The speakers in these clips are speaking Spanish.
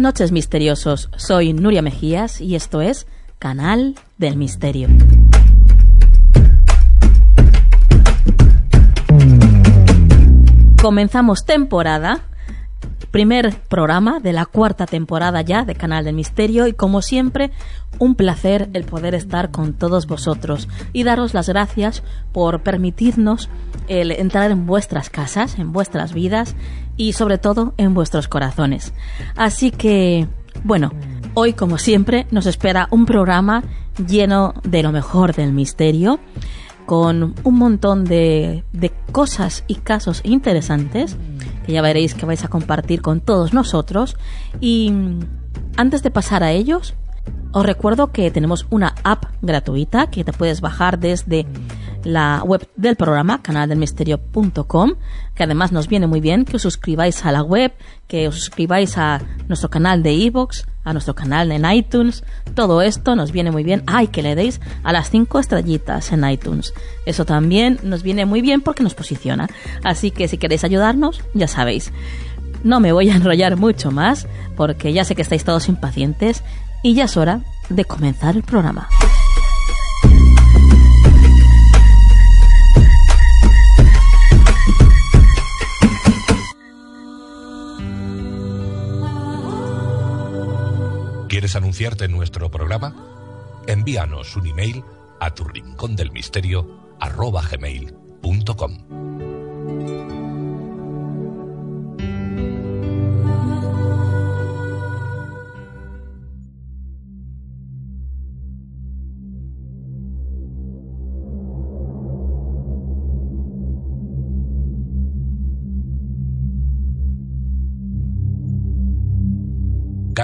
Noches misteriosos, soy Nuria Mejías y esto es Canal del Misterio. Comenzamos temporada, primer programa de la cuarta temporada ya de Canal del Misterio y como siempre un placer el poder estar con todos vosotros y daros las gracias por permitirnos el entrar en vuestras casas, en vuestras vidas y sobre todo en vuestros corazones. Así que, bueno, hoy como siempre nos espera un programa lleno de lo mejor del misterio, con un montón de, de cosas y casos interesantes que ya veréis que vais a compartir con todos nosotros. Y antes de pasar a ellos, os recuerdo que tenemos una app gratuita que te puedes bajar desde la web del programa, canaldelmisterio.com, que además nos viene muy bien que os suscribáis a la web, que os suscribáis a nuestro canal de iVoox, a nuestro canal en iTunes. Todo esto nos viene muy bien. Ay, que le deis a las cinco estrellitas en iTunes. Eso también nos viene muy bien porque nos posiciona. Así que si queréis ayudarnos, ya sabéis. No me voy a enrollar mucho más porque ya sé que estáis todos impacientes y ya es hora de comenzar el programa. ¿Quieres anunciarte en nuestro programa? Envíanos un email a tu rincón del misterio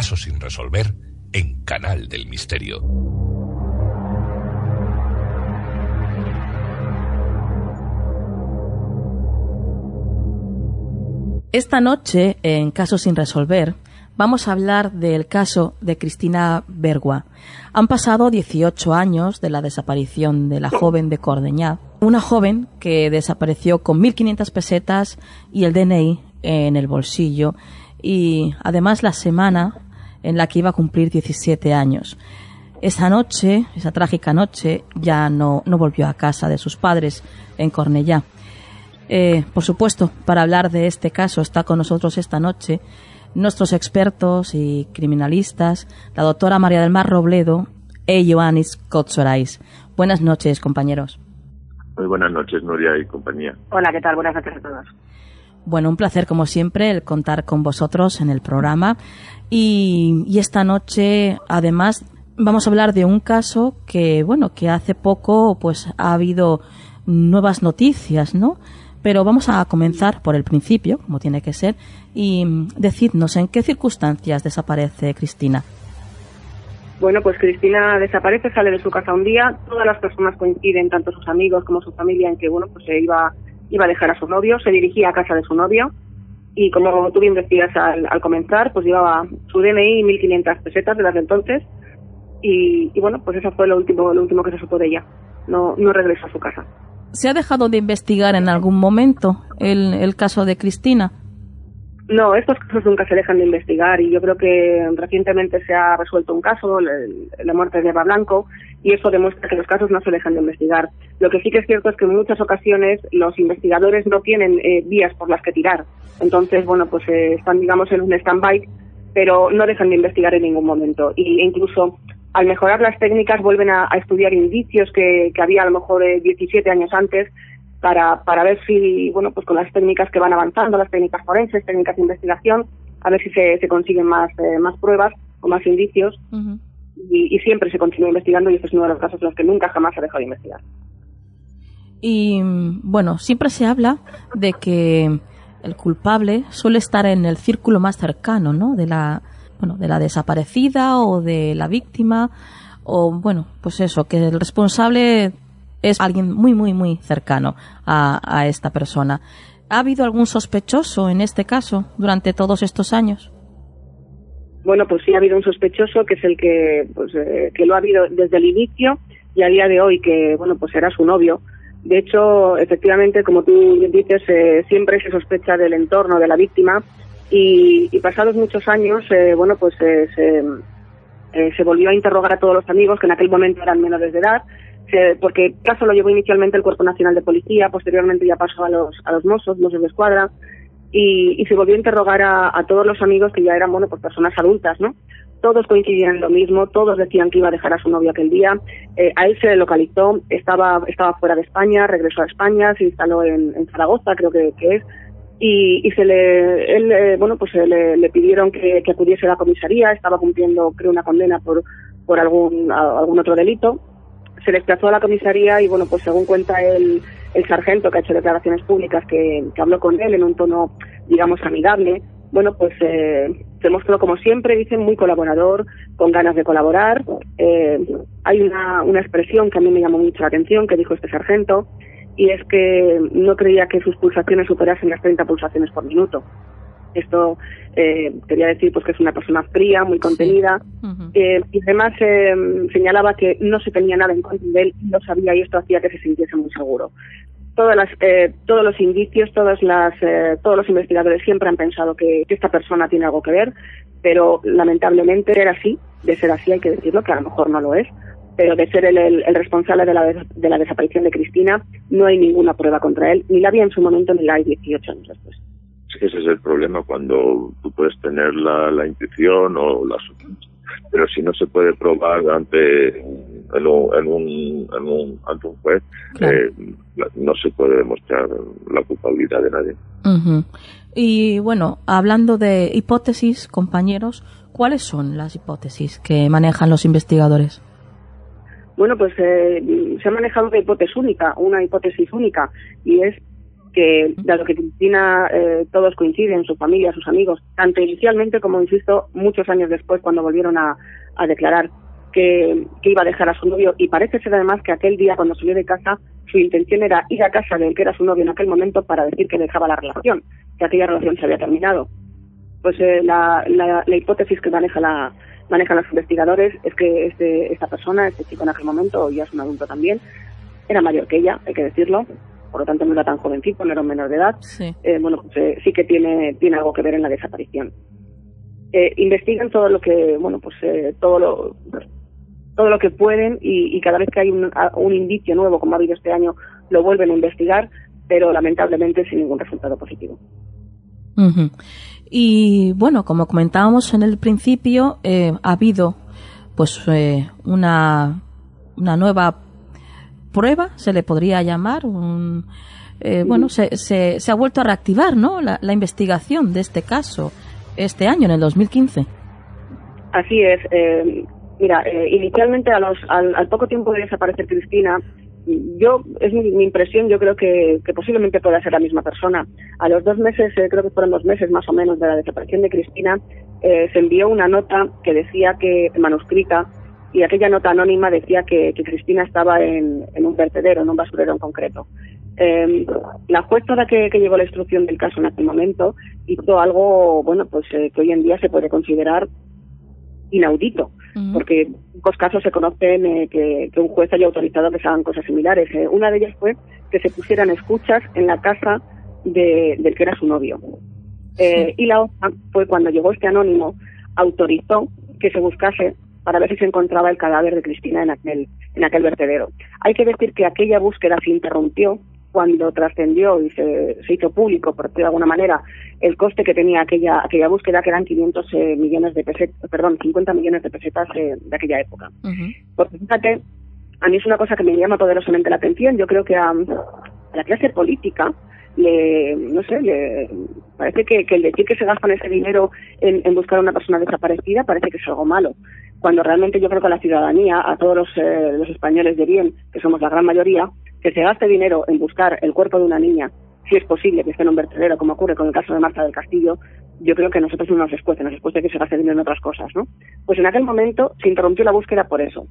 Caso sin resolver en Canal del Misterio. Esta noche, en Caso sin resolver, vamos a hablar del caso de Cristina Bergua. Han pasado 18 años de la desaparición de la joven de Cordeñá, una joven que desapareció con 1.500 pesetas y el DNI en el bolsillo y además la semana en la que iba a cumplir 17 años. Esa noche, esa trágica noche, ya no, no volvió a casa de sus padres en Cornellá. Eh, por supuesto, para hablar de este caso está con nosotros esta noche nuestros expertos y criminalistas, la doctora María del Mar Robledo e Ioannis Kotsorais. Buenas noches, compañeros. Muy buenas noches, Nuria y compañía. Hola, ¿qué tal? Buenas noches a todos. Bueno, un placer como siempre el contar con vosotros en el programa y, esta noche además vamos a hablar de un caso que bueno que hace poco pues ha habido nuevas noticias, ¿no? Pero vamos a comenzar por el principio, como tiene que ser, y decidnos en qué circunstancias desaparece Cristina. Bueno, pues Cristina desaparece, sale de su casa un día, todas las personas coinciden, tanto sus amigos como su familia, en que bueno, pues se iba iba a dejar a su novio, se dirigía a casa de su novio y como tú bien decías al, al comenzar, pues llevaba su DNI y 1.500 pesetas de las de entonces y, y, bueno, pues eso fue lo último, lo último que se supo de ella. No, no regresó a su casa. ¿Se ha dejado de investigar en algún momento el, el caso de Cristina? No, estos casos nunca se dejan de investigar y yo creo que recientemente se ha resuelto un caso, la muerte de Eva Blanco, y eso demuestra que los casos no se dejan de investigar. Lo que sí que es cierto es que en muchas ocasiones los investigadores no tienen eh, vías por las que tirar. Entonces, bueno, pues eh, están, digamos, en un stand-by, pero no dejan de investigar en ningún momento. Y incluso al mejorar las técnicas vuelven a, estudiar indicios que, había a lo mejor 17 eh, años antes para, para ver si, bueno, pues con las técnicas que van avanzando, las técnicas forenses, técnicas de investigación, a ver si se, se consiguen más, eh, más pruebas o más indicios. y, siempre se continúa investigando y este es uno de los casos en los que nunca jamás se ha dejado de investigar. Y bueno, siempre se habla de que el culpable suele estar en el círculo más cercano, ¿no? De la, bueno, de la desaparecida o de la víctima o bueno, pues eso, que el responsable es alguien muy, muy, muy cercano a, esta persona. ¿Ha habido algún sospechoso en este caso durante todos estos años? Bueno, pues sí ha habido un sospechoso que es el que, pues, eh, que lo ha habido desde el inicio y a día de hoy que, bueno, pues era su novio. De hecho, efectivamente, como tú dices, eh, siempre se sospecha del entorno de la víctima y, pasados muchos años, eh, bueno, pues se, se volvió a interrogar a todos los amigos que en aquel momento eran menores de edad porque el caso lo llevó inicialmente el Cuerpo Nacional de Policía, posteriormente ya pasó a los, a los Mossos, Mossos de Escuadra, y, se volvió a interrogar a, todos los amigos que ya eran, bueno, pues personas adultas, ¿no? Todos coincidían en lo mismo, todos decían que iba a dejar a su novio aquel día, eh, a él se le localizó, estaba, estaba fuera de España, regresó a España, se instaló en, Zaragoza, creo que, es, y, se le, él, eh, bueno, pues le, le pidieron que, que, acudiese a la comisaría, estaba cumpliendo, creo, una condena por, por algún, algún otro delito, se desplazó a la comisaría y, bueno, pues según cuenta el, el sargento que ha hecho declaraciones públicas que, habló con él en un tono, digamos, amigable, bueno, pues eh, se mostró como siempre, dicen, muy colaborador, con ganas de colaborar. Eh, hay una, una expresión que a mí me llamó mucho la atención que dijo este sargento, y es que no creía que sus pulsaciones superasen las 30 pulsaciones por minuto. Esto eh, quería decir pues que es una persona fría, muy contenida. Eh, y además eh, señalaba que no se tenía nada en contra de él, lo sabía y esto hacía que se sintiese muy seguro. Todas las, todos los indicios, todas las, todos los investigadores siempre han pensado que, esta persona tiene algo que ver, pero lamentablemente era así, de ser así hay que decirlo, que a lo mejor no lo es, pero de ser el, el, responsable de la, de la desaparición de Cristina, no hay ninguna prueba contra él, ni la había en su momento ni la hay 18 años después. Ese es el problema cuando tú puedes tener la, la intuición o la pero si no se puede probar ante en un, en un, ante un juez eh, no se puede demostrar la culpabilidad de nadie. Y bueno hablando de hipótesis compañeros cuáles son las hipótesis que manejan los investigadores bueno, pues eh, se ha manejado una hipótesis única, una hipótesis única, y es que dado que Cristina eh, todos coinciden, su familia, sus amigos, tanto inicialmente como, insisto, muchos años después cuando volvieron a, declarar que, iba a dejar a su novio y parece ser además que aquel día cuando salió de casa su intención era ir a casa del que era su novio en aquel momento para decir que dejaba la relación, que aquella relación se había terminado. Pues eh, la, la, hipótesis que maneja la, manejan los investigadores es que este, esta persona, este chico en aquel momento, ya es un adulto también, era mayor que ella, hay que decirlo, por lo tanto no era tan jovencito, no era un menor de edad, eh, bueno, pues eh, sí que tiene, tiene algo que ver en la desaparición. Eh, investigan todo lo que, bueno, pues todo lo todo lo que pueden y, cada vez que hay un, indicio nuevo, como ha habido este año, lo vuelven a investigar, pero lamentablemente sin ningún resultado positivo. Y bueno, como comentábamos en el principio, ha habido pues una, una nueva prueba, se le podría llamar, un, eh, bueno, se, se, se, ha vuelto a reactivar, ¿no? La, investigación de este caso este año, en el 2015. Así es. Eh, mira, eh, inicialmente a los, al, poco tiempo de desaparecer Cristina, yo, es mi, impresión, yo creo que, posiblemente pueda ser la misma persona. A los dos meses, creo que fueron dos meses más o menos de la desaparición de Cristina, se envió una nota que decía que, manuscrita, y aquella nota anónima decía que, Cristina estaba en, un vertedero, en un basurero en concreto. Eh, la juez toda que, que, llevó la instrucción del caso en aquel momento hizo algo, bueno, pues eh, que hoy en día se puede considerar inaudito, porque en pocos casos se conocen eh, que, un juez haya autorizado que se hagan cosas similares. Eh, una de ellas fue que se pusieran escuchas en la casa de, del que era su novio. Eh, y la otra fue cuando llegó este anónimo, autorizó que se buscase para ver si se encontraba el cadáver de Cristina en aquel, en aquel vertedero. Hay que decir que aquella búsqueda se interrumpió cuando trascendió y se, hizo público, por decirlo de alguna manera, el coste que tenía aquella aquella búsqueda, que eran 500 eh, millones de pesetas, perdón, 50 millones de pesetas eh, de aquella época. Porque fíjate, a mí es una cosa que me llama poderosamente la atención. Yo creo que a, la clase política le, no sé, le parece que, el decir que se gastan ese dinero en, buscar a una persona desaparecida parece que es algo malo. Cuando realmente yo creo que a la ciudadanía, a todos los, eh, los españoles de bien, que somos la gran mayoría, que se gaste dinero en buscar el cuerpo de una niña, si es posible que esté en un vertedero, como ocurre con el caso de Marta del Castillo, yo creo que a nosotros no nos escuece, nos escuece que se gaste dinero en otras cosas, ¿no? Pues en aquel momento se interrumpió la búsqueda por eso.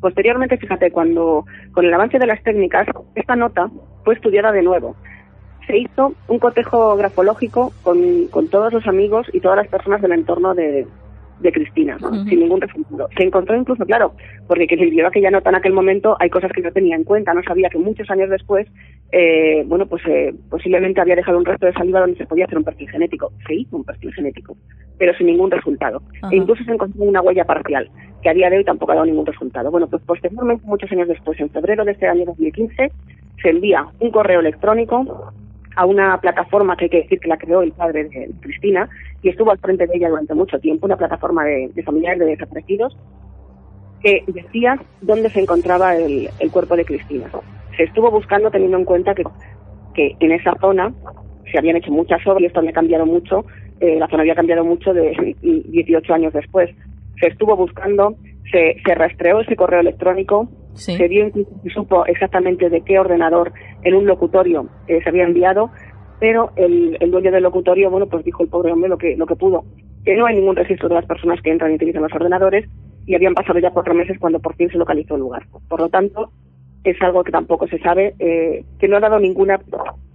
Posteriormente, fíjate, cuando con el avance de las técnicas, esta nota fue estudiada de nuevo. Se hizo un cotejo grafológico con, con todos los amigos y todas las personas del entorno de, de Cristina, sin ningún resultado. Se encontró incluso, claro, porque que se escribió aquella nota en aquel momento, hay cosas que no tenía en cuenta, no sabía que muchos años después, eh, bueno, pues eh, posiblemente había dejado un resto de saliva donde se podía hacer un perfil genético. Se hizo un perfil genético, pero sin ningún resultado. E incluso se encontró una huella parcial, que a día de hoy tampoco ha dado ningún resultado. Bueno, pues posteriormente, muchos años después, en febrero de este año 2015, se envía un correo electrónico a una plataforma que hay que decir que la creó el padre de Cristina y estuvo al frente de ella durante mucho tiempo, una plataforma de, familiares de desaparecidos, que decía dónde se encontraba el, cuerpo de Cristina. Se estuvo buscando teniendo en cuenta que, que en esa zona se habían hecho muchas obras y esto había cambiado mucho, eh, la zona había cambiado mucho de 18 años después. Se estuvo buscando, se, se rastreó ese correo electrónico, se dio incluso, supo exactamente de qué ordenador en un locutorio eh, se había enviado, pero el, dueño del locutorio, bueno, pues dijo el pobre hombre lo que, lo que pudo, que no hay ningún registro de las personas que entran y utilizan los ordenadores y habían pasado ya cuatro meses cuando por fin se localizó el lugar. Por lo tanto, es algo que tampoco se sabe, eh, que no ha dado ninguna,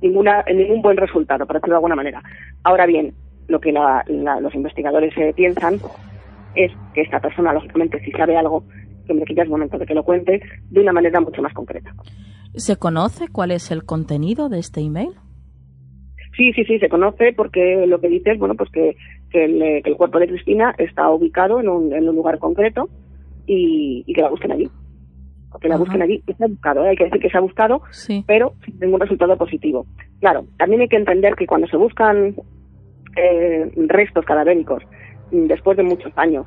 ninguna, ningún buen resultado, por decirlo de alguna manera. Ahora bien, lo que los investigadores eh, piensan es que esta persona, lógicamente, si sabe algo, que me quita el momento de que lo cuente de una manera mucho más concreta. ¿Se conoce cuál es el contenido de este email? Sí, sí, sí, se conoce porque lo que dice es, bueno, pues que, que, el, cuerpo de Cristina está ubicado en un, en un lugar concreto y, que la busquen allí. Que la busquen allí. Se ha buscado, ¿eh? hay que decir que se ha buscado, pero sin ningún resultado positivo. Claro, también hay que entender que cuando se buscan eh, restos cadavéricos después de muchos años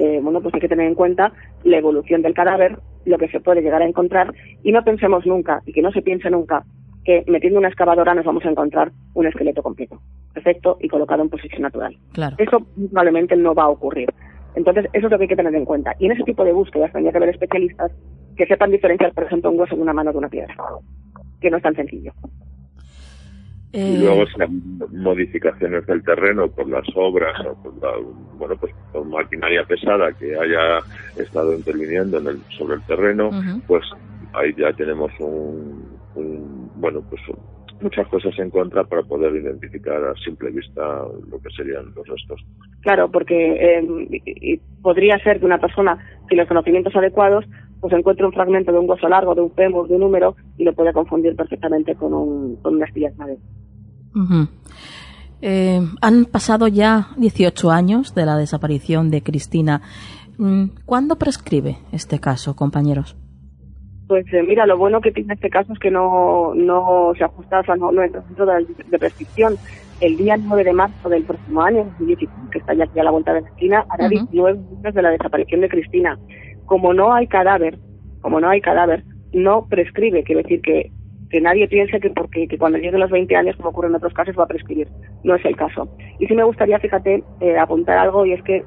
eh, bueno, pues hay que tener en cuenta la evolución del cadáver, lo que se puede llegar a encontrar y no pensemos nunca y que no se piense nunca que metiendo una excavadora nos vamos a encontrar un esqueleto completo, perfecto y colocado en posición natural. Eso probablemente no va a ocurrir. Entonces, eso es lo que hay que tener en cuenta. Y en ese tipo de búsquedas tendría que haber especialistas que sepan diferenciar, por ejemplo, un hueso de una mano de una piedra, que no es tan sencillo. Y luego si hay modificaciones del terreno por las obras o por la, bueno, pues por maquinaria pesada que haya estado interviniendo en el, sobre el terreno, pues ahí ya tenemos un, bueno, pues muchas cosas en contra para poder identificar a simple vista lo que serían los restos. Claro, porque eh, podría ser que una persona sin los conocimientos adecuados pues encuentre un fragmento de un hueso largo, de un fémur, de un número y lo puede confundir perfectamente con, un, con una astilla de eh, han pasado ya 18 años de la desaparición de Cristina. Mm, ¿Cuándo prescribe este caso, compañeros? Pues eh, mira, lo bueno que tiene este caso es que no, no se ajusta, o sea, no, entra dentro de, prescripción. El día 9 de marzo del próximo año, que está ya aquí a la vuelta de la esquina, hará 19 años de la desaparición de Cristina. Como no hay cadáver, como no hay cadáver, no prescribe, quiere decir que que nadie piense que porque que cuando lleguen los 20 años, como ocurre en otros casos, va a prescribir. No es el caso. Y sí me gustaría, fíjate, eh, apuntar algo y es que,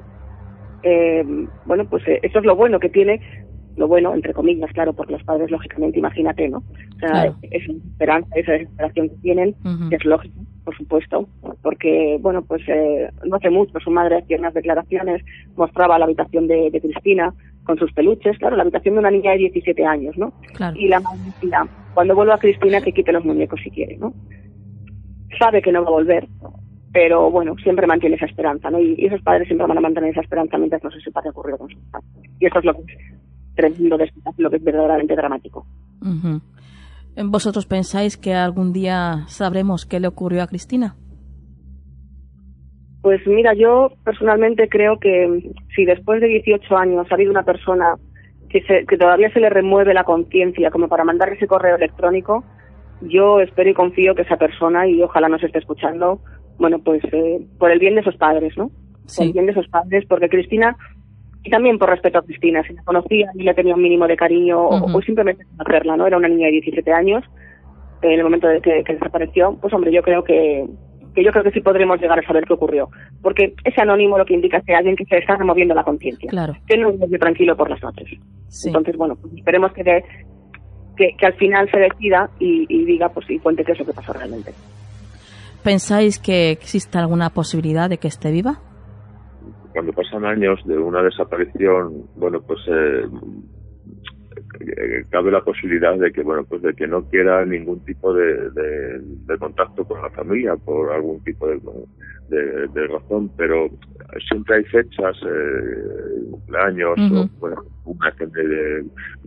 eh, bueno, pues eh, eso es lo bueno que tiene, lo bueno, entre comillas, claro, porque los padres, lógicamente, imagínate, ¿no? O sea, esa esperanza, esa desesperación que tienen, es lógico, por supuesto, porque, bueno, pues no hace mucho su madre hacía unas declaraciones, mostraba la habitación de, Cristina con sus peluches, claro, la habitación de una niña de 17 años, ¿no? Y la madre decía, cuando vuelva a Cristina que quite los muñecos si quiere, ¿no? Sabe que no va a volver, pero bueno, siempre mantiene esa esperanza, ¿no? Y, esos padres siempre van a mantener esa esperanza mientras no se sepa qué ocurrido con sus padres. Y eso es lo que es tremendo, lo que es verdaderamente dramático. ¿Vosotros pensáis que algún día sabremos qué le ocurrió a Cristina? Pues mira, yo personalmente creo que si después de 18 años ha habido una persona que, se, que todavía se le remueve la conciencia como para mandar ese correo electrónico, yo espero y confío que esa persona, y ojalá nos esté escuchando, bueno, pues eh, por el bien de esos padres, ¿no? Por el bien de esos padres, porque Cristina, y también por respeto a Cristina, si la conocía y le tenía un mínimo de cariño, o, simplemente conocerla, ¿no? Era una niña de 17 años, en el momento de que desapareció, pues hombre, yo creo que que yo creo que sí podremos llegar a saber qué ocurrió. Porque ese anónimo lo que indica es que alguien que se está removiendo la conciencia. Claro. Que no vive tranquilo por las noches. Entonces, bueno, pues esperemos que, que, al final se decida y, diga, pues y cuente qué es lo que pasó realmente. ¿Pensáis que existe alguna posibilidad de que esté viva? Cuando pasan años de una desaparición, bueno, pues eh, eh, cabe la posibilidad de que bueno pues de que no quiera ningún tipo de, de, contacto con la familia por algún tipo de, de, razón pero siempre hay fechas eh, cumpleaños o bueno una gente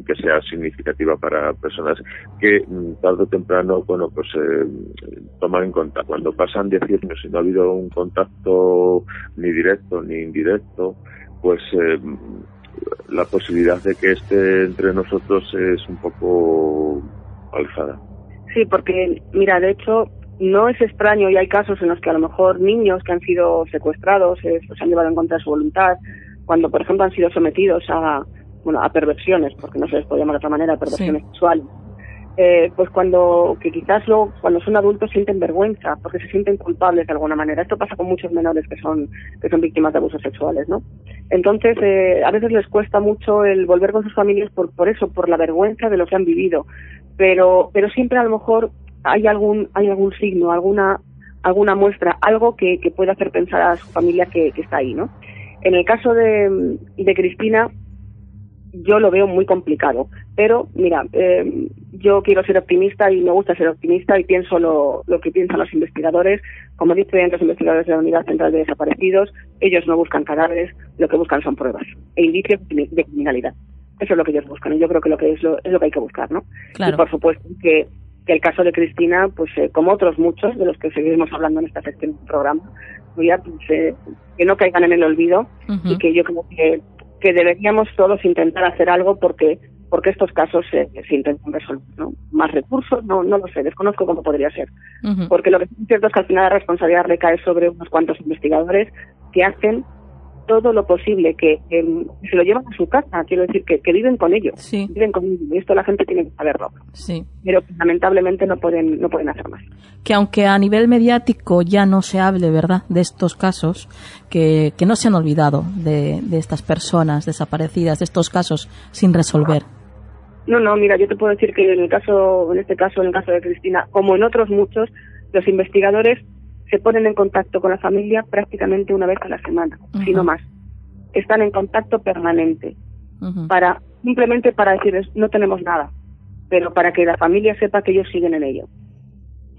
que sea significativa para personas que mm, tarde o temprano bueno pues eh, toman en cuenta. Cuando pasan 10 años y no ha habido un contacto ni directo ni indirecto pues eh, la posibilidad de que esté entre nosotros es un poco alzada. Sí, porque, mira, de hecho, no es extraño y hay casos en los que a lo mejor niños que han sido secuestrados se han llevado en contra de su voluntad, cuando, por ejemplo, han sido sometidos a, bueno, a perversiones, porque no se les puede llamar de otra manera, perversiones sexuales eh, pues cuando que quizás luego cuando son adultos sienten vergüenza porque se sienten culpables de alguna manera. Esto pasa con muchos menores que son que son víctimas de abusos sexuales no entonces eh, a veces les cuesta mucho el volver con sus familias por por eso por la vergüenza de lo que han vivido. Pero pero siempre a lo mejor hay algún hay algún signo alguna alguna muestra algo que, que pueda hacer pensar a su familia que, que está ahí no en el caso de, de Cristina yo lo veo muy complicado. Pero, mira, eh, yo quiero ser optimista y me gusta ser optimista y pienso lo, lo que piensan los investigadores. Como dicen los investigadores de la Unidad Central de Desaparecidos, ellos no buscan cadáveres, lo que buscan son pruebas e indicios de criminalidad. Eso es lo que ellos buscan y yo creo que lo que es lo, es lo que hay que buscar, ¿no? Claro. Y por supuesto que, que el caso de Cristina, pues eh, como otros muchos de los que seguimos hablando en esta sección del programa, pues, eh, que no caigan en el olvido y que yo creo que que deberíamos todos intentar hacer algo porque porque estos casos se, se intentan resolver, ¿no? Más recursos, no, no lo sé, desconozco cómo podría ser. Porque lo que es cierto es que al final la responsabilidad recae sobre unos cuantos investigadores que hacen todo lo posible, que, se lo llevan a su casa, quiero decir, que, viven con ellos, viven con esto la gente tiene que saberlo. Sí. Pero lamentablemente no pueden, no pueden hacer más. Que aunque a nivel mediático ya no se hable, ¿verdad?, de estos casos, que, que no se han olvidado de, de estas personas desaparecidas, de estos casos sin resolver. No, no, mira, yo te puedo decir que en el caso, en este caso, en el caso de Cristina, como en otros muchos, los investigadores se ponen en contacto con la familia prácticamente una vez a la semana, si no más. Están en contacto permanente para simplemente para decirles no tenemos nada, pero para que la familia sepa que ellos siguen en ello.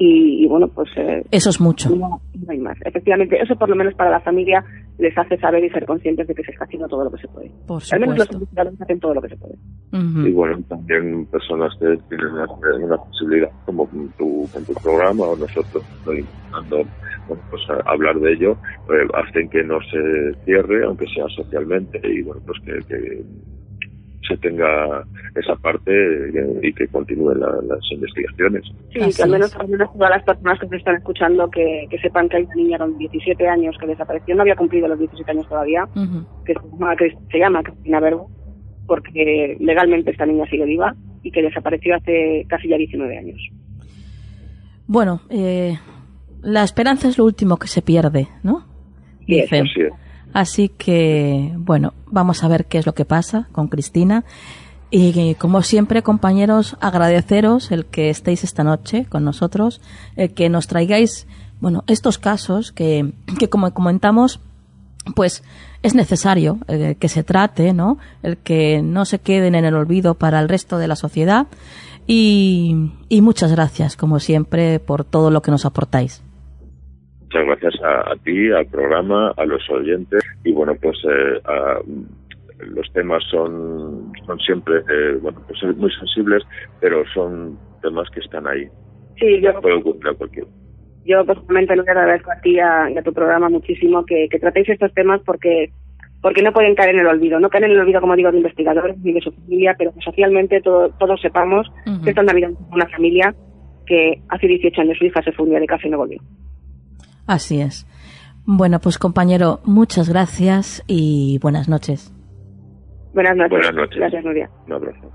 Y, bueno, pues... Eh, eso es mucho. No, hay más. Efectivamente, eso por lo menos para la familia les hace saber y ser conscientes de que se está haciendo todo lo que se puede. Por Al menos los investigadores hacen todo lo que se puede. Y bueno, también personas que tienen una, posibilidad, como tu, con tu programa o nosotros, estoy intentando bueno, pues, hablar de ello, eh, hacen que no se cierre, aunque sea socialmente, y bueno, pues que se tenga esa parte y que continúen las investigaciones. Sí, que al menos, al menos todas las personas que se están escuchando que, sepan que hay una niña con 17 años que desapareció, no había cumplido los 17 años todavía, que, se llama, que se llama Cristina Verbo, porque legalmente esta niña sigue viva y que desapareció hace casi ya 19 años. Bueno, eh, la esperanza es lo último que se pierde, ¿no? Dicen. Sí, Así que, bueno, vamos a ver qué es lo que pasa con Cristina. Y como siempre, compañeros, agradeceros el que estéis esta noche con nosotros, el que nos traigáis, bueno, estos casos que, que como comentamos, pues es necesario eh, que se trate, ¿no? El que no se queden en el olvido para el resto de la sociedad. Y, y muchas gracias, como siempre, por todo lo que nos aportáis. Muchas gracias a, ti, al programa, a los oyentes y bueno, pues eh, los temas son, son siempre, eh, bueno, pues muy sensibles, pero son temas que están ahí. Sí, yo... Puede ocurrir a cualquier yo personalmente no te agradezco a ti y a, tu programa muchísimo que, que tratéis estos temas porque porque no pueden caer en el olvido, no caer en el olvido, como digo, de investigadores ni de su familia, pero que socialmente todos sepamos que esta Navidad una familia que hace 18 años su hija se fue un día de casa y no volvió. Así es. Bueno, pues compañero, muchas gracias y buenas noches. Buenas noches. Buenas noches. Gracias, Nuria. Un abrazo.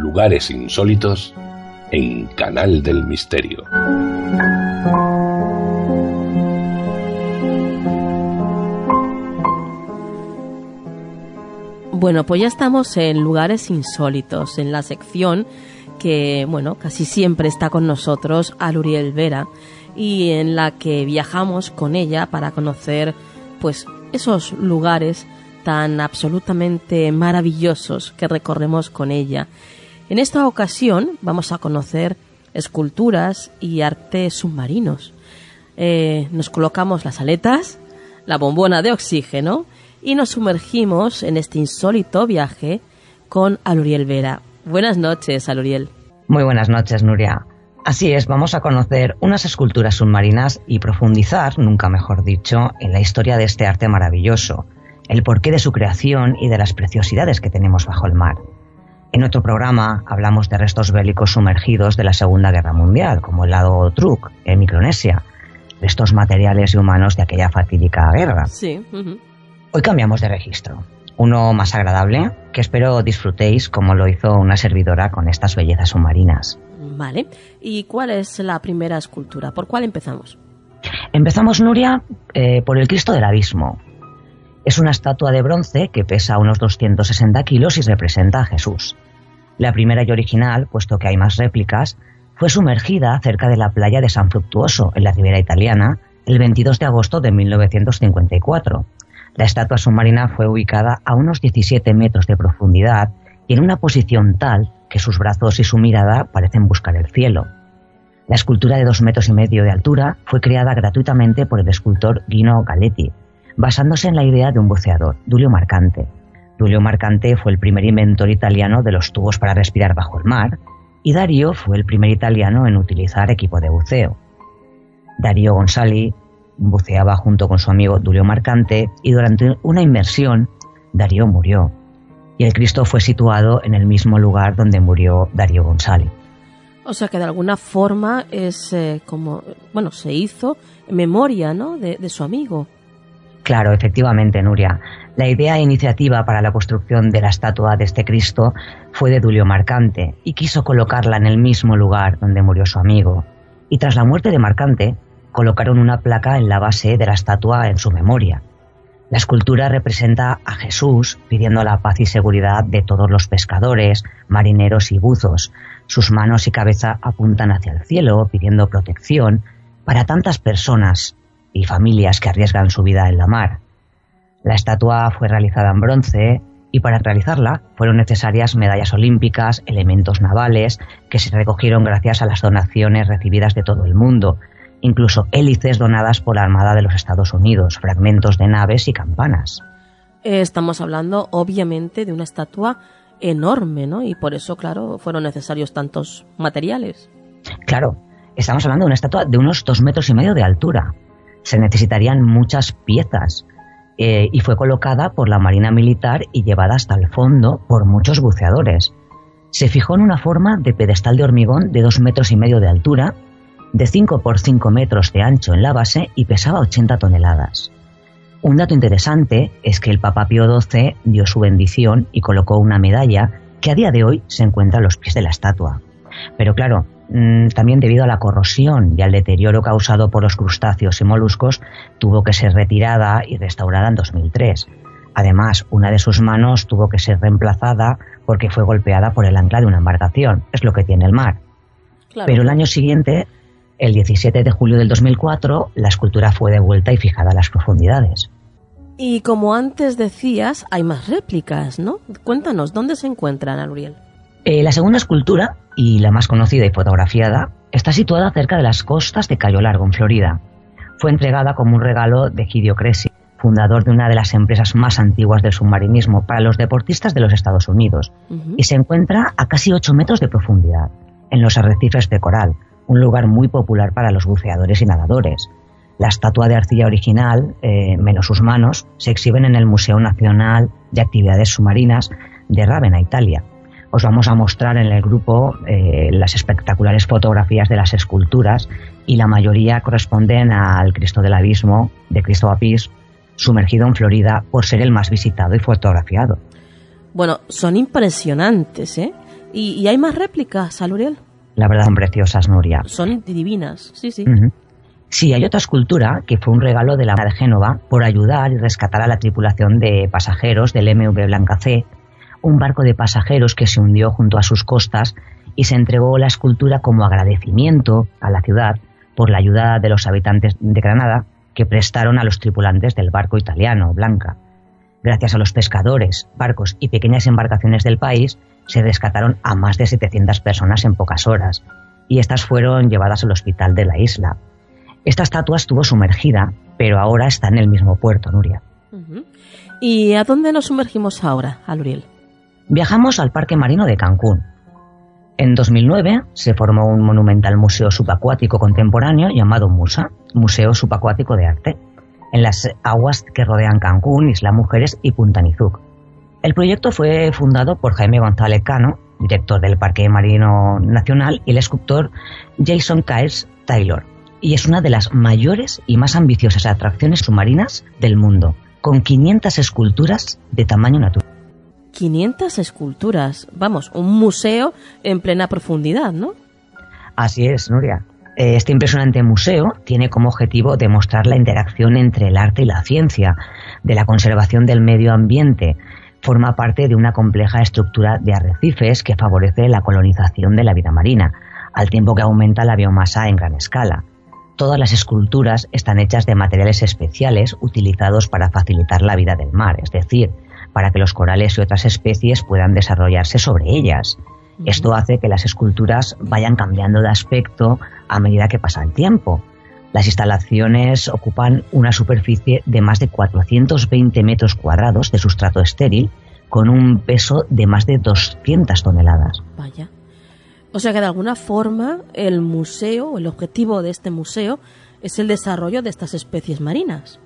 Lugares insólitos en Canal del Misterio. Bueno, pues ya estamos en lugares insólitos, en la sección que, bueno, casi siempre está con nosotros Aluriel Vera y en la que viajamos con ella para conocer, pues, esos lugares tan absolutamente maravillosos que recorremos con ella. En esta ocasión vamos a conocer esculturas y arte submarinos. Eh, nos colocamos las aletas, la bombona de oxígeno y nos sumergimos en este insólito viaje con Aluriel Vera. Buenas noches, Aluriel. Muy buenas noches, Nuria. Así es, vamos a conocer unas esculturas submarinas y profundizar, nunca mejor dicho, en la historia de este arte maravilloso, el porqué de su creación y de las preciosidades que tenemos bajo el mar. En otro programa hablamos de restos bélicos sumergidos de la Segunda Guerra Mundial, como el lado Truk, en Micronesia, restos materiales y humanos de aquella fatídica guerra. Sí. Hoy cambiamos de registro, uno más agradable, que espero disfrutéis como lo hizo una servidora con estas bellezas submarinas. Vale. ¿Y cuál es la primera escultura? ¿Por cuál empezamos? Empezamos, Nuria, eh, por el Cristo del Abismo. Es una estatua de bronce que pesa unos 260 kilos y representa a Jesús. La primera y original, puesto que hay más réplicas, fue sumergida cerca de la playa de San Fructuoso, en la Ribera Italiana, el 22 de agosto de 1954 la estatua submarina fue ubicada a unos 17 metros de profundidad y en una posición tal que sus brazos y su mirada parecen buscar el cielo. La escultura de dos metros y medio de altura fue creada gratuitamente por el escultor Gino Galetti, basándose en la idea de un buceador, Dulio Marcante. Dulio Marcante fue el primer inventor italiano de los tubos para respirar bajo el mar y Dario fue el primer italiano en utilizar equipo de buceo. Dario Gonzali buceaba junto con su amigo Dulio Marcante y durante una inmersión Darío murió y el Cristo fue situado en el mismo lugar donde murió Darío González. O sea que de alguna forma es eh, como, bueno, se hizo en memoria, ¿no? De, de, su amigo. Claro, efectivamente, Nuria. La idea e iniciativa para la construcción de la estatua de este Cristo fue de Dulio Marcante y quiso colocarla en el mismo lugar donde murió su amigo. Y tras la muerte de Marcante, colocaron una placa en la base de la estatua en su memoria. La escultura representa a Jesús pidiendo la paz y seguridad de todos los pescadores, marineros y buzos. Sus manos y cabeza apuntan hacia el cielo pidiendo protección para tantas personas y familias que arriesgan su vida en la mar. La estatua fue realizada en bronce y para realizarla fueron necesarias medallas olímpicas, elementos navales, que se recogieron gracias a las donaciones recibidas de todo el mundo, incluso hélices donadas por la Armada de los Estados Unidos, fragmentos de naves y campanas. Estamos hablando, obviamente, de una estatua enorme, ¿no? Y por eso, claro, fueron necesarios tantos materiales. Claro, estamos hablando de una estatua de unos dos metros y medio de altura. Se necesitarían muchas piezas eh, y fue colocada por la Marina Militar y llevada hasta el fondo por muchos buceadores. Se fijó en una forma de pedestal de hormigón de dos metros y medio de altura de 5 por 5 metros de ancho en la base y pesaba 80 toneladas. Un dato interesante es que el Papa Pío XII dio su bendición y colocó una medalla que a día de hoy se encuentra a los pies de la estatua. Pero claro, mm, también debido a la corrosión y al deterioro causado por los crustáceos y moluscos, tuvo que ser retirada y restaurada en 2003. Además, una de sus manos tuvo que ser reemplazada porque fue golpeada por el ancla de una embarcación. Es lo que tiene el mar. Pero el año siguiente el 17 de julio del 2004, la escultura fue devuelta y fijada a las profundidades. Y como antes decías, hay más réplicas, ¿no? Cuéntanos, ¿dónde se encuentran, Aluriel? Eh, la segunda escultura y la más conocida y fotografiada, está situada cerca de las costas de Cayo Largo, en Florida. Fue entregada como un regalo de Gidio Cresci, fundador de una de las empresas más antiguas del submarinismo para los deportistas de los Estados Unidos, y se encuentra a casi 8 metros de profundidad, en los arrecifes de coral, un lugar muy popular para los buceadores y nadadores. La estatua de arcilla original, eh, menos sus manos, se exhiben en el Museo Nacional de Actividades Submarinas de Ravenna, Italia. Os vamos a mostrar en el grupo eh, las espectaculares fotografías de las esculturas y la mayoría corresponden al Cristo del Abismo de Cristo Apis, sumergido en Florida por ser el más visitado y fotografiado. Bueno, son impresionantes, ¿eh? ¿Y, hay más réplicas, Aluriel? La verdad son preciosas, Nuria. Son divinas, sí, sí. Sí, hay otra escultura que fue un regalo de la de Génova por ayudar y rescatar a la tripulación de pasajeros del MV Blanca C, un barco de pasajeros que se hundió junto a sus costas y se entregó la escultura como agradecimiento a la ciudad por la ayuda de los habitantes de Granada que prestaron a los tripulantes del barco italiano Blanca. Gracias a los pescadores, barcos y pequeñas embarcaciones del país, se rescataron a más de 700 personas en pocas horas, y estas fueron llevadas al hospital de la isla. Esta estatua estuvo sumergida, pero ahora está en el mismo puerto, Nuria. ¿Y a dónde nos sumergimos ahora, Aluriel? Viajamos al Parque Marino de Cancún, en 2009 se formó un monumental museo subacuático contemporáneo llamado MUSA, Museo Subacuático de Arte, en las aguas que rodean Cancún, Isla Mujeres y Punta Nizuc. El proyecto fue fundado por Jaime González Cano, director del Parque Marino Nacional, y el escultor Jason Kyles Taylor, y es una de las mayores y más ambiciosas atracciones submarinas del mundo, con 500 esculturas de tamaño natural. 500 esculturas. Vamos, un museo en plena profundidad, ¿no? Así es, Nuria. Este impresionante museo tiene como objetivo demostrar la interacción entre el arte y la ciencia, de la conservación del medio ambiente. Forma parte de una compleja estructura de arrecifes que favorece la colonización de la vida marina, al tiempo que aumenta la biomasa en gran escala. Todas las esculturas están hechas de materiales especiales utilizados para facilitar la vida del mar, es decir, para que los corales y otras especies puedan desarrollarse sobre ellas. Esto hace que las esculturas vayan cambiando de aspecto a medida que pasa el tiempo. Las instalaciones ocupan una superficie de más de 420 metros cuadrados de sustrato estéril con un peso de más de 200 toneladas. Vaya. O sea que de alguna forma el museo, el objetivo de este museo, es el desarrollo de estas especies marinas.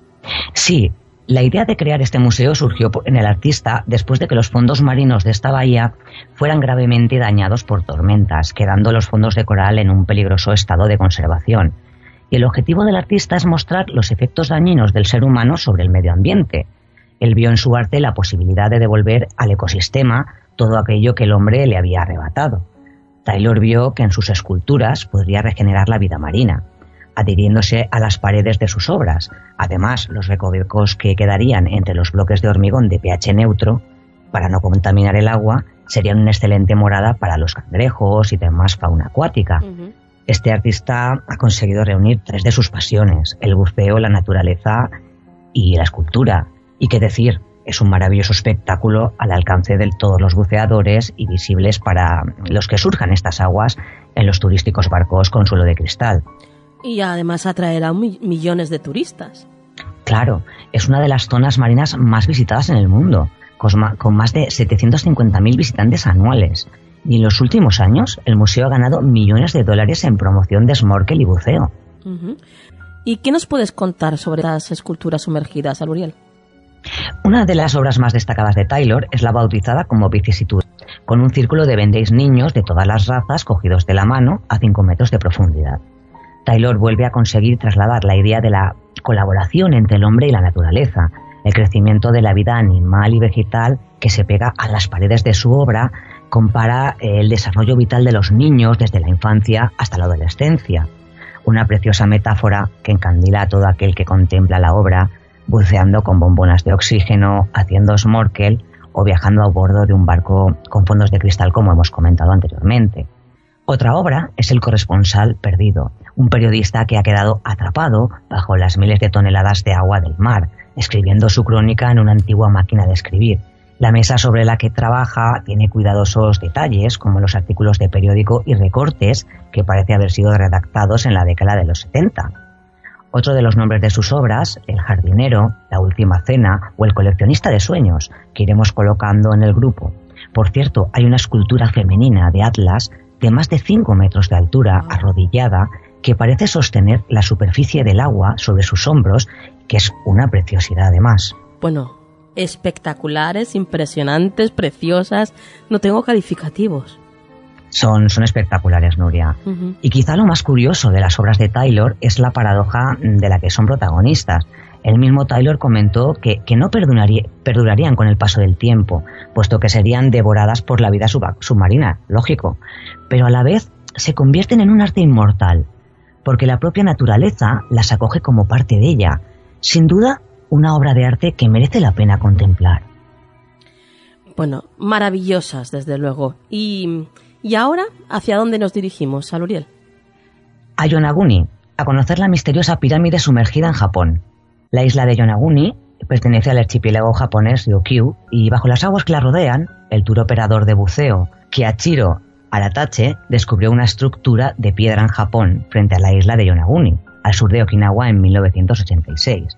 Sí, la idea de crear este museo surgió en el artista después de que los fondos marinos de esta bahía fueran gravemente dañados por tormentas, quedando los fondos de coral en un peligroso estado de conservación. Y el objetivo del artista es mostrar los efectos dañinos del ser humano sobre el medio ambiente. Él vio en su arte la posibilidad de devolver al ecosistema todo aquello que el hombre le había arrebatado. Taylor vio que en sus esculturas podría regenerar la vida marina adhiriéndose a las paredes de sus obras. Además, los recovecos que quedarían entre los bloques de hormigón de pH neutro, para no contaminar el agua, serían una excelente morada para los cangrejos y demás fauna acuática. Este artista ha conseguido reunir tres de sus pasiones, el buceo, la naturaleza y la escultura. Y qué decir, es un maravilloso espectáculo al alcance de todos los buceadores y visibles para los que surjan estas aguas en los turísticos barcos con suelo de cristal y además atraerá millones de turistas. Claro, es una de las zonas marinas más visitadas en el mundo, con más de 750.000 visitantes anuales. Y en los últimos años, el museo ha ganado millones de dólares en promoción de snorkel y buceo. ¿Y qué nos puedes contar sobre las esculturas sumergidas, Aluriel? Una de las obras más destacadas de Taylor es la bautizada como Vicisitud, con un círculo de vendéis niños de todas las razas cogidos de la mano a 5 metros de profundidad. Taylor vuelve a conseguir trasladar la idea de la colaboración entre el hombre y la naturaleza, el crecimiento de la vida animal y vegetal que se pega a las paredes de su obra, compara el desarrollo vital de los niños desde la infancia hasta la adolescencia. Una preciosa metáfora que encandila a todo aquel que contempla la obra, buceando con bombonas de oxígeno, haciendo snorkel o viajando a bordo de un barco con fondos de cristal como hemos comentado anteriormente. Otra obra es El corresponsal perdido, un periodista que ha quedado atrapado bajo las miles de toneladas de agua del mar, escribiendo su crónica en una antigua máquina de escribir, La mesa sobre la que trabaja tiene cuidadosos detalles, como los artículos de periódico y recortes que parece haber sido redactados en la década de los 70. Otro de los nombres de sus obras, El jardinero, La última cena o El coleccionista de sueños, que iremos colocando en el grupo. Por cierto, hay una escultura femenina de Atlas de más de 5 metros de altura, arrodillada, que parece sostener la superficie del agua sobre sus hombros, que es una preciosidad además. Bueno, espectaculares, impresionantes, preciosas, no tengo calificativos. Son, son espectaculares, Nuria. Y quizá lo más curioso de las obras de Taylor es la paradoja de la que son protagonistas. El mismo Taylor comentó que, no perdurarían con el paso del tiempo, puesto que serían devoradas por la vida submarina, lógico, pero a la vez se convierten en un arte inmortal, porque la propia naturaleza las acoge como parte de ella. Sin duda, una obra de arte que merece la pena contemplar. Bueno, maravillosas, desde luego. Y, y ahora, ¿hacia dónde nos dirigimos, Saluriel? A Yonaguni, a conocer la misteriosa pirámide sumergida en Japón. La isla de Yonaguni pertenece al archipiélago japonés Ryukyu y bajo las aguas que la rodean, el tour operador de buceo Kiachiro Aratache descubrió una estructura de piedra en Japón frente a la isla de Yonaguni, al sur de Okinawa en 1986.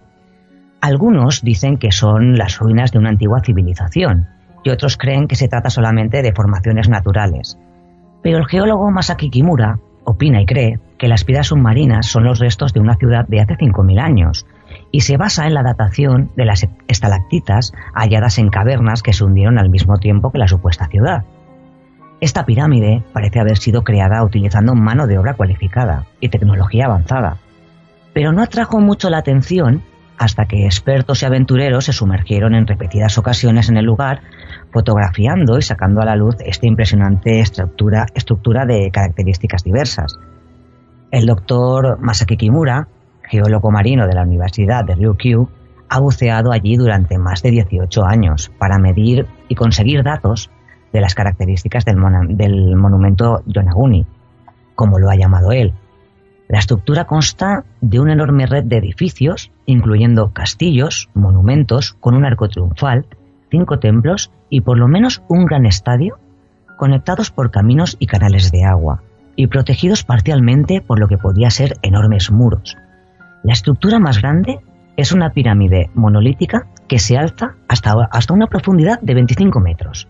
Algunos dicen que son las ruinas de una antigua civilización y otros creen que se trata solamente de formaciones naturales. Pero el geólogo Masaki Kimura opina y cree que las piedras submarinas son los restos de una ciudad de hace 5.000 años y se basa en la datación de las estalactitas halladas en cavernas que se hundieron al mismo tiempo que la supuesta ciudad. Esta pirámide parece haber sido creada utilizando mano de obra cualificada y tecnología avanzada, pero no atrajo mucho la atención hasta que expertos y aventureros se sumergieron en repetidas ocasiones en el lugar, fotografiando y sacando a la luz esta impresionante estructura, estructura de características diversas. El doctor Masaki Kimura geólogo marino de la Universidad de Ryukyu, ha buceado allí durante más de 18 años para medir y conseguir datos de las características del, monumento Yonaguni, como lo ha llamado él. La estructura consta de una enorme red de edificios, incluyendo castillos, monumentos con un arco triunfal, cinco templos y por lo menos un gran estadio, conectados por caminos y canales de agua, y protegidos parcialmente por lo que podía ser enormes muros. La estructura más grande es una pirámide monolítica que se alza hasta, hasta una profundidad de 25 metros.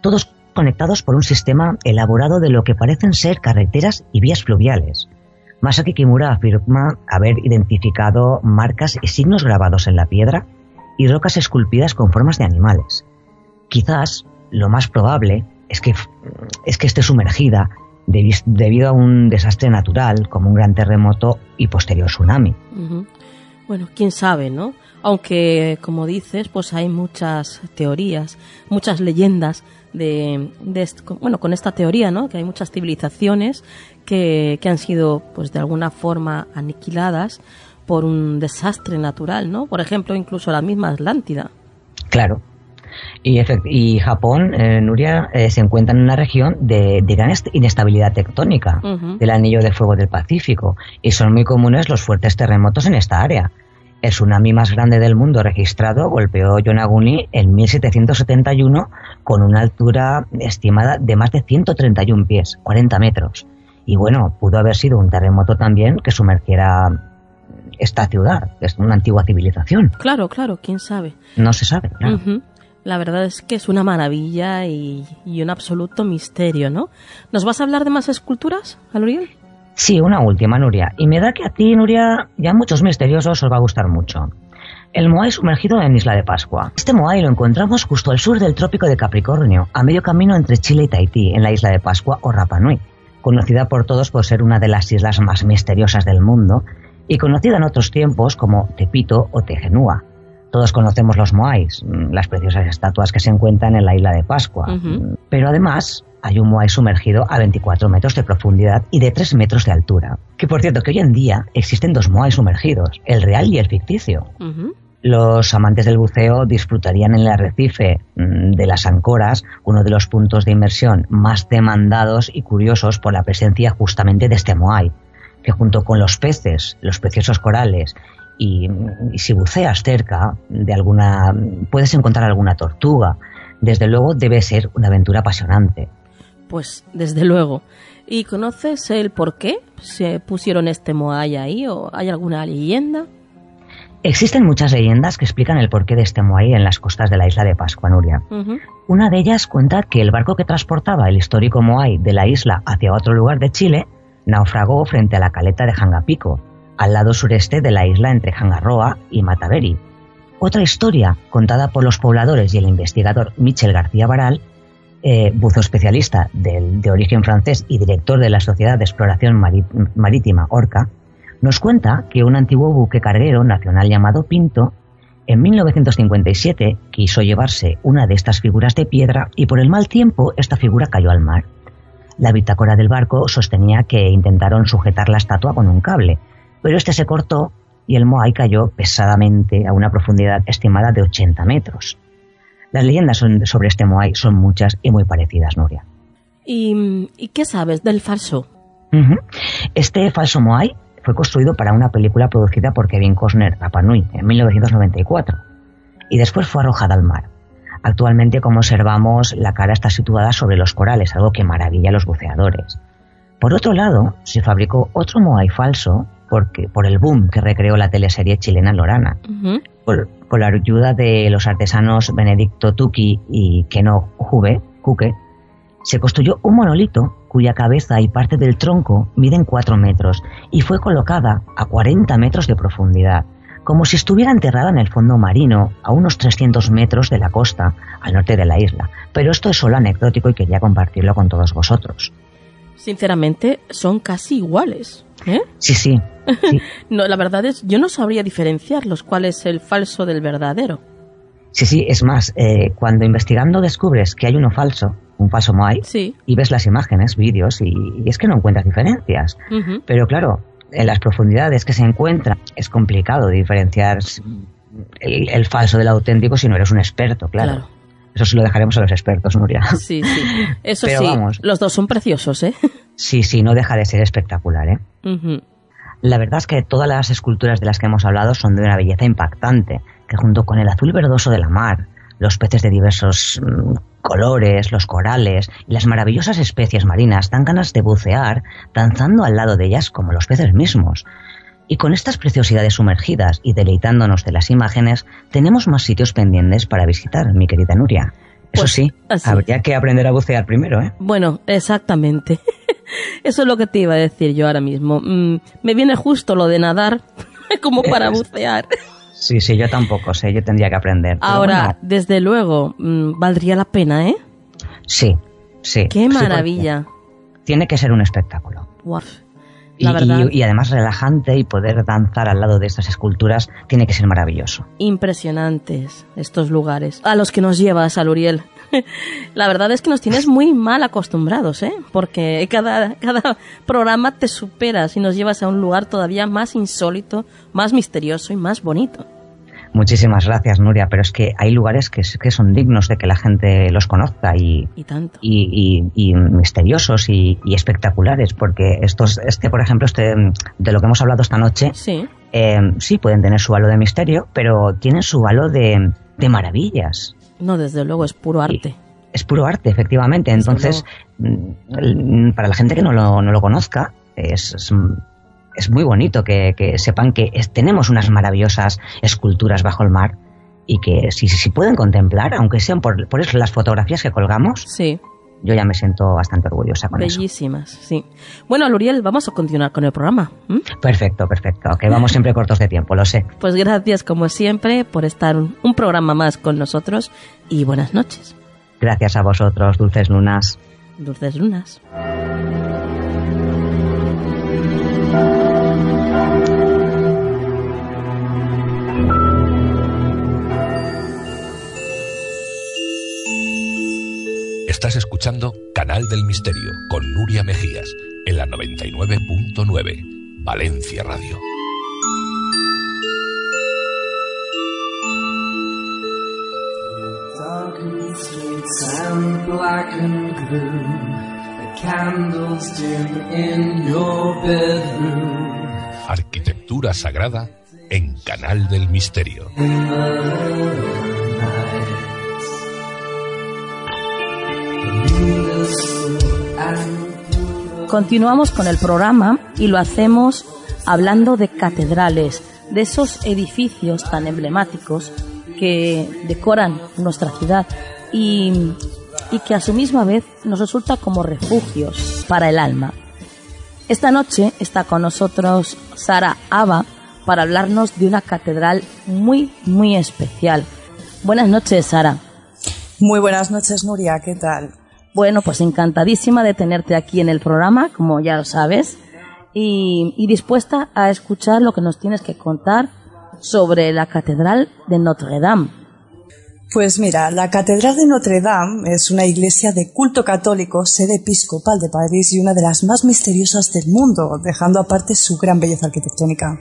Todos conectados por un sistema elaborado de lo que parecen ser carreteras y vías fluviales. Masaki Kimura afirma haber identificado marcas y signos grabados en la piedra y rocas esculpidas con formas de animales. Quizás lo más probable es que, es que esté sumergida debido a un desastre natural como un gran terremoto y posterior tsunami. Bueno, quién sabe, ¿no? Aunque, como dices, pues hay muchas teorías, muchas leyendas de, bueno, con esta teoría, ¿no? Que hay muchas civilizaciones que, que han sido, pues, de alguna forma aniquiladas por un desastre natural, ¿no? Por ejemplo, incluso la misma Atlántida. Claro, y, Japón, eh, Nuria, eh, se encuentra en una región de, gran inestabilidad tectónica del anillo de fuego del Pacífico y son muy comunes los fuertes terremotos en esta área. El tsunami más grande del mundo registrado golpeó Yonaguni en 1771 con una altura estimada de más de 131 pies, 40 metros. Y bueno, pudo haber sido un terremoto también que sumergiera esta ciudad, es una antigua civilización. Claro, claro, quién sabe. No se sabe, claro. La verdad es que es una maravilla y, un absoluto misterio, ¿no? ¿Nos vas a hablar de más esculturas, Aluriel? Sí, una última, Nuria. Y me da que a ti, Nuria, ya muchos misteriosos os va a gustar mucho. El Moai sumergido en Isla de Pascua. Este Moai lo encontramos justo al sur del trópico de Capricornio, a medio camino entre Chile y Tahití, en la Isla de Pascua o Rapa Nui, conocida por todos por ser una de las islas más misteriosas del mundo y conocida en otros tiempos como Tepito o Tegenúa. Todos conocemos los Moais, mm, las preciosas estatuas que se encuentran en la isla de Pascua. Pero además hay un Moai sumergido a 24 metros de profundidad y de 3 metros de altura. Que por cierto, que hoy en día existen dos Moai sumergidos, el real y el ficticio. Los amantes del buceo disfrutarían en el arrecife mm, de las Ancoras, uno de los puntos de inmersión más demandados y curiosos por la presencia justamente de este Moai, que junto con los peces, los preciosos corales y, si buceas cerca de alguna, puedes encontrar alguna tortuga desde luego debe ser una aventura apasionante. Pues desde luego. ¿Y conoces el por qué se pusieron este Moai ahí o hay alguna leyenda? Existen muchas leyendas que explican el porqué de este Moai en las costas de la isla de Pascua, Nuria. Una de ellas cuenta que el barco que transportaba el histórico Moai de la isla hacia otro lugar de Chile naufragó frente a la caleta de Jangapico, al lado sureste de la isla entre Jangarroa y Mataveri. Otra historia, contada por los pobladores y el investigador Michel García Baral, eh, buzo especialista de origen francés y director de la Sociedad de Exploración Marítima Orca, nos cuenta que un antiguo buque carguero nacional llamado Pinto en 1957 quiso llevarse una de estas figuras de piedra y por el mal tiempo esta figura cayó al mar. La bitácora del barco sostenía que intentaron sujetar la estatua con un cable, pero este se cortó y el Moai cayó pesadamente a una profundidad estimada de 80 metros. Las leyendas sobre este Moai son muchas y muy parecidas, Nuria. ¿Y, qué sabes del falso? Este falso Moai fue construido para una película producida por Kevin Costner Rapanui en 1994 y después fue arrojada al mar. Actualmente, como observamos, la cara está situada sobre los corales, algo que maravilla a los buceadores. Por otro lado, se fabricó otro Moai falso porque, por el boom que recreó la teleserie chilena Lorana. por, la ayuda de los artesanos Benedicto Tuki y Keno Juve, Juque, se construyó un monolito cuya cabeza y parte del tronco miden 4 metros y fue colocada a 40 metros de profundidad, como si estuviera enterrada en el fondo marino a unos 300 metros de la costa al norte de la isla. Pero esto es solo anecdótico y quería compartirlo con todos vosotros. Sinceramente, son casi iguales. ¿Eh? Sí, sí. no, la verdad es, yo no sabría diferenciar los cuál es el falso del verdadero. Sí, sí, es más, eh, cuando investigando descubres que hay uno falso, un falso Moai, sí. y ves las imágenes, vídeos, y, es que no encuentras diferencias. Pero claro, en las profundidades que se encuentra es complicado diferenciar el, falso del auténtico si no eres un experto, claro. Eso sí lo dejaremos a los expertos, Nuria. Sí, sí. Eso sí, los dos son preciosos, ¿eh? Sí, sí, no deja de ser espectacular, ¿eh? La verdad es que todas las esculturas de las que hemos hablado son de una belleza impactante, que junto con el azul verdoso de la mar, los peces de diversos mm, colores, los corales y las maravillosas especies marinas dan ganas de bucear danzando al lado de ellas como los peces mismos. Y con estas preciosidades sumergidas y deleitándonos de las imágenes, tenemos más sitios pendientes para visitar, mi querida Nuria. Eso pues sí, habría que aprender a bucear primero, ¿eh? Bueno, exactamente. Eso es lo que te iba a decir yo ahora mismo. Mm, me viene justo lo de nadar como para bucear. Sí, sí, yo tampoco sé, yo tendría que aprender. Ahora, desde luego, mm, valdría la pena, ¿eh? Sí, sí. Qué maravilla. tiene que ser un espectáculo y, además relajante y poder danzar al lado de estas esculturas tiene que ser maravilloso. Impresionantes estos lugares a los que nos llevas, Aluriel. La verdad es que nos tienes muy mal acostumbrados, ¿eh? Porque cada, cada programa te superas y nos llevas a un lugar todavía más insólito, más misterioso y más bonito. Muchísimas gracias, Nuria, pero es que hay lugares que, que son dignos de que la gente los conozca y, y, misteriosos y, espectaculares, porque estos, este, por ejemplo, este, de lo que hemos hablado esta noche, sí, eh, sí pueden tener su halo de misterio, pero tienen su halo de, maravillas. No, desde luego, es puro arte. es puro arte, efectivamente. Entonces, mm, para la gente que no lo, no lo conozca, es, es muy bonito que, sepan que tenemos unas maravillosas esculturas bajo el mar y que si, si pueden contemplar, aunque sean por, por eso las fotografías que colgamos, sí. yo ya me siento bastante orgullosa con eso. Bellísimas, sí. Bueno, Luriel, vamos a continuar con el programa. Perfecto, perfecto, que vamos siempre cortos de tiempo, lo sé. Pues gracias, como siempre, por estar un programa más con nosotros y buenas noches. Gracias a vosotros, dulces lunas. Dulces lunas. Estás escuchando Canal del Misterio con Nuria Mejías en la 99.9 Valencia Radio. Arquitectura sagrada en Canal del Misterio. Continuamos con el programa y lo hacemos hablando de catedrales, de esos edificios tan emblemáticos que decoran nuestra ciudad y, que a su misma vez nos resulta como refugios para el alma. Esta noche está con nosotros Sara Ava para hablarnos de una catedral muy, muy especial. Buenas noches, Sara. Muy buenas noches, Nuria. ¿Qué tal? Bueno, pues encantadísima de tenerte aquí en el programa, como ya lo sabes, y, y dispuesta a escuchar lo que nos tienes que contar sobre la Catedral de Notre Dame. Pues mira, la Catedral de Notre Dame es una iglesia de culto católico, sede episcopal de París y una de las más misteriosas del mundo, dejando aparte su gran belleza arquitectónica.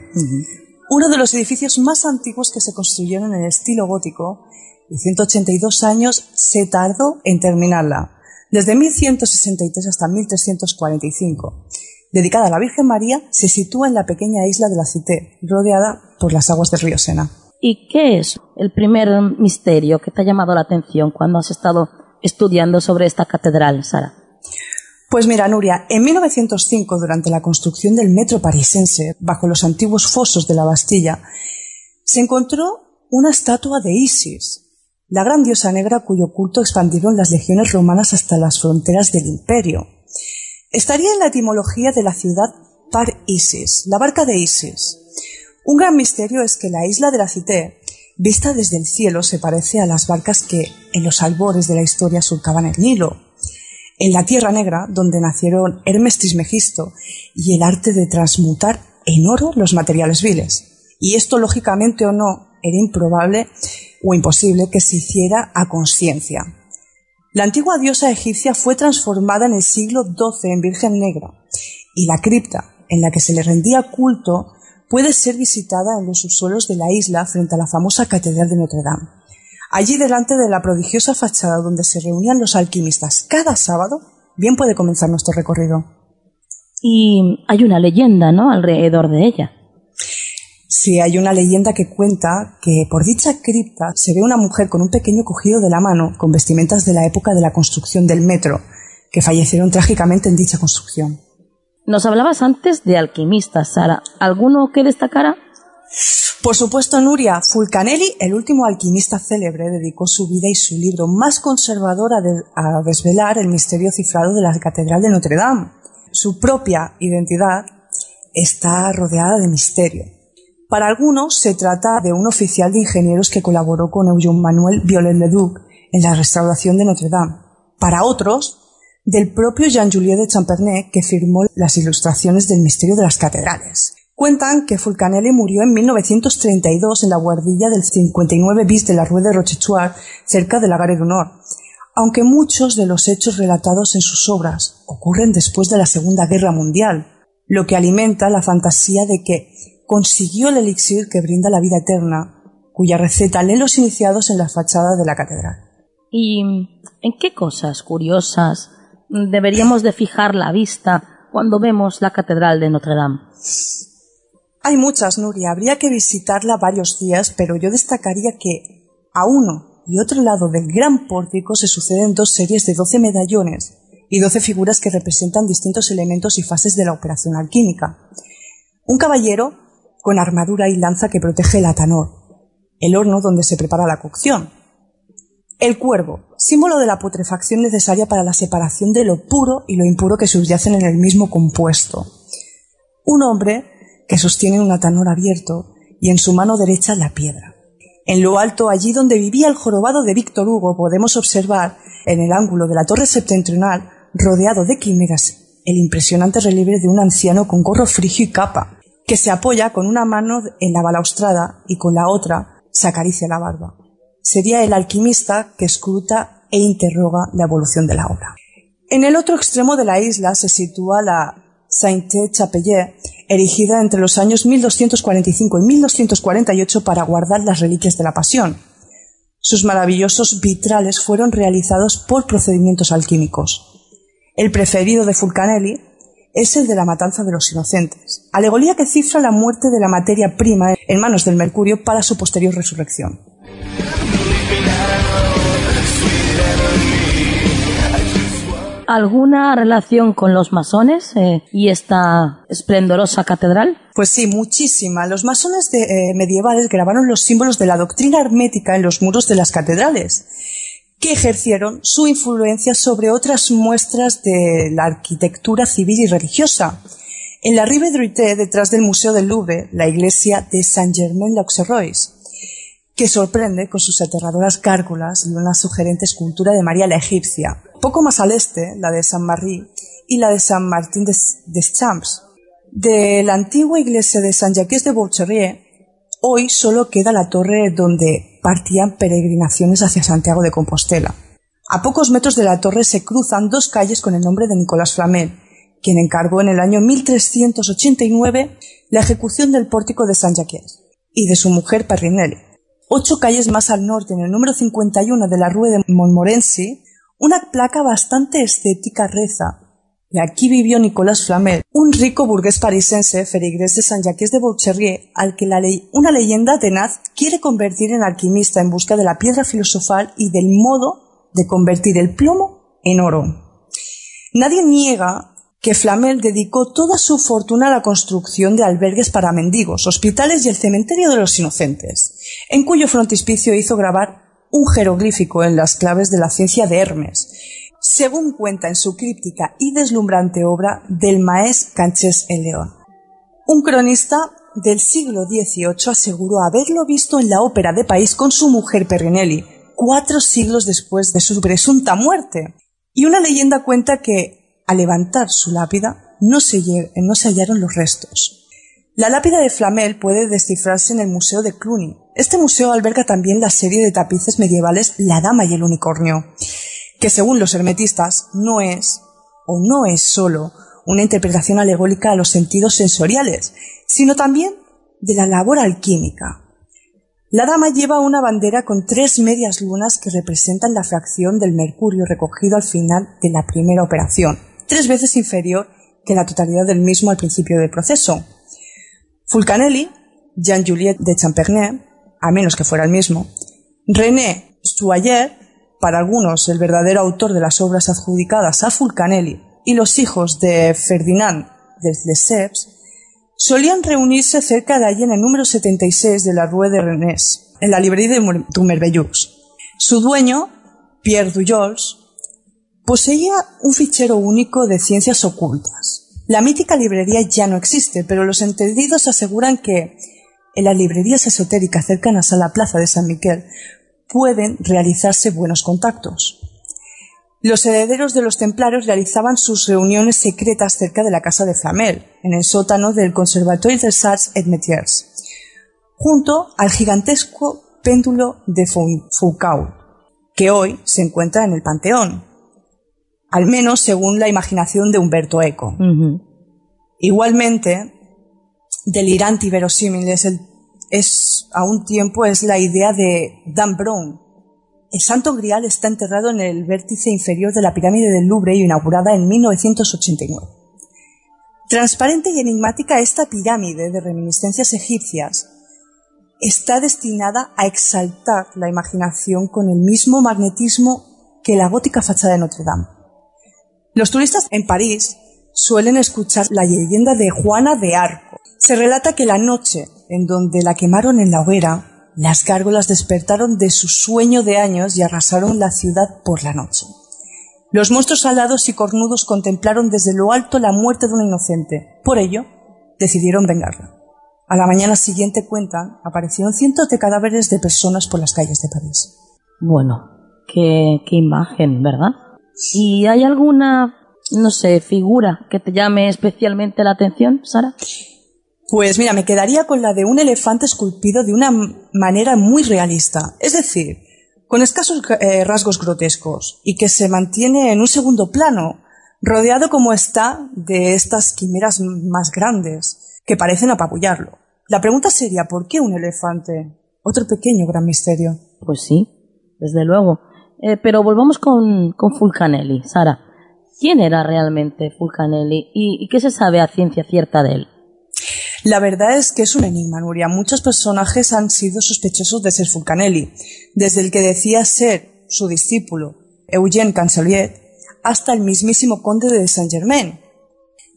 Uno de los edificios más antiguos que se construyeron en estilo gótico, y 182 años se tardó en terminarla, desde 1163 hasta 1345. Dedicada a la Virgen María, se sitúa en la pequeña isla de la Cité, rodeada por las aguas del río Sena. ¿Y qué es el primer misterio que te ha llamado la atención cuando has estado estudiando sobre esta catedral, Sara? Pues mira, Nuria, en 1905, durante la construcción del metro parisense, bajo los antiguos fosos de la Bastilla, se encontró una estatua de Isis, la gran diosa negra cuyo culto expandieron las legiones romanas hasta las fronteras del imperio. Estaría en la etimología de la ciudad Par Isis, la barca de Isis. Un gran misterio es que la isla de la Cité, vista desde el cielo, se parece a las barcas que en los albores de la historia surcaban el Nilo. En la Tierra Negra, donde nacieron Hermes Trismegisto y el arte de transmutar en oro los materiales viles. Y esto, lógicamente o no, era improbable o imposible que se hiciera a conciencia. La antigua diosa egipcia fue transformada en el siglo XII en Virgen Negra y la cripta en la que se le rendía culto puede ser visitada en los subsuelos de la isla frente a la famosa Catedral de Notre Dame. Allí delante de la prodigiosa fachada donde se reunían los alquimistas cada sábado, bien puede comenzar nuestro recorrido. Y hay una leyenda, ¿no?, alrededor de ella. Sí, hay una leyenda que cuenta que por dicha cripta se ve una mujer con un pequeño cogido de la mano con vestimentas de la época de la construcción del metro, que fallecieron trágicamente en dicha construcción. Nos hablabas antes de alquimistas, Sara. ¿Alguno que destacara? Por supuesto, Nuria, Fulcanelli, el último alquimista célebre, dedicó su vida y su libro más conservador a, de- a desvelar el misterio cifrado de la Catedral de Notre Dame. Su propia identidad está rodeada de misterio. Para algunos se trata de un oficial de ingenieros que colaboró con Eugène Manuel Viollet-le-Duc en la restauración de Notre Dame. Para otros, del propio Jean-Juliet de Champernay, que firmó las ilustraciones del misterio de las catedrales. Cuentan que Fulcanelli murió en 1932 en la guardilla del 59 bis de la Rue de Rochechouart, cerca de la Gare du aunque muchos de los hechos relatados en sus obras ocurren después de la Segunda Guerra Mundial, lo que alimenta la fantasía de que consiguió el elixir que brinda la vida eterna, cuya receta leen los iniciados en la fachada de la catedral. ¿Y en qué cosas curiosas deberíamos de fijar la vista cuando vemos la Catedral de Notre Dame? Hay muchas, Nuria. Habría que visitarla varios días, pero yo destacaría que a uno y otro lado del gran pórtico se suceden dos series de doce medallones y doce figuras que representan distintos elementos y fases de la operación alquímica. Un caballero con armadura y lanza que protege el atanor, el horno donde se prepara la cocción. El cuervo, símbolo de la putrefacción necesaria para la separación de lo puro y lo impuro que subyacen en el mismo compuesto. Un hombre que sostiene un atanor abierto y en su mano derecha la piedra. En lo alto, allí donde vivía el jorobado de Víctor Hugo, podemos observar, en el ángulo de la torre septentrional, rodeado de quimeras, el impresionante relieve de un anciano con gorro frigio y capa, que se apoya con una mano en la balaustrada y con la otra se acaricia la barba. Sería el alquimista que escruta e interroga la evolución de la obra. En el otro extremo de la isla se sitúa la Sainte-Chapelle, erigida entre los años 1245 y 1248 para guardar las reliquias de la Pasión. Sus maravillosos vitrales fueron realizados por procedimientos alquímicos. El preferido de Fulcanelli es el de la matanza de los inocentes, alegoría que cifra la muerte de la materia prima en manos del mercurio para su posterior resurrección. alguna relación con los masones eh, y esta esplendorosa catedral? Pues sí, muchísima. Los masones de, eh, medievales grabaron los símbolos de la doctrina hermética en los muros de las catedrales, que ejercieron su influencia sobre otras muestras de la arquitectura civil y religiosa. En la Rive Druité, detrás del Museo del Louvre, la iglesia de Saint-Germain-l'Auxerrois, que sorprende con sus aterradoras gárgolas y una sugerente escultura de María la Egipcia. Poco más al este, la de San Marie y la de San Martín des, Champs. De la antigua iglesia de San Jacques de Boucherie, hoy solo queda la torre donde partían peregrinaciones hacia Santiago de Compostela. A pocos metros de la torre se cruzan dos calles con el nombre de Nicolás Flamel, quien encargó en el año 1389 la ejecución del pórtico de San Jacques y de su mujer Parrinelli. Ocho calles más al norte, en el número 51 de la Rue de Montmorency, una placa bastante estética reza. Y aquí vivió Nicolas Flamel, un rico burgués parisense, ferigrés de San Jacques de Boucherrier, al que una leyenda tenaz quiere convertir en alquimista en busca de la piedra filosofal y del modo de convertir el plomo en oro. Nadie niega que Flamel dedicó toda su fortuna a la construcción de albergues para mendigos, hospitales y el cementerio de los inocentes, en cuyo frontispicio hizo grabar un jeroglífico en las claves de la ciencia de Hermes, según cuenta en su críptica y deslumbrante obra del maés Canches el León. Un cronista del siglo XVIII aseguró haberlo visto en la ópera de París con su mujer Perrinelli, cuatro siglos después de su presunta muerte. Y una leyenda cuenta que al levantar su lápida no se, no se hallaron los restos. La lápida de Flamel puede descifrarse en el Museo de Cluny. Este museo alberga también la serie de tapices medievales La Dama y el Unicornio, que según los hermetistas no es, o no es solo, una interpretación alegórica a los sentidos sensoriales, sino también de la labor alquímica. La dama lleva una bandera con tres medias lunas que representan la fracción del mercurio recogido al final de la primera operación tres veces inferior que la totalidad del mismo al principio del proceso. Fulcanelli, Jean-Juliet de Champernay, a menos que fuera el mismo, René Stuayer, para algunos el verdadero autor de las obras adjudicadas a Fulcanelli, y los hijos de Ferdinand de Lesseps, solían reunirse cerca de allí en el número 76 de la Rue de Rennes, en la librería de Dumerbellux. Su dueño, Pierre Dujols, Poseía un fichero único de ciencias ocultas. La mítica librería ya no existe, pero los entendidos aseguran que en las librerías esotéricas cercanas a la plaza de San Miguel pueden realizarse buenos contactos. Los herederos de los templarios realizaban sus reuniones secretas cerca de la casa de Flamel, en el sótano del Conservatoire des Arts et Métiers, junto al gigantesco péndulo de Foucault, que hoy se encuentra en el Panteón, al menos según la imaginación de Humberto Eco. Igualmente, delirante y verosímil es, es a un tiempo es la idea de Dan Brown. El Santo Grial está enterrado en el vértice inferior de la pirámide del Louvre inaugurada en 1989. Transparente y enigmática, esta pirámide de reminiscencias egipcias está destinada a exaltar la imaginación con el mismo magnetismo que la gótica fachada de Notre Dame. Los turistas en París suelen escuchar la leyenda de Juana de Arco. Se relata que la noche en donde la quemaron en la hoguera, las gárgolas despertaron de su sueño de años y arrasaron la ciudad por la noche. Los monstruos alados y cornudos contemplaron desde lo alto la muerte de una inocente. Por ello, decidieron vengarla. A la mañana siguiente, cuentan, aparecieron cientos de cadáveres de personas por las calles de París. Bueno, qué, qué imagen, ¿verdad? ¿Y hay alguna, no sé, figura que te llame especialmente la atención, Sara? Pues mira, me quedaría con la de un elefante esculpido de una manera muy realista, es decir, con escasos eh, rasgos grotescos y que se mantiene en un segundo plano, rodeado como está de estas quimeras más grandes que parecen apabullarlo. La pregunta sería, ¿por qué un elefante? Otro pequeño gran misterio. Pues sí, desde luego. Eh, pero volvamos con, con Fulcanelli, Sara. ¿Quién era realmente Fulcanelli y, qué se sabe a ciencia cierta de él? La verdad es que es un enigma, Nuria. Muchos personajes han sido sospechosos de ser Fulcanelli, desde el que decía ser su discípulo, Eugène Cancelier, hasta el mismísimo conde de Saint-Germain.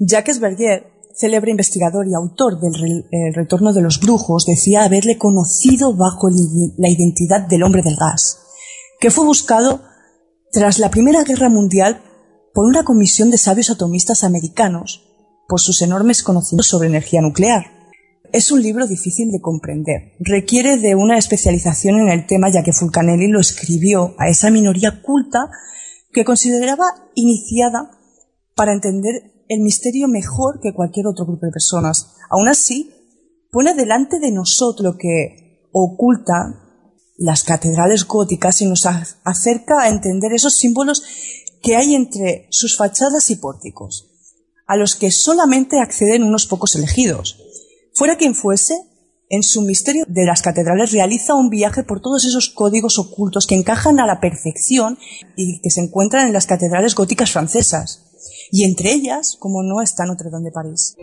Jacques Berger, célebre investigador y autor del Retorno de los Brujos, decía haberle conocido bajo la identidad del hombre del gas, que fue buscado tras la Primera Guerra Mundial por una comisión de sabios atomistas americanos por sus enormes conocimientos sobre energía nuclear. Es un libro difícil de comprender. Requiere de una especialización en el tema ya que Fulcanelli lo escribió a esa minoría culta que consideraba iniciada para entender el misterio mejor que cualquier otro grupo de personas. Aún así, pone delante de nosotros lo que oculta las catedrales góticas y nos acerca a entender esos símbolos que hay entre sus fachadas y pórticos, a los que solamente acceden unos pocos elegidos. Fuera quien fuese, en su misterio de las catedrales realiza un viaje por todos esos códigos ocultos que encajan a la perfección y que se encuentran en las catedrales góticas francesas. Y entre ellas, como no, está Notre Dame de París.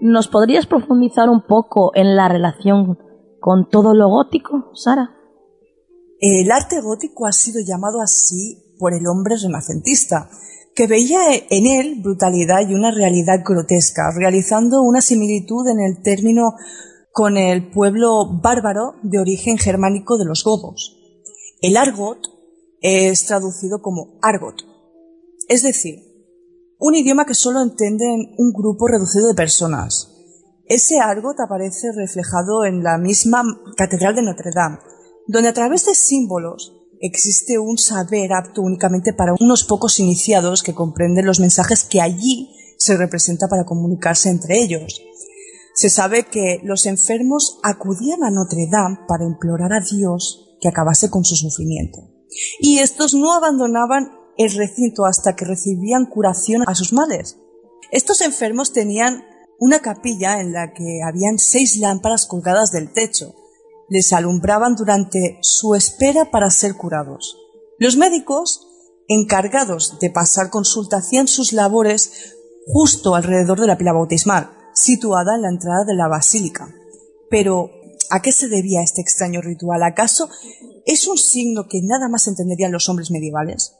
¿Nos podrías profundizar un poco en la relación con todo lo gótico, Sara? El arte gótico ha sido llamado así por el hombre renacentista, que veía en él brutalidad y una realidad grotesca, realizando una similitud en el término con el pueblo bárbaro de origen germánico de los godos. El argot es traducido como argot, es decir, un idioma que solo entienden un grupo reducido de personas. Ese argot aparece reflejado en la misma Catedral de Notre Dame, donde a través de símbolos existe un saber apto únicamente para unos pocos iniciados que comprenden los mensajes que allí se representa para comunicarse entre ellos. Se sabe que los enfermos acudían a Notre Dame para implorar a Dios que acabase con su sufrimiento. Y estos no abandonaban el recinto hasta que recibían curación a sus males. Estos enfermos tenían una capilla en la que habían seis lámparas colgadas del techo, les alumbraban durante su espera para ser curados. Los médicos, encargados de pasar consulta, hacían sus labores justo alrededor de la pila bautismal, situada en la entrada de la basílica. Pero, ¿a qué se debía este extraño ritual? ¿Acaso es un signo que nada más entenderían los hombres medievales?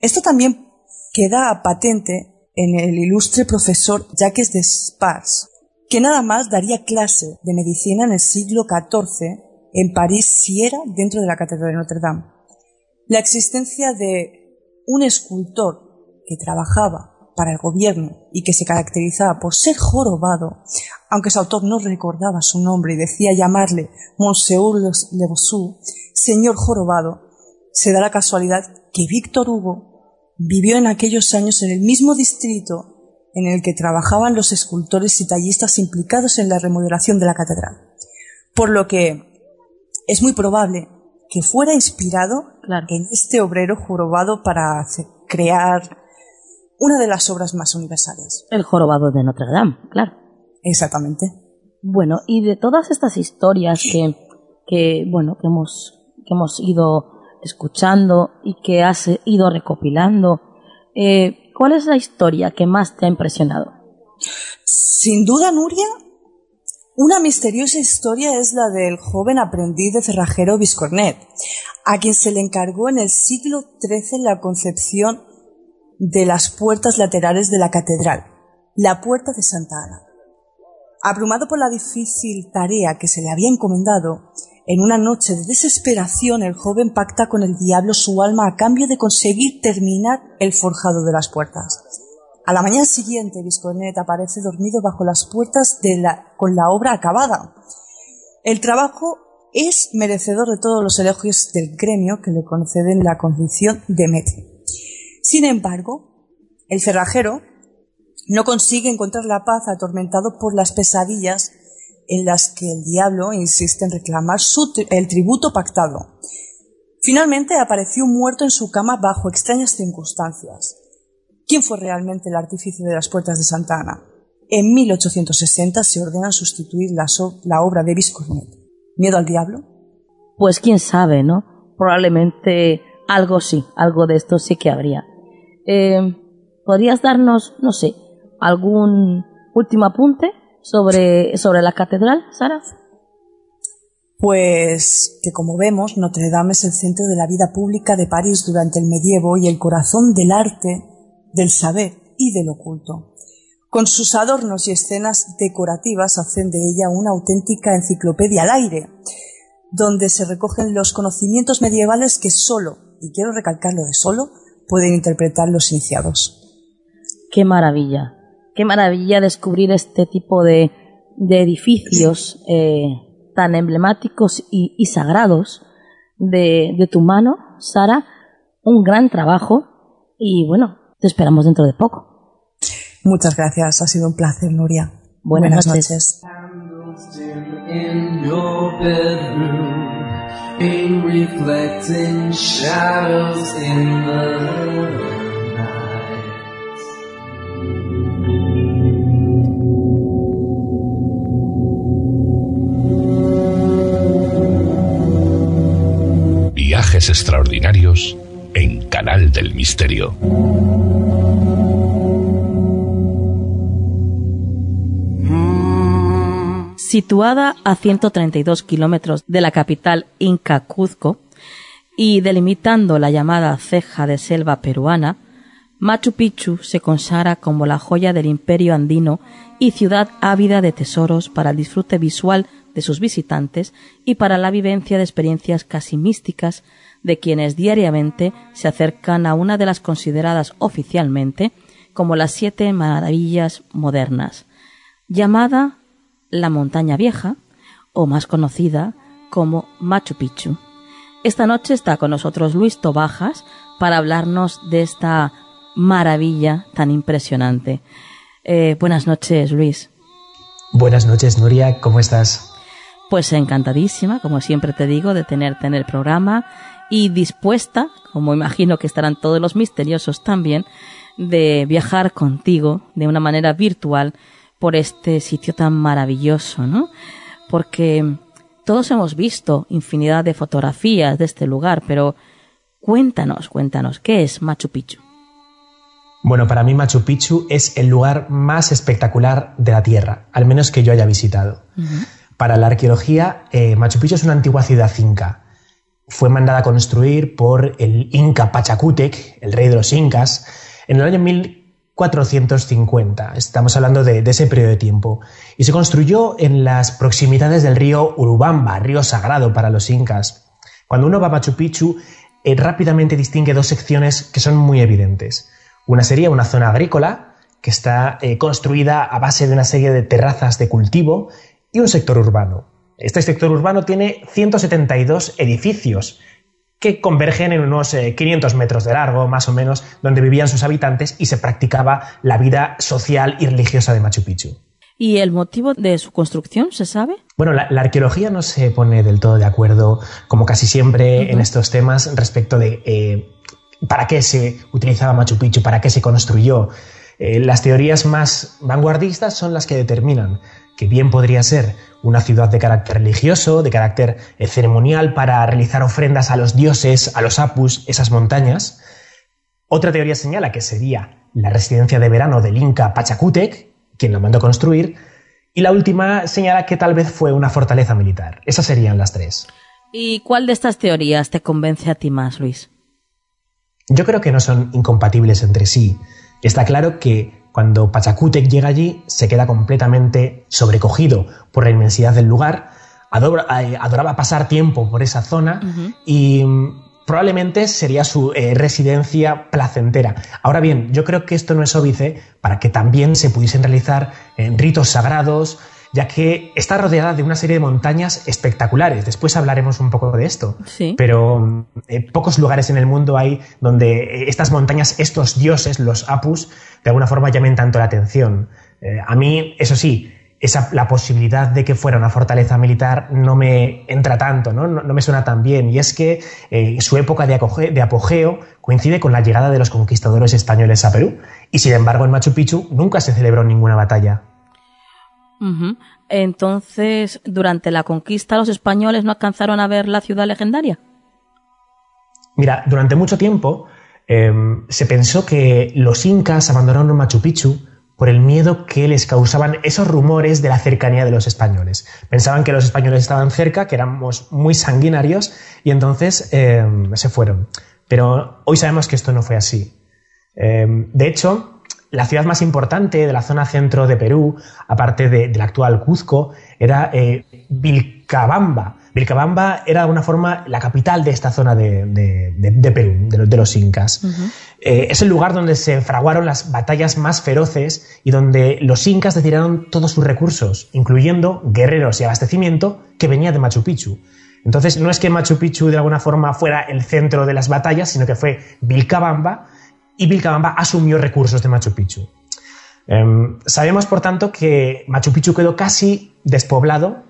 Esto también queda patente en el ilustre profesor Jacques Despars, que nada más daría clase de medicina en el siglo XIV en París si era dentro de la Catedral de Notre Dame. La existencia de un escultor que trabajaba para el gobierno y que se caracterizaba por ser jorobado, aunque su autor no recordaba su nombre y decía llamarle Monsieur Le Bossu, señor jorobado, se da la casualidad que Víctor Hugo vivió en aquellos años en el mismo distrito en el que trabajaban los escultores y tallistas implicados en la remodelación de la catedral. Por lo que es muy probable que fuera inspirado en este obrero jorobado para crear una de las obras más universales. El jorobado de Notre Dame, claro. Exactamente. Bueno, y de todas estas historias que, que bueno, que hemos, que hemos ido escuchando y que has ido recopilando, eh, ¿cuál es la historia que más te ha impresionado? Sin duda, Nuria, una misteriosa historia es la del joven aprendiz de cerrajero Viscornet, a quien se le encargó en el siglo XIII la concepción de las puertas laterales de la catedral, la puerta de Santa Ana. Abrumado por la difícil tarea que se le había encomendado, en una noche de desesperación el joven pacta con el diablo su alma a cambio de conseguir terminar el forjado de las puertas. A la mañana siguiente, Visconet aparece dormido bajo las puertas de la, con la obra acabada. El trabajo es merecedor de todos los elogios del gremio que le conceden la condición de maître. Sin embargo, el cerrajero no consigue encontrar la paz atormentado por las pesadillas en las que el diablo insiste en reclamar el tributo pactado. Finalmente apareció muerto en su cama bajo extrañas circunstancias. ¿Quién fue realmente el artífice de las puertas de Santa Ana? En 1860 se ordena sustituir la, obra de Viscornet. ¿Miedo al diablo? Pues quién sabe, ¿no? Probablemente algo sí, algo de esto sí que habría. Eh, ¿Podrías darnos, no sé, algún último apunte sobre, sobre la catedral, Sara? Pues que como vemos, Notre Dame es el centro de la vida pública de París durante el medievo y el corazón del arte, del saber y del oculto. Con sus adornos y escenas decorativas hacen de ella una auténtica enciclopedia al aire, donde se recogen los conocimientos medievales que solo, y quiero recalcarlo de solo, pueden interpretar los iniciados. Qué maravilla, qué maravilla descubrir este tipo de, edificios eh, tan emblemáticos y, sagrados de, de tu mano, Sara. Un gran trabajo y bueno, te esperamos dentro de poco. Muchas gracias, ha sido un placer, Nuria. Buenas, noches. Viajes extraordinarios en Canal del Misterio. Situada a 132 kilómetros de la capital inca Cuzco y delimitando la llamada ceja de selva peruana, Machu Picchu se consagra como la joya del imperio andino y ciudad ávida de tesoros para el disfrute visual de sus visitantes y para la vivencia de experiencias casi místicas de quienes diariamente se acercan a una de las consideradas oficialmente como las siete maravillas modernas, llamada la montaña vieja, o más conocida como Machu Picchu. Esta noche está con nosotros Luis Tobajas para hablarnos de esta maravilla tan impresionante. Eh, buenas noches, Luis. Buenas noches, Nuria, ¿cómo estás? Pues encantadísima, como siempre te digo, de tenerte en el programa y dispuesta, como imagino que estarán todos los misteriosos también, de viajar contigo de una manera virtual por este sitio tan maravilloso, ¿no? Porque todos hemos visto infinidad de fotografías de este lugar, pero cuéntanos, cuéntanos, ¿qué es Machu Picchu? Bueno, para mí Machu Picchu es el lugar más espectacular de la Tierra, al menos que yo haya visitado. Para la arqueología, eh, Machu Picchu es una antigua ciudad inca. Fue mandada a construir por el Inca Pachacútec, el rey de los incas, en el año 1000 450. Estamos hablando de, ese periodo de tiempo. Y se construyó en las proximidades del río Urubamba, río sagrado para los incas. Cuando uno va a Machu Picchu, eh, rápidamente distingue dos secciones que son muy evidentes. Una sería una zona agrícola, que está eh, construida a base de una serie de terrazas de cultivo, y un sector urbano. Este sector urbano tiene 172 edificios, que convergen en unos 500 eh, metros de largo, más o menos, donde vivían sus habitantes y se practicaba la vida social y religiosa de Machu Picchu. ¿Y el motivo de su construcción se sabe? Bueno, la, arqueología no se pone del todo de acuerdo, como casi siempre en estos temas, respecto de eh, para qué se utilizaba Machu Picchu, para qué se construyó. Eh, las teorías más vanguardistas son las que determinan que bien podría ser una ciudad de carácter religioso, de carácter eh, ceremonial para realizar ofrendas a los dioses, a los apus, esas montañas. Otra teoría señala que sería la residencia de verano del Inca Pachacútec, quien lo mandó construir, y la última señala que tal vez fue una fortaleza militar. Esas serían las tres. ¿Y cuál de estas teorías te convence a ti más, Luis? Yo creo que no son incompatibles entre sí. Está claro que cuando Pachacútec llega allí, se queda completamente sobrecogido por la inmensidad del lugar, eh, adoraba pasar tiempo por esa zona y mm, probablemente sería su eh, residencia placentera. Ahora bien, yo creo que esto no es óbice para que también se pudiesen realizar eh, ritos sagrados, ya que está rodeada de una serie de montañas espectaculares. Después hablaremos un poco de esto. Pero eh, pocos lugares en el mundo hay donde estas montañas, estos dioses, los apus, de alguna forma llamen tanto la atención. Eh, a mí, eso sí, esa, la posibilidad de que fuera una fortaleza militar no me entra tanto, no, no, me suena tan bien. Y es que su época de, de, apogeo coincide con la llegada de los conquistadores españoles a Perú. Y sin embargo, en Machu Picchu nunca se celebró ninguna batalla. Entonces, durante la conquista, los españoles no alcanzaron a ver la ciudad legendaria. Mira, durante mucho tiempo em, se pensó que los incas abandonaron Machu Picchu por el miedo que les causaban esos rumores de la cercanía de los españoles. Pensaban que los españoles estaban cerca, que éramos muy sanguinarios y entonces eh, se fueron. Pero hoy sabemos que esto no fue así. Eh, de hecho, la ciudad más importante de la zona centro de Perú, aparte de, del actual Cuzco, era eh, Vilcabamba. Vilcabamba era de alguna forma la capital de esta zona de, Perú, de, los incas. Eh, es el lugar donde se fraguaron las batallas más feroces y donde los incas retiraron todos sus recursos, incluyendo guerreros y abastecimiento que venía de Machu Picchu. Entonces, no es que Machu Picchu de alguna forma fuera el centro de las batallas, sino que fue Vilcabamba y Vilcabamba asumió recursos de Machu Picchu. Em, sabemos, por tanto, que Machu Picchu quedó casi despoblado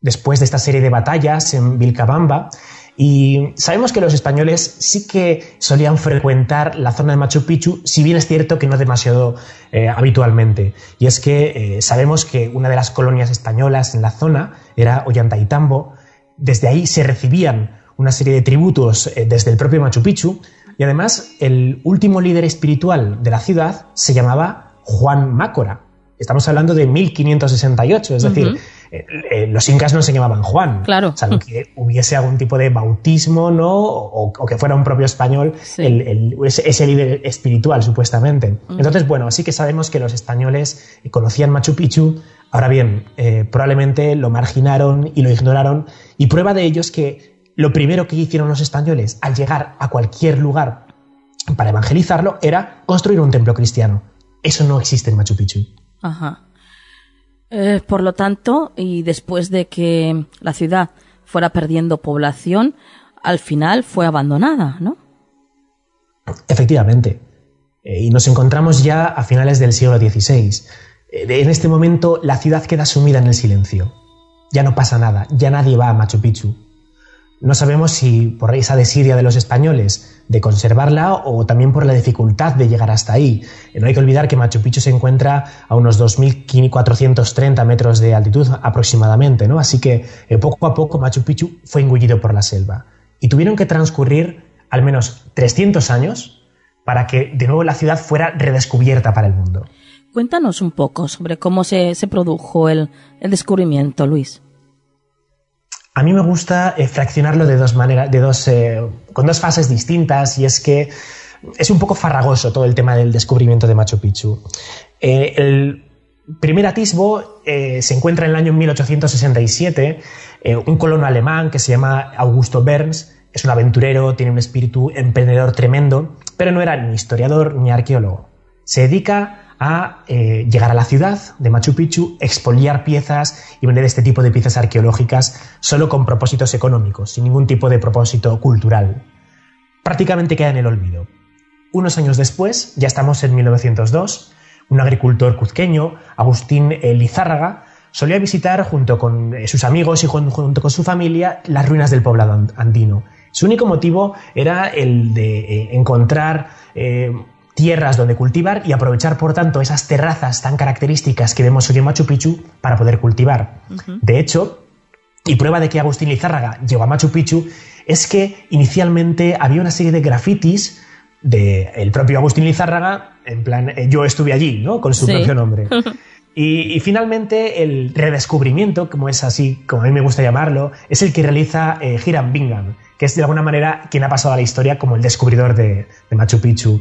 después de esta serie de batallas en Vilcabamba y sabemos que los españoles sí que solían frecuentar la zona de Machu Picchu, si bien es cierto que no demasiado eh, habitualmente. Y es que eh, sabemos que una de las colonias españolas en la zona era Ollantaytambo. Desde ahí se recibían una serie de tributos eh, desde el propio Machu Picchu. Y además, el último líder espiritual de la ciudad se llamaba Juan Mácora. Estamos hablando de 1568, es decir, eh, eh, los incas no se llamaban Juan, claro. salvo que hubiese algún tipo de bautismo, ¿no? O, que fuera un propio español ese, líder espiritual, supuestamente. Entonces, bueno, así que sabemos que los españoles conocían Machu Picchu. Ahora bien, eh, probablemente lo marginaron y lo ignoraron. Y prueba de ello es que lo primero que hicieron los españoles al llegar a cualquier lugar para evangelizarlo era construir un templo cristiano. Eso no existe en Machu Picchu. Ajá. Eh, por lo tanto, y después de que la ciudad fuera perdiendo población, al final fue abandonada, ¿no? Efectivamente. Eh, y nos encontramos ya a finales del siglo XVI. Eh, en este momento la ciudad queda sumida en el silencio. Ya no pasa nada, ya nadie va a Machu Picchu. No sabemos si por esa desidia de los españoles de conservarla o también por la dificultad de llegar hasta ahí. No hay que olvidar que Machu Picchu se encuentra a unos 2.430 metros de altitud aproximadamente, ¿no? Así que eh, poco a poco Machu Picchu fue engullido por la selva. Y tuvieron que transcurrir al menos 300 años para que de nuevo la ciudad fuera redescubierta para el mundo. Cuéntanos un poco sobre cómo se, produjo el descubrimiento, Luis. A mí me gusta eh, fraccionarlo de dos maneras, de dos, eh, con dos fases distintas, y es que es un poco farragoso todo el tema del descubrimiento de Machu Picchu. Eh, el primer atisbo se encuentra en el año 1867. un colono alemán que se llama Augusto Berns es un aventurero, tiene un espíritu emprendedor tremendo, pero no era ni historiador ni arqueólogo. Se dedica a eh, llegar a la ciudad de Machu Picchu, expoliar piezas y vender este tipo de piezas arqueológicas solo con propósitos económicos, sin ningún tipo de propósito cultural. Prácticamente queda en el olvido. Unos años después, ya estamos en 1902, un agricultor cuzqueño, Agustín Lizárraga, solía visitar junto con eh, sus amigos y junto con su familia las ruinas del poblado andino. Su único motivo era el de eh, encontrar tierras donde cultivar y aprovechar, por tanto, esas terrazas tan características que vemos hoy en Machu Picchu para poder cultivar. De hecho, y prueba de que Agustín Lizárraga llegó a Machu Picchu, es que inicialmente había una serie de grafitis del propio Agustín Lizárraga, en plan, eh, yo estuve allí, ¿no? Con su propio nombre. Y, finalmente el redescubrimiento, como es así, como a mí me gusta llamarlo, es el que realiza eh, Hiram Bingham, que es de alguna manera quien ha pasado a la historia como el descubridor de Machu Picchu.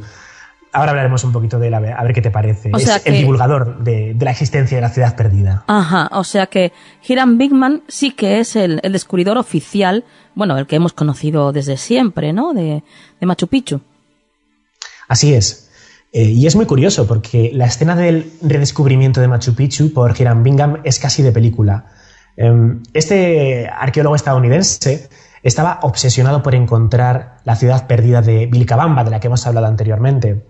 Ahora hablaremos un poquito de él, a ver, qué te parece. es el divulgador de, la existencia de la ciudad perdida. Ajá, o sea que Hiram Bigman sí que es el, descubridor oficial, bueno, el que hemos conocido desde siempre, ¿no? De, Machu Picchu. Así es. Eh, y es muy curioso porque la escena del redescubrimiento de Machu Picchu por Hiram Bingham es casi de película. Em, este arqueólogo estadounidense estaba obsesionado por encontrar la ciudad perdida de Vilcabamba, de la que hemos hablado anteriormente.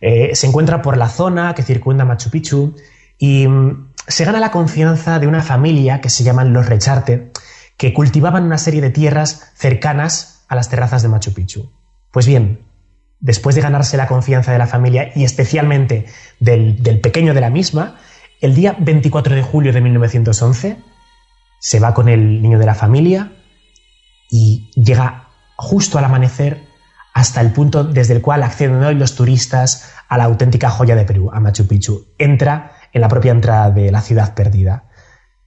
Eh, se encuentra por la zona que circunda Machu Picchu y mm, se gana la confianza de una familia que se llaman los Recharte, que cultivaban una serie de tierras cercanas a las terrazas de Machu Picchu. Pues bien, después de ganarse la confianza de la familia y especialmente del, del pequeño de la misma, el día 24 de julio de 1911 se va con el niño de la familia y llega justo al amanecer hasta el punto desde el cual acceden hoy los turistas a la auténtica joya de Perú, a Machu Picchu. Entra en la propia entrada de la ciudad perdida.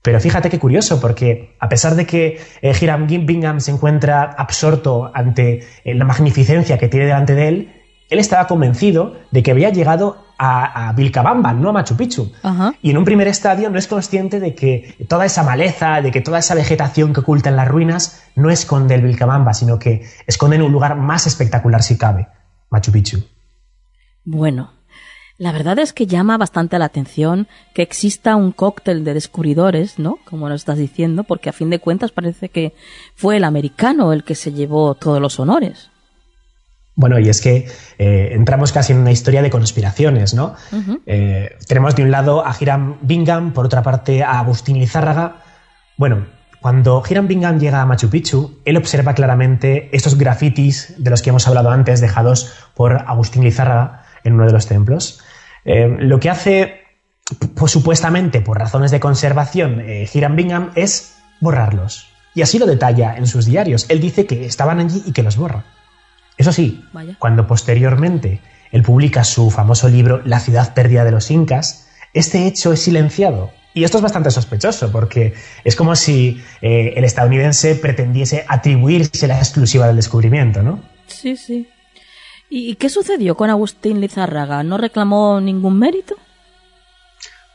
Pero fíjate qué curioso, porque a pesar de que eh, Hiram Bingham se encuentra absorto ante eh, la magnificencia que tiene delante de él, él estaba convencido de que había llegado a, a Vilcabamba, no a Machu Picchu. Y en un primer estadio no es consciente de que toda esa maleza, de que toda esa vegetación que oculta en las ruinas no esconde el Vilcabamba, sino que esconde en un lugar más espectacular si cabe, Machu Picchu. Bueno, la verdad es que llama bastante la atención que exista un cóctel de descubridores, ¿no? Como nos estás diciendo, porque a fin de cuentas parece que fue el americano el que se llevó todos los honores. Bueno, y es que eh, entramos casi en una historia de conspiraciones, ¿no? Eh, tenemos de un lado a Hiram Bingham, por otra parte a Agustín Lizárraga. Bueno, cuando Hiram Bingham llega a Machu Picchu, él observa claramente estos grafitis de los que hemos hablado antes, dejados por Agustín Lizárraga en uno de los templos. Eh, lo que hace, pues, supuestamente por razones de conservación, Hiram Bingham es borrarlos. Y así lo detalla en sus diarios. Él dice que estaban allí y que los borra. Eso sí, cuando posteriormente él publica su famoso libro La ciudad perdida de los incas, este hecho es silenciado. Y esto es bastante sospechoso, porque es como si eh, el estadounidense pretendiese atribuirse la exclusiva del descubrimiento, ¿no? Sí, sí. ¿Y qué sucedió con Agustín Lizárraga? ¿No reclamó ningún mérito?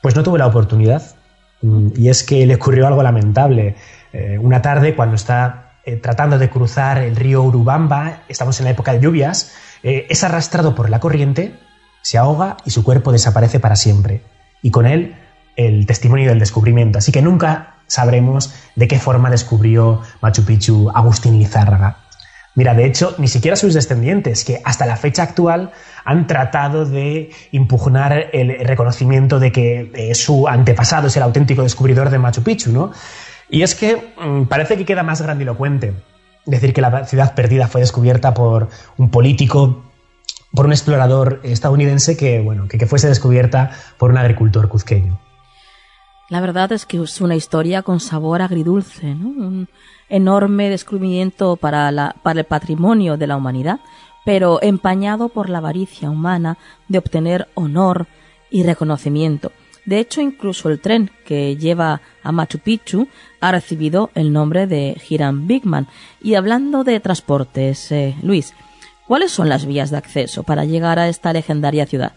Pues no tuvo la oportunidad. Mm, y es que le ocurrió algo lamentable. Eh, una tarde, cuando está eh, tratando de cruzar el río Urubamba, estamos en la época de lluvias, eh, es arrastrado por la corriente, se ahoga y su cuerpo desaparece para siempre. Y con él el testimonio del descubrimiento. Así que nunca sabremos de qué forma descubrió Machu Picchu Agustín Lizárraga. Mira, de hecho, ni siquiera sus descendientes, que hasta la fecha actual han tratado de impugnar el reconocimiento de que eh, su antepasado es el auténtico descubridor de Machu Picchu, ¿no? Y es que mm, parece que queda más grandilocuente decir que la ciudad perdida fue descubierta por un político, por un explorador estadounidense que, bueno, que, fuese descubierta por un agricultor cuzqueño. La verdad es que es una historia con sabor agridulce, ¿no? enorme descubrimiento para, la, para el patrimonio de la humanidad, pero empañado por la avaricia humana de obtener honor y reconocimiento. De hecho, incluso el tren que lleva a Machu Picchu ha recibido el nombre de Hiram Bigman. Y hablando de transportes, eh, Luis, ¿cuáles son las vías de acceso para llegar a esta legendaria ciudad?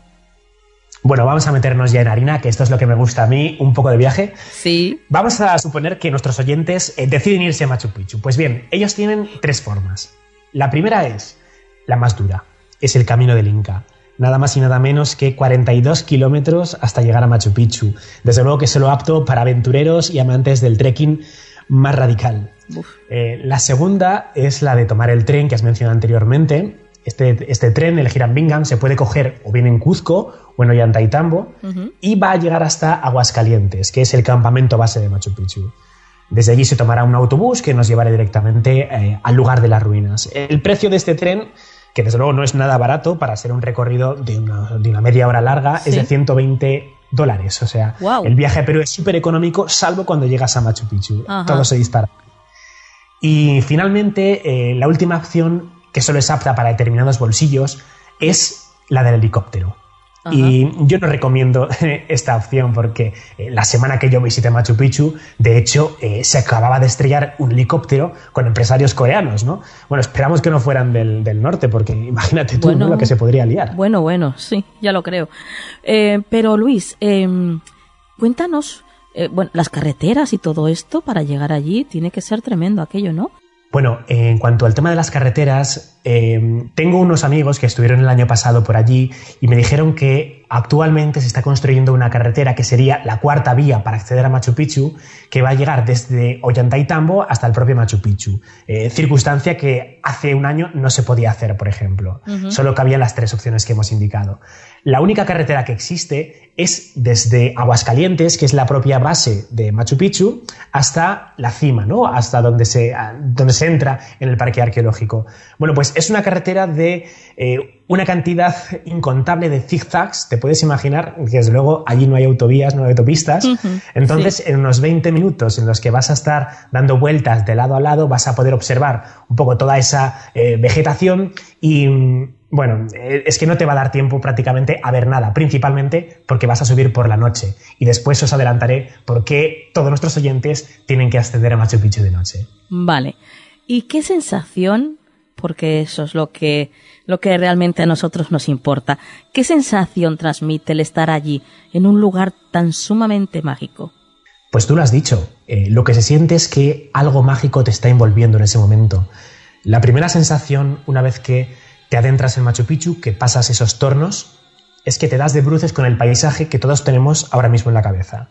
Bueno, vamos a meternos ya en harina, que esto es lo que me gusta a mí, un poco de viaje. Sí. Vamos a suponer que nuestros oyentes eh, deciden irse a Machu Picchu. Pues bien, ellos tienen tres formas. La primera es la más dura, es el camino del Inca. Nada más y nada menos que 42 kilómetros hasta llegar a Machu Picchu. Desde luego que es lo apto para aventureros y amantes del trekking más radical. Eh, la segunda es la de tomar el tren que has mencionado anteriormente, este, este, tren, el Hiram Bingham, se puede coger o bien en Cuzco o en Ollantaytambo y va a llegar hasta Aguascalientes, que es el campamento base de Machu Picchu. Desde allí se tomará un autobús que nos llevará directamente eh, al lugar de las ruinas. El precio de este tren, que desde luego no es nada barato para ser un recorrido de una, media hora larga, es de 120 dólares. O sea, el viaje a Perú es súper económico, salvo cuando llegas a Machu Picchu. Todo se dispara. Y finalmente, eh, la última opción que solo es apta para determinados bolsillos, es la del helicóptero. Y yo no recomiendo esta opción porque eh, la semana que yo visité Machu Picchu, de hecho, eh, se acababa de estrellar un helicóptero con empresarios coreanos, ¿no? Bueno, esperamos que no fueran del, norte porque imagínate tú lo que se podría liar. Bueno, bueno, sí, ya lo creo. Eh, pero Luis, em, cuéntanos, bueno, las carreteras y todo esto para llegar allí tiene que ser tremendo aquello, ¿no? Bueno, en cuanto al tema de las carreteras, eh, tengo unos amigos que estuvieron el año pasado por allí y me dijeron que actualmente se está construyendo una carretera que sería la cuarta vía para acceder a Machu Picchu, que va a llegar desde Ollantaytambo hasta el propio Machu Picchu. Eh, circunstancia que hace un año no se podía hacer, por ejemplo. Solo cabían las tres opciones que hemos indicado. La única carretera que existe es desde Aguascalientes, que es la propia base de Machu Picchu, hasta la cima, ¿no? Hasta donde se, donde se entra en el parque arqueológico. Bueno, pues es una carretera de eh, una cantidad incontable de zigzags, te puedes imaginar que desde luego allí no hay autovías, no hay autopistas. Entonces, en unos 20 minutos en los que vas a estar dando vueltas de lado a lado, vas a poder observar un poco toda esa eh, vegetación y bueno, eh, es que no te va a dar tiempo prácticamente a ver nada, principalmente porque vas a subir por la noche. Y después os adelantaré por qué todos nuestros oyentes tienen que ascender a Machu Picchu de noche. Vale. ¿Y qué sensación, porque eso es lo que, lo que realmente a nosotros nos importa, qué sensación transmite el estar allí, en un lugar tan sumamente mágico? Pues tú lo has dicho, eh, lo que se siente es que algo mágico te está envolviendo en ese momento. La primera sensación, una vez que te adentras en Machu Picchu, que pasas esos tornos, es que te das de bruces con el paisaje que todos tenemos ahora mismo en la cabeza.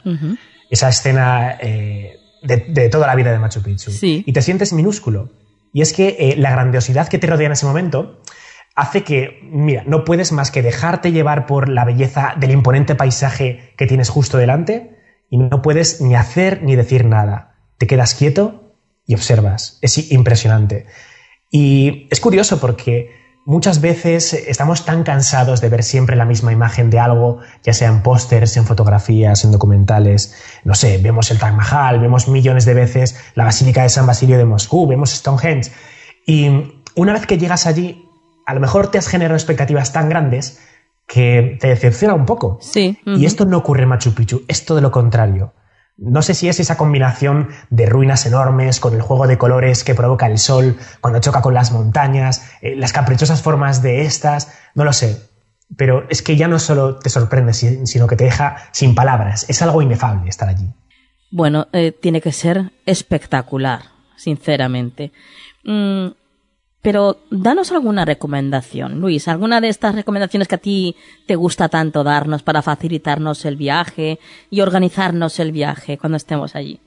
Esa escena eh, de, toda la vida de Machu Picchu. Y te sientes minúsculo. Y es que eh, la grandiosidad que te rodea en ese momento hace que, mira, no puedes más que dejarte llevar por la belleza del imponente paisaje que tienes justo delante y no puedes ni hacer ni decir nada. Te quedas quieto y observas. Es impresionante. Y es curioso porque Muchas veces estamos tan cansados de ver siempre la misma imagen de algo, ya sea en pósters, en fotografías, en documentales. No sé, vemos el Taj Mahal, vemos millones de veces la Basílica de San Basilio de Moscú, vemos Stonehenge. Y una vez que llegas allí, a lo mejor te has generado expectativas tan grandes que te decepciona un poco. Sí. Y esto no ocurre en Machu Picchu, es todo lo contrario. No sé si es esa combinación de ruinas enormes con el juego de colores que provoca el sol cuando choca con las montañas, eh, las caprichosas formas de estas, no lo sé. Pero es que ya no solo te sorprende, sino que te deja sin palabras. Es algo inefable estar allí. Bueno, eh, tiene que ser espectacular, sinceramente. Mm, pero danos alguna recomendación, Luis, alguna de estas recomendaciones que a ti te gusta tanto darnos para facilitarnos el viaje y organizarnos el viaje cuando estemos allí.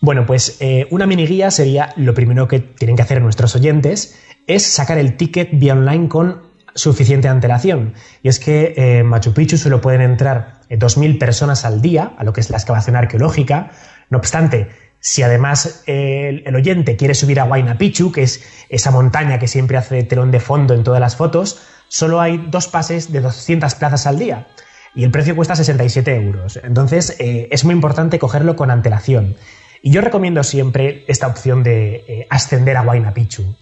Bueno, pues eh, una mini guía sería lo primero que tienen que hacer nuestros oyentes, es sacar el ticket vía online con suficiente antelación. Y es que eh, Machu Picchu solo pueden entrar 2.000 eh, personas al día, a lo que es la excavación arqueológica. No obstante, si además el, oyente quiere subir a Huayna Picchu, que es esa montaña que siempre hace telón de fondo en todas las fotos, solo hay dos pases de 200 plazas al día y el precio cuesta 67 euros. Entonces eh, es muy importante cogerlo con antelación. Y yo recomiendo siempre esta opción de eh, ascender a Huayna Picchu.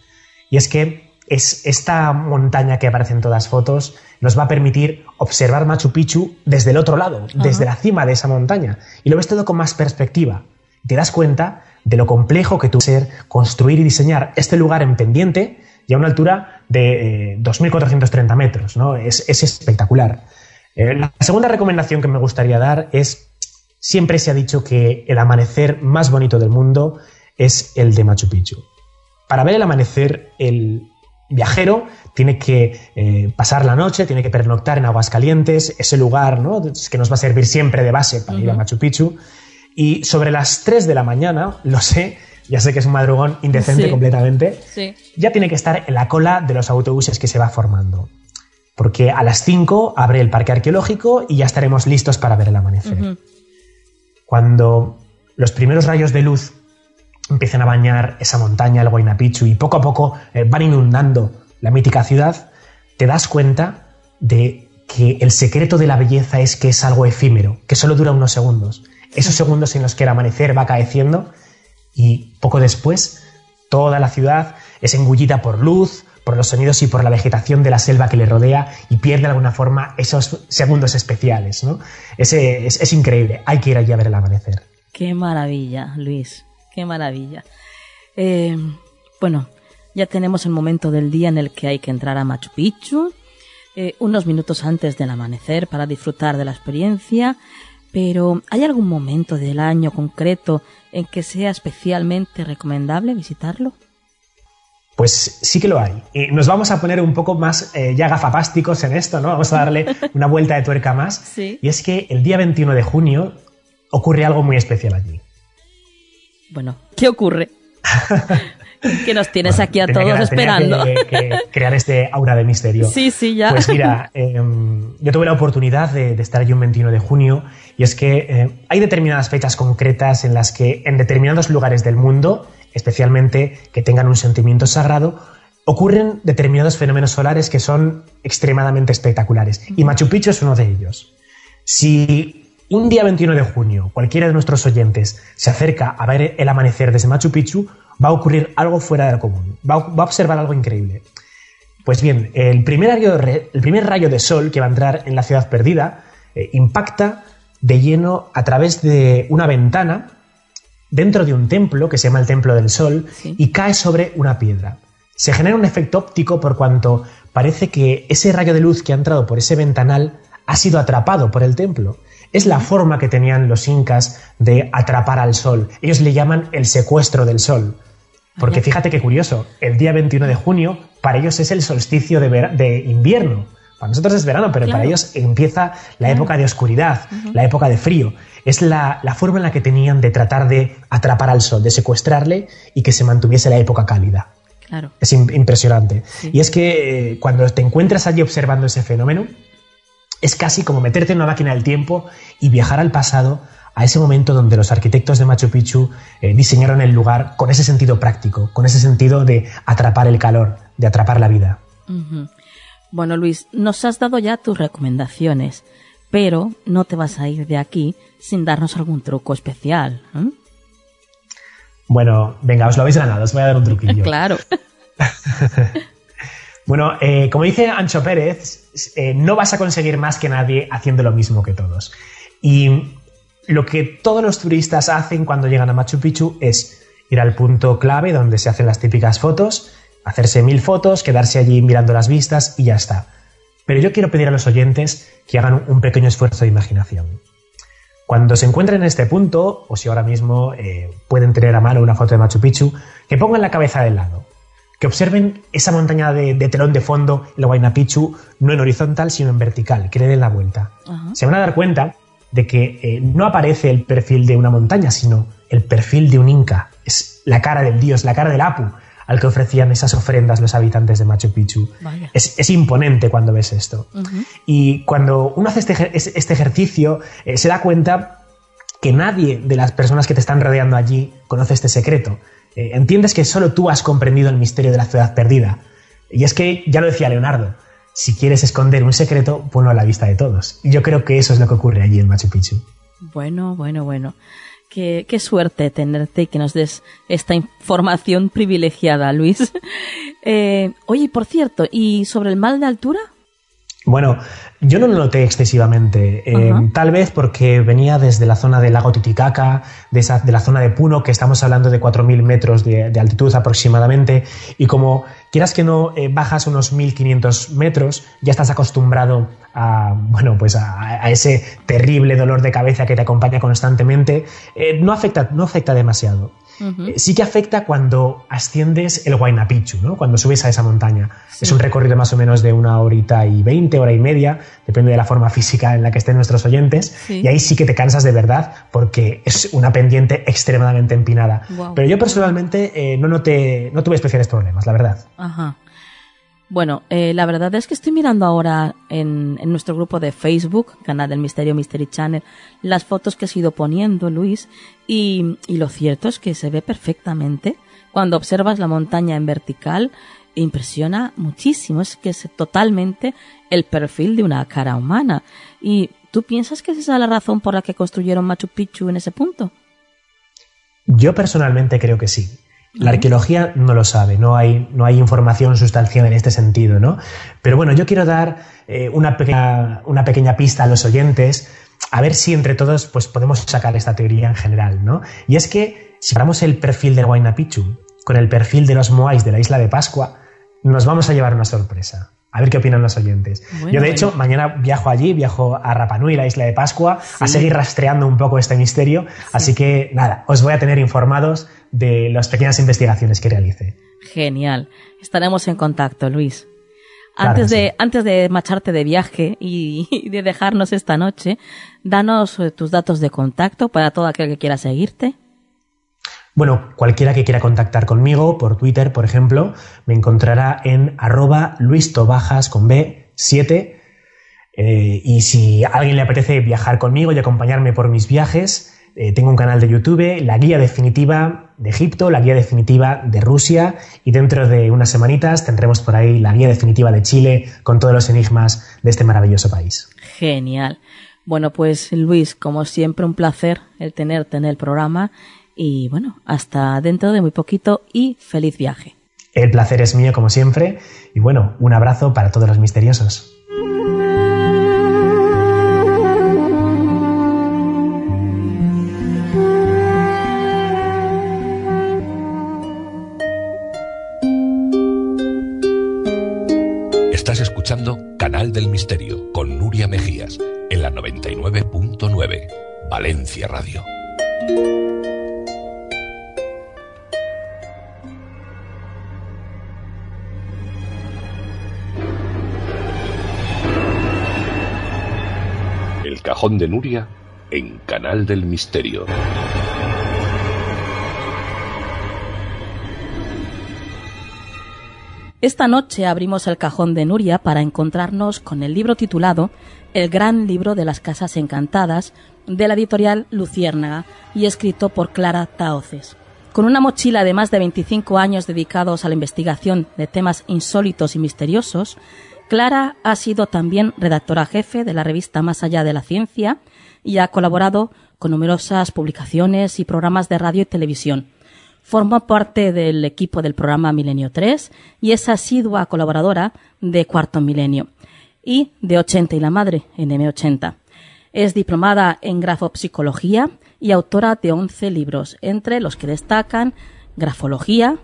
Y es que es esta montaña que aparece en todas fotos nos va a permitir observar Machu Picchu desde el otro lado, desde la cima de esa montaña. Y lo ves todo con más perspectiva te das cuenta de lo complejo que tuvo ser construir y diseñar este lugar en pendiente y a una altura de 2.430 eh, metros. ¿no? Es, espectacular. Eh, la segunda recomendación que me gustaría dar es, siempre se ha dicho que el amanecer más bonito del mundo es el de Machu Picchu. Para ver el amanecer, el viajero tiene que eh, pasar la noche, tiene que pernoctar en Aguascalientes, ese lugar ¿no? que nos va a servir siempre de base para ir a Machu Picchu. Y sobre las 3 de la mañana, lo sé, ya sé que es un madrugón indecente completamente, ya tiene que estar en la cola de los autobuses que se va formando. Porque a las 5 abre el parque arqueológico y ya estaremos listos para ver el amanecer. Cuando los primeros rayos de luz empiezan a bañar esa montaña, el Huayna Picchu, y poco a poco eh, van inundando la mítica ciudad, te das cuenta de que el secreto de la belleza es que es algo efímero, que solo dura unos segundos esos segundos en los que el amanecer va caeciendo y poco después toda la ciudad es engullida por luz, por los sonidos y por la vegetación de la selva que le rodea y pierde de alguna forma esos segundos especiales. ¿no? es, increíble, hay que ir allí a ver el amanecer. Qué maravilla, Luis, qué maravilla. Eh, bueno, ya tenemos el momento del día en el que hay que entrar a Machu Picchu, eh, unos minutos antes del amanecer para disfrutar de la experiencia. Pero ¿hay algún momento del año concreto en que sea especialmente recomendable visitarlo? Pues sí que lo hay. Y nos vamos a poner un poco más eh, ya gafapásticos en esto, ¿no? Vamos a darle una vuelta de tuerca más. Sí. Y es que el día 21 de junio ocurre algo muy especial allí. Bueno, ¿qué ocurre? que nos tienes aquí a todos esperando. Que, crear este aura de misterio. Sí, sí, ya. Pues mira, em, yo tuve la oportunidad de, estar allí un 21 de junio y es que eh, hay determinadas fechas concretas en las que en determinados lugares del mundo, especialmente que tengan un sentimiento sagrado, ocurren determinados fenómenos solares que son extremadamente espectaculares. Y Machu Picchu es uno de ellos. Si un día 21 de junio cualquiera de nuestros oyentes se acerca a ver el amanecer desde Machu Picchu, va a ocurrir algo fuera de lo común. Va a, observar algo increíble. Pues bien, el primer, rayo de, el primer rayo de sol que va a entrar en la ciudad perdida eh, impacta de lleno a través de una ventana dentro de un templo que se llama el Templo del Sol y cae sobre una piedra. Se genera un efecto óptico por cuanto parece que ese rayo de luz que ha entrado por ese ventanal ha sido atrapado por el templo. Es la forma que tenían los incas de atrapar al sol. Ellos le llaman el secuestro del sol. Porque fíjate qué curioso, el día 21 de junio para ellos es el solsticio de, invierno. Para nosotros es verano, pero para ellos empieza la época de oscuridad, la época de frío es la, forma en la que tenían de tratar de atrapar al sol, de secuestrarle y que se mantuviese la época cálida. Claro. Es impresionante. Y es que eh, cuando te encuentras allí observando ese fenómeno, es casi como meterte en una máquina del tiempo y viajar al pasado, a ese momento donde los arquitectos de Machu Picchu eh, diseñaron el lugar con ese sentido práctico, con ese sentido de atrapar el calor, de atrapar la vida. Bueno, Luis, nos has dado ya tus recomendaciones pero no te vas a ir de aquí sin darnos algún truco especial. ¿eh? Bueno, venga, os lo habéis ganado, os voy a dar un truquillo. claro. bueno, eh, como dice Ancho Pérez, eh, no vas a conseguir más que nadie haciendo lo mismo que todos. Y lo que todos los turistas hacen cuando llegan a Machu Picchu es ir al punto clave donde se hacen las típicas fotos, hacerse mil fotos, quedarse allí mirando las vistas y ya está. Pero yo quiero pedir a los oyentes que hagan un pequeño esfuerzo de imaginación. Cuando se encuentren en este punto, o si ahora mismo eh, pueden tener a mano una foto de Machu Picchu, que pongan la cabeza del lado, que observen esa montaña de, telón de fondo, el Huayna Picchu, no en horizontal, sino en vertical, que le den la vuelta. Se van a dar cuenta de que eh, no aparece el perfil de una montaña, sino el perfil de un inca. Es la cara del dios, la cara del Apu, al que ofrecían esas ofrendas los habitantes de Machu Picchu. Es, imponente cuando ves esto. Y cuando uno hace este, este ejercicio, eh, se da cuenta que nadie de las personas que te están rodeando allí conoce este secreto. Eh, entiendes que solo tú has comprendido el misterio de la ciudad perdida. Y es que, ya lo decía Leonardo, si quieres esconder un secreto, ponlo a la vista de todos. Y yo creo que eso es lo que ocurre allí en Machu Picchu. Bueno, bueno, bueno. Qué, suerte tenerte y que nos des esta información privilegiada, Luis. Eh, oye, por cierto, ¿y sobre el mal de altura? Bueno, yo no lo noté excesivamente. Eh, tal vez porque venía desde la zona del lago Titicaca, de, esa, de la zona de Puno, que estamos hablando de 4.000 metros de, altitud aproximadamente. Y como quieras que no eh, bajas unos 1.500 metros, ya estás acostumbrado a, bueno, pues a, ese terrible dolor de cabeza que te acompaña constantemente, eh, no, afecta, no afecta demasiado. Eh, sí que afecta cuando asciendes el Huayna Picchu, ¿no? cuando subes a esa montaña. Es un recorrido más o menos de una horita y veinte, hora y media, depende de la forma física en la que estén nuestros oyentes, y ahí sí que te cansas de verdad porque es una pendiente extremadamente empinada. Pero yo personalmente eh, no, noté, no tuve especiales problemas, la verdad. Ajá. Bueno, eh, la verdad es que estoy mirando ahora en, nuestro grupo de Facebook, Canal del Misterio Mystery Channel, las fotos que has ido poniendo, Luis, y, lo cierto es que se ve perfectamente. Cuando observas la montaña en vertical, impresiona muchísimo. Es que es totalmente el perfil de una cara humana. ¿Y tú piensas que esa es la razón por la que construyeron Machu Picchu en ese punto? Yo personalmente creo que sí. La arqueología no lo sabe, no hay, no hay información sustancial en este sentido, ¿no? Pero bueno, yo quiero dar eh, una, pequeña, una pequeña pista a los oyentes, a ver si entre todos pues, podemos sacar esta teoría en general, ¿no? Y es que si paramos el perfil de Huayna Picchu con el perfil de los Moais de la isla de Pascua, nos vamos a llevar una sorpresa. A ver qué opinan los oyentes. Yo, de hecho, mañana viajo allí, viajo a Rapanui, la isla de Pascua, a seguir rastreando un poco este misterio. Así que, nada, os voy a tener informados de las pequeñas investigaciones que realice. Genial. Estaremos en contacto, Luis. Antes, de, antes de marcharte de viaje y, de dejarnos esta noche, danos eh, tus datos de contacto para todo aquel que quiera seguirte. Bueno, cualquiera que quiera contactar conmigo por Twitter, por ejemplo, me encontrará en arroba luistobajas con B7. Eh, y si a alguien le apetece viajar conmigo y acompañarme por mis viajes, eh, tengo un canal de YouTube, La Guía Definitiva, de Egipto, la guía definitiva de Rusia y dentro de unas semanitas tendremos por ahí la guía definitiva de Chile con todos los enigmas de este maravilloso país. Genial. Bueno, pues Luis, como siempre, un placer el tenerte en el programa y bueno, hasta dentro de muy poquito y feliz viaje. El placer es mío, como siempre, y bueno, un abrazo para todos los misteriosos. Valencia Radio. El cajón de Nuria en Canal del Misterio. Esta noche abrimos el cajón de Nuria para encontrarnos con el libro titulado El gran libro de las casas encantadas de la editorial Luciérnaga y escrito por Clara Taoces. Con una mochila de más de 25 años dedicados a la investigación de temas insólitos y misteriosos, Clara ha sido también redactora jefe de la revista Más allá de la ciencia y ha colaborado con numerosas publicaciones y programas de radio y televisión. Forma parte del equipo del programa Milenio 3 y es asidua colaboradora de Cuarto Milenio y de 80 y la Madre en M80. Es diplomada en grafopsicología y autora de 11 libros, entre los que destacan Grafología,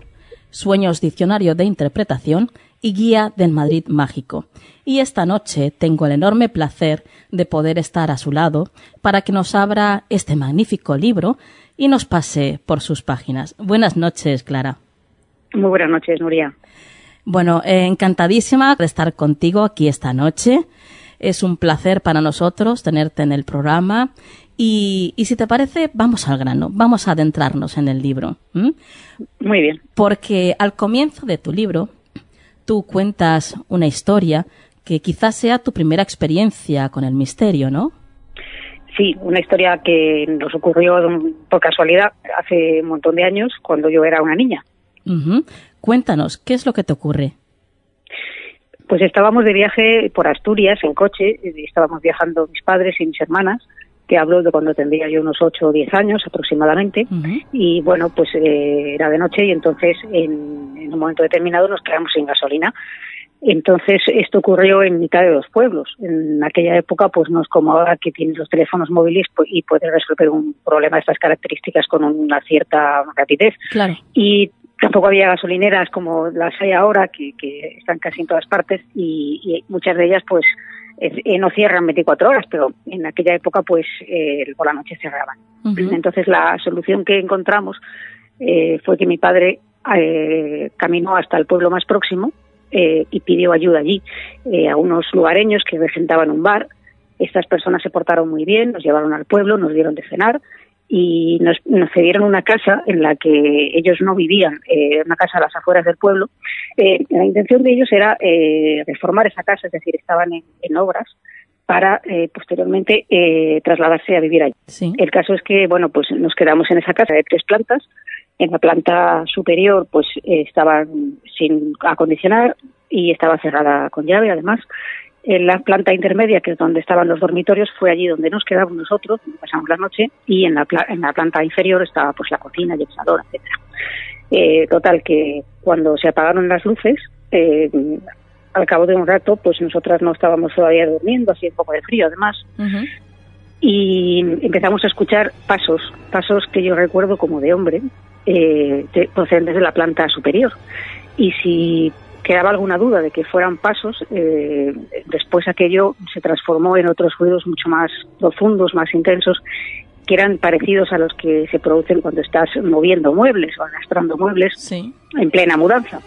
Sueños Diccionario de Interpretación y Guía del Madrid Mágico. Y esta noche tengo el enorme placer de poder estar a su lado para que nos abra este magnífico libro y nos pase por sus páginas. Buenas noches, Clara. Muy buenas noches, Nuria. Bueno, eh, encantadísima de estar contigo aquí esta noche. Es un placer para nosotros tenerte en el programa. Y, y si te parece, vamos al grano, vamos a adentrarnos en el libro. Muy bien. Porque al comienzo de tu libro, tú cuentas una historia que quizás sea tu primera experiencia con el misterio, ¿no? Sí, una historia que nos ocurrió por casualidad hace un montón de años, cuando yo era una niña. Cuéntanos, ¿qué es lo que te ocurre? Pues estábamos de viaje por Asturias en coche, estábamos viajando mis padres y mis hermanas, que hablo de cuando tendría yo unos 8 o 10 años aproximadamente, y bueno, pues eh, era de noche y entonces en, en un momento determinado nos quedamos sin gasolina. Entonces, esto ocurrió en mitad de los pueblos. En aquella época, pues no es como ahora que tienes los teléfonos móviles y puedes resolver un problema de estas características con una cierta rapidez. Claro. Y tampoco había gasolineras como las hay ahora, que, que están casi en todas partes, y, y muchas de ellas, pues, eh, no cierran 24 horas, pero en aquella época, pues, eh, por la noche cerraban. Uh -huh. Entonces, la solución que encontramos eh, fue que mi padre eh, caminó hasta el pueblo más próximo, eh, y pidió ayuda allí eh, a unos lugareños que regentaban un bar. Estas personas se portaron muy bien, nos llevaron al pueblo, nos dieron de cenar y nos, nos cedieron una casa en la que ellos no vivían, eh, una casa a las afueras del pueblo. Eh, la intención de ellos era eh, reformar esa casa, es decir, estaban en, en obras para eh, posteriormente eh, trasladarse a vivir allí. Sí. El caso es que, bueno, pues nos quedamos en esa casa de tres plantas en la planta superior, pues eh, estaban sin acondicionar y estaba cerrada con llave, además. En la planta intermedia, que es donde estaban los dormitorios, fue allí donde nos quedamos nosotros, donde pasamos la noche, y en la, en la planta inferior estaba pues la cocina y el salón, etcétera. Eh, total, que cuando se apagaron las luces, eh, al cabo de un rato, pues nosotras no estábamos todavía durmiendo, así un poco de frío además, uh -huh. y empezamos a escuchar pasos, pasos que yo recuerdo como de hombre, eh, de, procedentes de la planta superior. Y si quedaba alguna duda de que fueran pasos, eh, después aquello se transformó en otros ruidos mucho más profundos, más intensos, que eran parecidos a los que se producen cuando estás moviendo muebles o arrastrando muebles sí. en plena mudanza.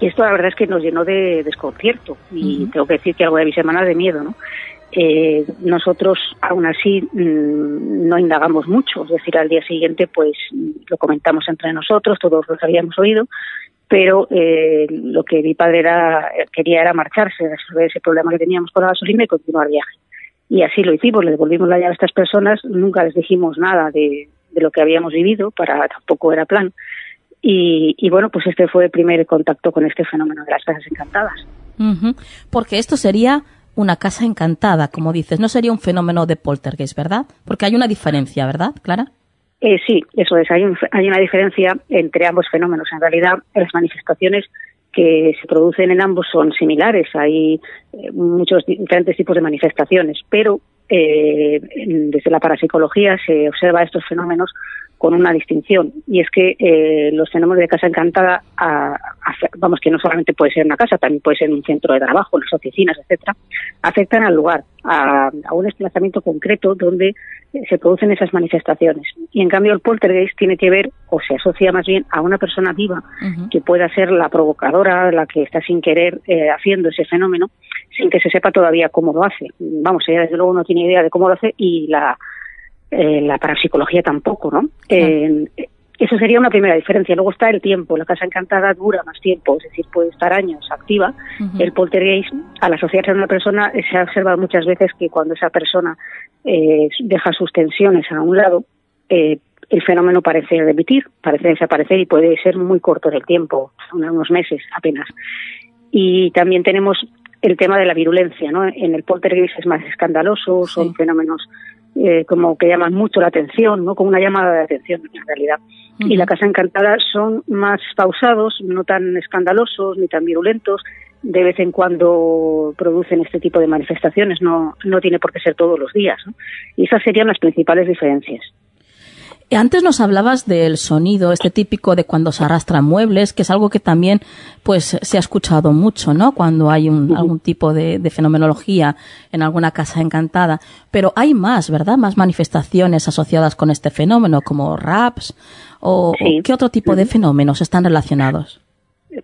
Y esto la verdad es que nos llenó de desconcierto y uh -huh. tengo que decir que algo de mi semana de miedo, ¿no? Eh, nosotros aún así mmm, no indagamos mucho, es decir, al día siguiente pues lo comentamos entre nosotros, todos lo habíamos oído, pero eh, lo que mi padre era, quería era marcharse, resolver ese problema que teníamos con la gasolina y continuar viaje. Y así lo hicimos, le devolvimos la llave a estas personas, nunca les dijimos nada de, de lo que habíamos vivido, para tampoco era plan. Y, y, bueno, pues este fue el primer contacto con este fenómeno de las casas encantadas. Porque esto sería una casa encantada, como dices, no sería un fenómeno de poltergeist, ¿verdad? Porque hay una diferencia, ¿verdad, Clara? Eh, sí, eso es. Hay, hay una diferencia entre ambos fenómenos. En realidad, las manifestaciones que se producen en ambos son similares. Hay eh, muchos diferentes tipos de manifestaciones, pero eh, desde la parapsicología se observa estos fenómenos con una distinción y es que eh, los fenómenos de casa encantada, vamos que no solamente puede ser una casa, también puede ser un centro de trabajo, las oficinas, etcétera, afectan al lugar, a, un desplazamiento concreto donde se producen esas manifestaciones. Y en cambio el poltergeist tiene que ver, o se asocia más bien a una persona viva que pueda ser la provocadora, la que está sin querer eh, haciendo ese fenómeno, sin que se sepa todavía cómo lo hace. Vamos, ella desde luego no tiene idea de cómo lo hace y la eh, la parapsicología tampoco, ¿no? Eh, eso sería una primera diferencia. Luego está el tiempo. La casa encantada dura más tiempo, es decir, puede estar años activa. El poltergeist, al asociarse a una persona, se ha observado muchas veces que cuando esa persona eh, deja sus tensiones a un lado, el fenómeno parece remitir, parece desaparecer y puede ser muy corto el tiempo, unos meses apenas. Y también tenemos el tema de la virulencia, ¿no? En el poltergeist es más escandaloso, son fenómenos eh, como que llaman mucho la atención, ¿no? Como una llamada de atención en realidad. Y la Casa Encantada son más pausados, no tan escandalosos ni tan virulentos. De vez en cuando producen este tipo de manifestaciones, no, no tiene por qué ser todos los días. ¿no? Y esas serían las principales diferencias. Antes nos hablabas del sonido, este típico de cuando se arrastran muebles, que es algo que también pues se ha escuchado mucho, ¿no? Cuando hay un, algún tipo de, fenomenología en alguna casa encantada. Pero hay más, ¿verdad? Más manifestaciones asociadas con este fenómeno, como raps o, ¿qué otro tipo de fenómenos están relacionados?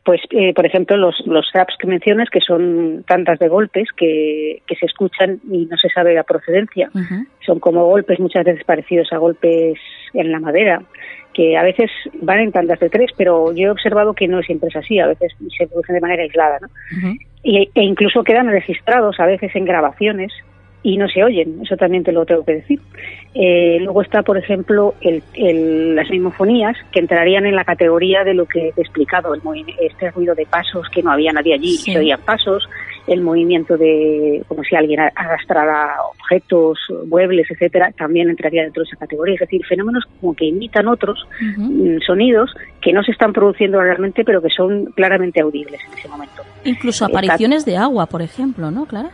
Pues eh, por ejemplo los los raps que mencionas que son tantas de golpes que, que se escuchan y no se sabe la procedencia. Son como golpes muchas veces parecidos a golpes en la madera que a veces van en tandas de tres pero yo he observado que no siempre es así. A veces se producen de manera aislada ¿no? y, e incluso quedan registrados a veces en grabaciones y no se oyen, eso también te lo tengo que decir. Eh, luego está, por ejemplo, el, las mimofonías, que entrarían en la categoría de lo que he explicado, el este ruido de pasos, que no había nadie allí, se oían pasos, el movimiento de, como si alguien arrastrara objetos, muebles, etcétera, también entraría dentro de esa categoría. Es decir, fenómenos como que imitan otros mm, sonidos que no se están produciendo realmente, pero que son claramente audibles en ese momento. Incluso apariciones de agua, por ejemplo, ¿no, Clara?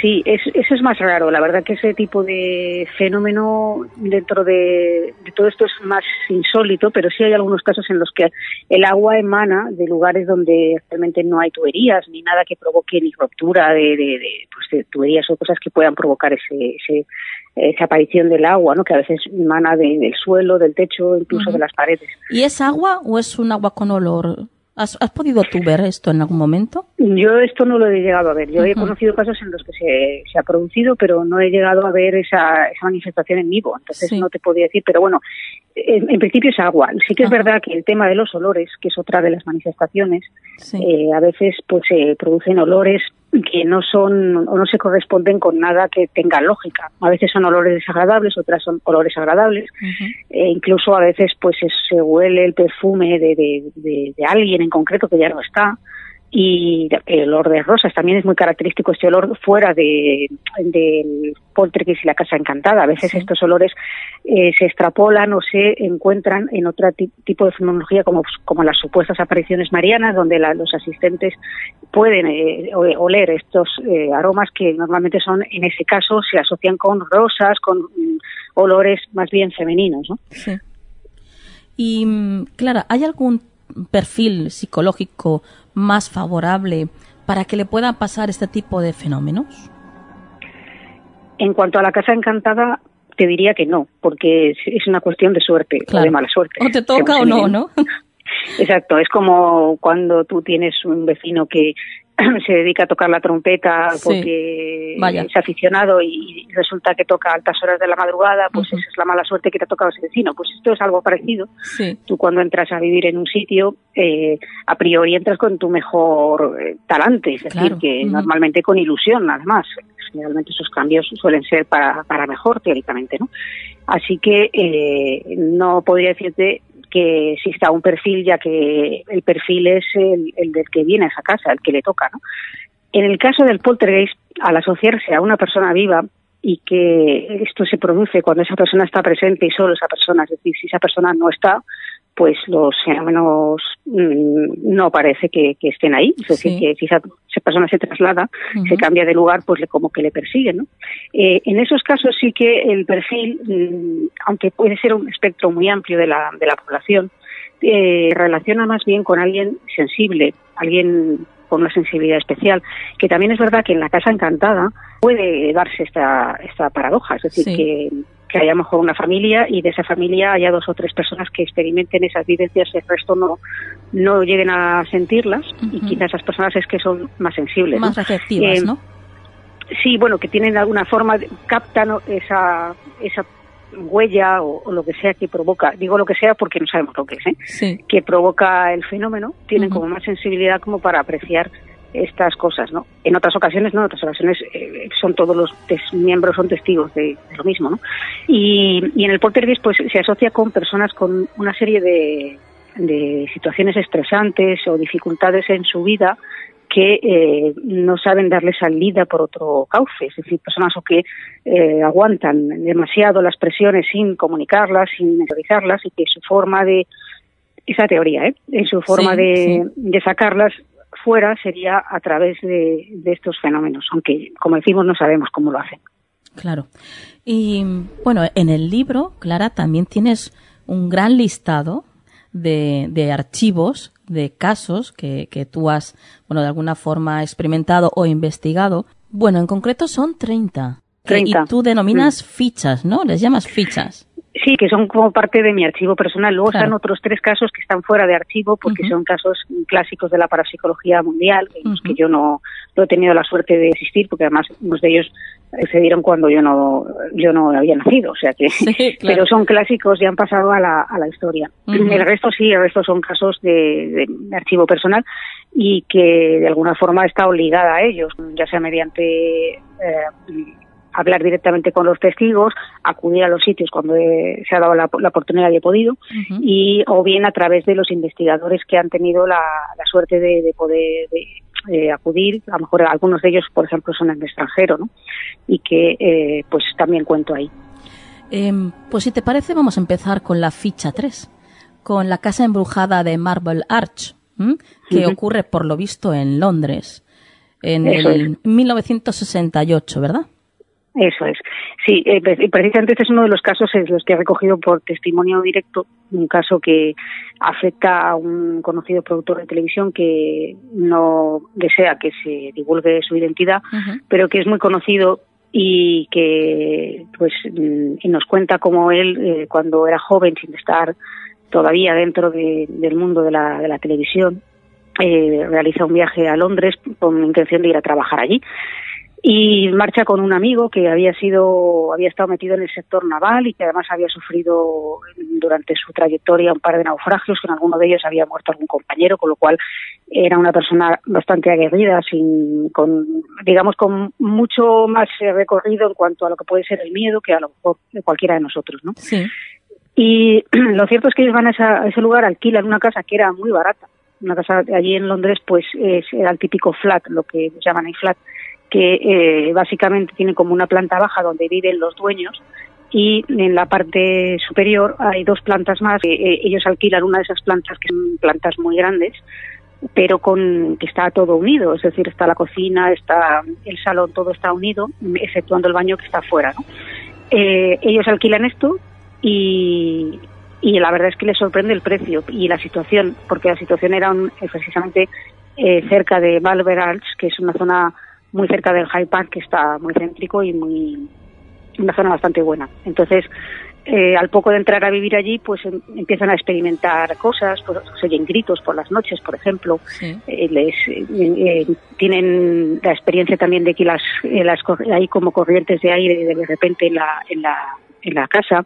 Sí, eso es más raro. La verdad que ese tipo de fenómeno dentro de, todo esto es más insólito, pero sí hay algunos casos en los que el agua emana de lugares donde realmente no hay tuberías ni nada que provoque ni ruptura de, de, pues tuberías o cosas que puedan provocar ese, esa aparición del agua, ¿no? que a veces emana del suelo, del techo, incluso de las paredes. ¿Y es agua o es un agua con olor? ¿Has, podido tú ver esto en algún momento? Yo esto no lo he llegado a ver. Yo he conocido casos en los que se, ha producido, pero no he llegado a ver esa, manifestación en vivo. Entonces no te podía decir, pero bueno, en, principio es agua. Sí que es verdad que el tema de los olores, que es otra de las manifestaciones, eh, a veces pues se producen olores que no son o no se corresponden con nada que tenga lógica. A veces son olores desagradables, otras son olores agradables. e incluso a veces pues se huele el perfume de, de, de, alguien en concreto que ya no está y el olor de rosas también es muy característico este olor fuera de del poltergeist y la casa encantada a veces estos olores eh, se extrapolan o se encuentran en otro tipo de fenomenología como, como las supuestas apariciones marianas donde los asistentes pueden eh, oler estos eh, aromas que normalmente son en ese caso se asocian con rosas con mm, olores más bien femeninos ¿no? sí. y mm, Clara hay algún perfil psicológico más favorable para que le puedan pasar este tipo de fenómenos? En cuanto a la casa encantada, te diría que no, porque es una cuestión de suerte o de mala suerte. O te toca o no, ¿no? Exacto, es como cuando tú tienes un vecino que se dedica a tocar la trompeta porque es aficionado y resulta que toca a altas horas de la madrugada, pues esa es la mala suerte que te ha tocado ese vecino. Pues esto es algo parecido. Tú cuando entras a vivir en un sitio, eh, a priori entras con tu mejor eh, talante, es decir, que normalmente con ilusión, además. Generalmente esos cambios suelen ser para, para mejor, teóricamente, ¿no? Así que eh, no podría decirte que exista un perfil, ya que el perfil es el, el del que viene a esa casa, el que le toca, ¿no? En el caso del poltergeist, al asociarse a una persona viva, y que esto se produce cuando esa persona está presente y solo esa persona, es decir, si esa persona no está, pues los fenómenos mm, no parece que, estén ahí. Es decir, que si esa, persona se traslada, se cambia de lugar, pues le, como que le persiguen. ¿no? Eh, en esos casos sí que el perfil, mm, aunque puede ser un espectro muy amplio de la, de la población, eh, relaciona más bien con alguien sensible, alguien con una sensibilidad especial, que también es verdad que en la casa encantada puede darse esta, esta paradoja, es decir, que, que haya mejor una familia y de esa familia haya dos o tres personas que experimenten esas vivencias, el resto no, no lleguen a sentirlas y quizás esas personas es que son más sensibles. Más receptivas, eh, ¿no? Sí, bueno, que tienen de alguna forma, captan esa, esa huella o, lo que sea que provoca, digo lo que sea porque no sabemos lo que es, ¿eh? que provoca el fenómeno, tienen como más sensibilidad como para apreciar estas cosas, ¿no? En otras ocasiones, no, en otras ocasiones eh, son todos los miembros son testigos de, lo mismo, ¿no? Y, y, en el poltergeist pues se asocia con personas con una serie de, de situaciones estresantes o dificultades en su vida que eh, no saben darle salida por otro cauce, es decir, personas o que eh, aguantan demasiado las presiones sin comunicarlas, sin realizarlas y que su forma de, esa teoría, ¿eh? en su forma de, de, sacarlas fuera sería a través de, de estos fenómenos, aunque, como decimos, no sabemos cómo lo hacen. Claro. Y bueno, en el libro, Clara, también tienes un gran listado de, de archivos de casos que, que tú has, bueno, de alguna forma experimentado o investigado. Bueno, en concreto son 30. 30. Y tú denominas fichas, ¿no? Les llamas fichas. Sí, que son como parte de mi archivo personal. Luego están otros tres casos que están fuera de archivo porque son casos clásicos de la parapsicología mundial, en los que yo no, no, he tenido la suerte de existir, porque además unos de ellos se dieron cuando yo no yo no había nacido, o sea que pero son clásicos y han pasado a la, a la historia. El resto sí, el resto son casos de, de, archivo personal y que de alguna forma está obligada a ellos, ya sea mediante eh, hablar directamente con los testigos, acudir a los sitios cuando se ha dado la, oportunidad y he podido, y o bien a través de los investigadores que han tenido la, suerte de, poder acudir, a lo mejor algunos de ellos, por ejemplo, son en el extranjero, ¿no? Y que eh, pues también cuento ahí. Em, pues si te parece, vamos a empezar con la ficha 3, con la casa embrujada de Marble Arch, que ocurre, por lo visto, en Londres, en el 1968, ¿verdad? Eso es. Sí, eh, precisamente este es uno de los casos en los que he recogido por testimonio directo un caso que afecta a un conocido productor de televisión que no desea que se divulgue su identidad, pero que es muy conocido y que pues mm, y nos cuenta cómo él eh, cuando era joven sin estar todavía dentro del mundo de la, de la televisión eh, realiza un viaje a Londres con intención de ir a trabajar allí y marcha con un amigo que había sido había estado metido en el sector naval y que además había sufrido durante su trayectoria un par de naufragios que en alguno de ellos había muerto algún compañero con lo cual era una persona bastante aguerrida sin con digamos con mucho más recorrido en cuanto a lo que puede ser el miedo que a lo mejor cualquiera de nosotros no sí. y lo cierto es que ellos van a, a ese lugar alquilan una casa que era muy barata. Una casa allí en Londres pues es, era el típico flat lo que llaman el flat que eh, básicamente tiene como una planta baja donde viven los dueños y en la parte superior hay dos plantas más. Eh, ellos alquilan una de esas plantas que son plantas muy grandes, pero con que está todo unido, es decir, está la cocina, está el salón, todo está unido, exceptuando el baño que está afuera. ¿no? Eh, ellos alquilan esto y, la verdad es que les sorprende el precio y la situación, porque la situación era precisamente cerca de Valverals, que es una zona muy cerca del High Park, que está muy céntrico y muy una zona bastante buena. Entonces, eh, al poco de entrar a vivir allí, pues em, empiezan a experimentar cosas, pues, se oyen gritos por las noches, por ejemplo. Eh, les eh, tienen la experiencia también de que las, las hay como corrientes de aire de repente en la, en la en la casa,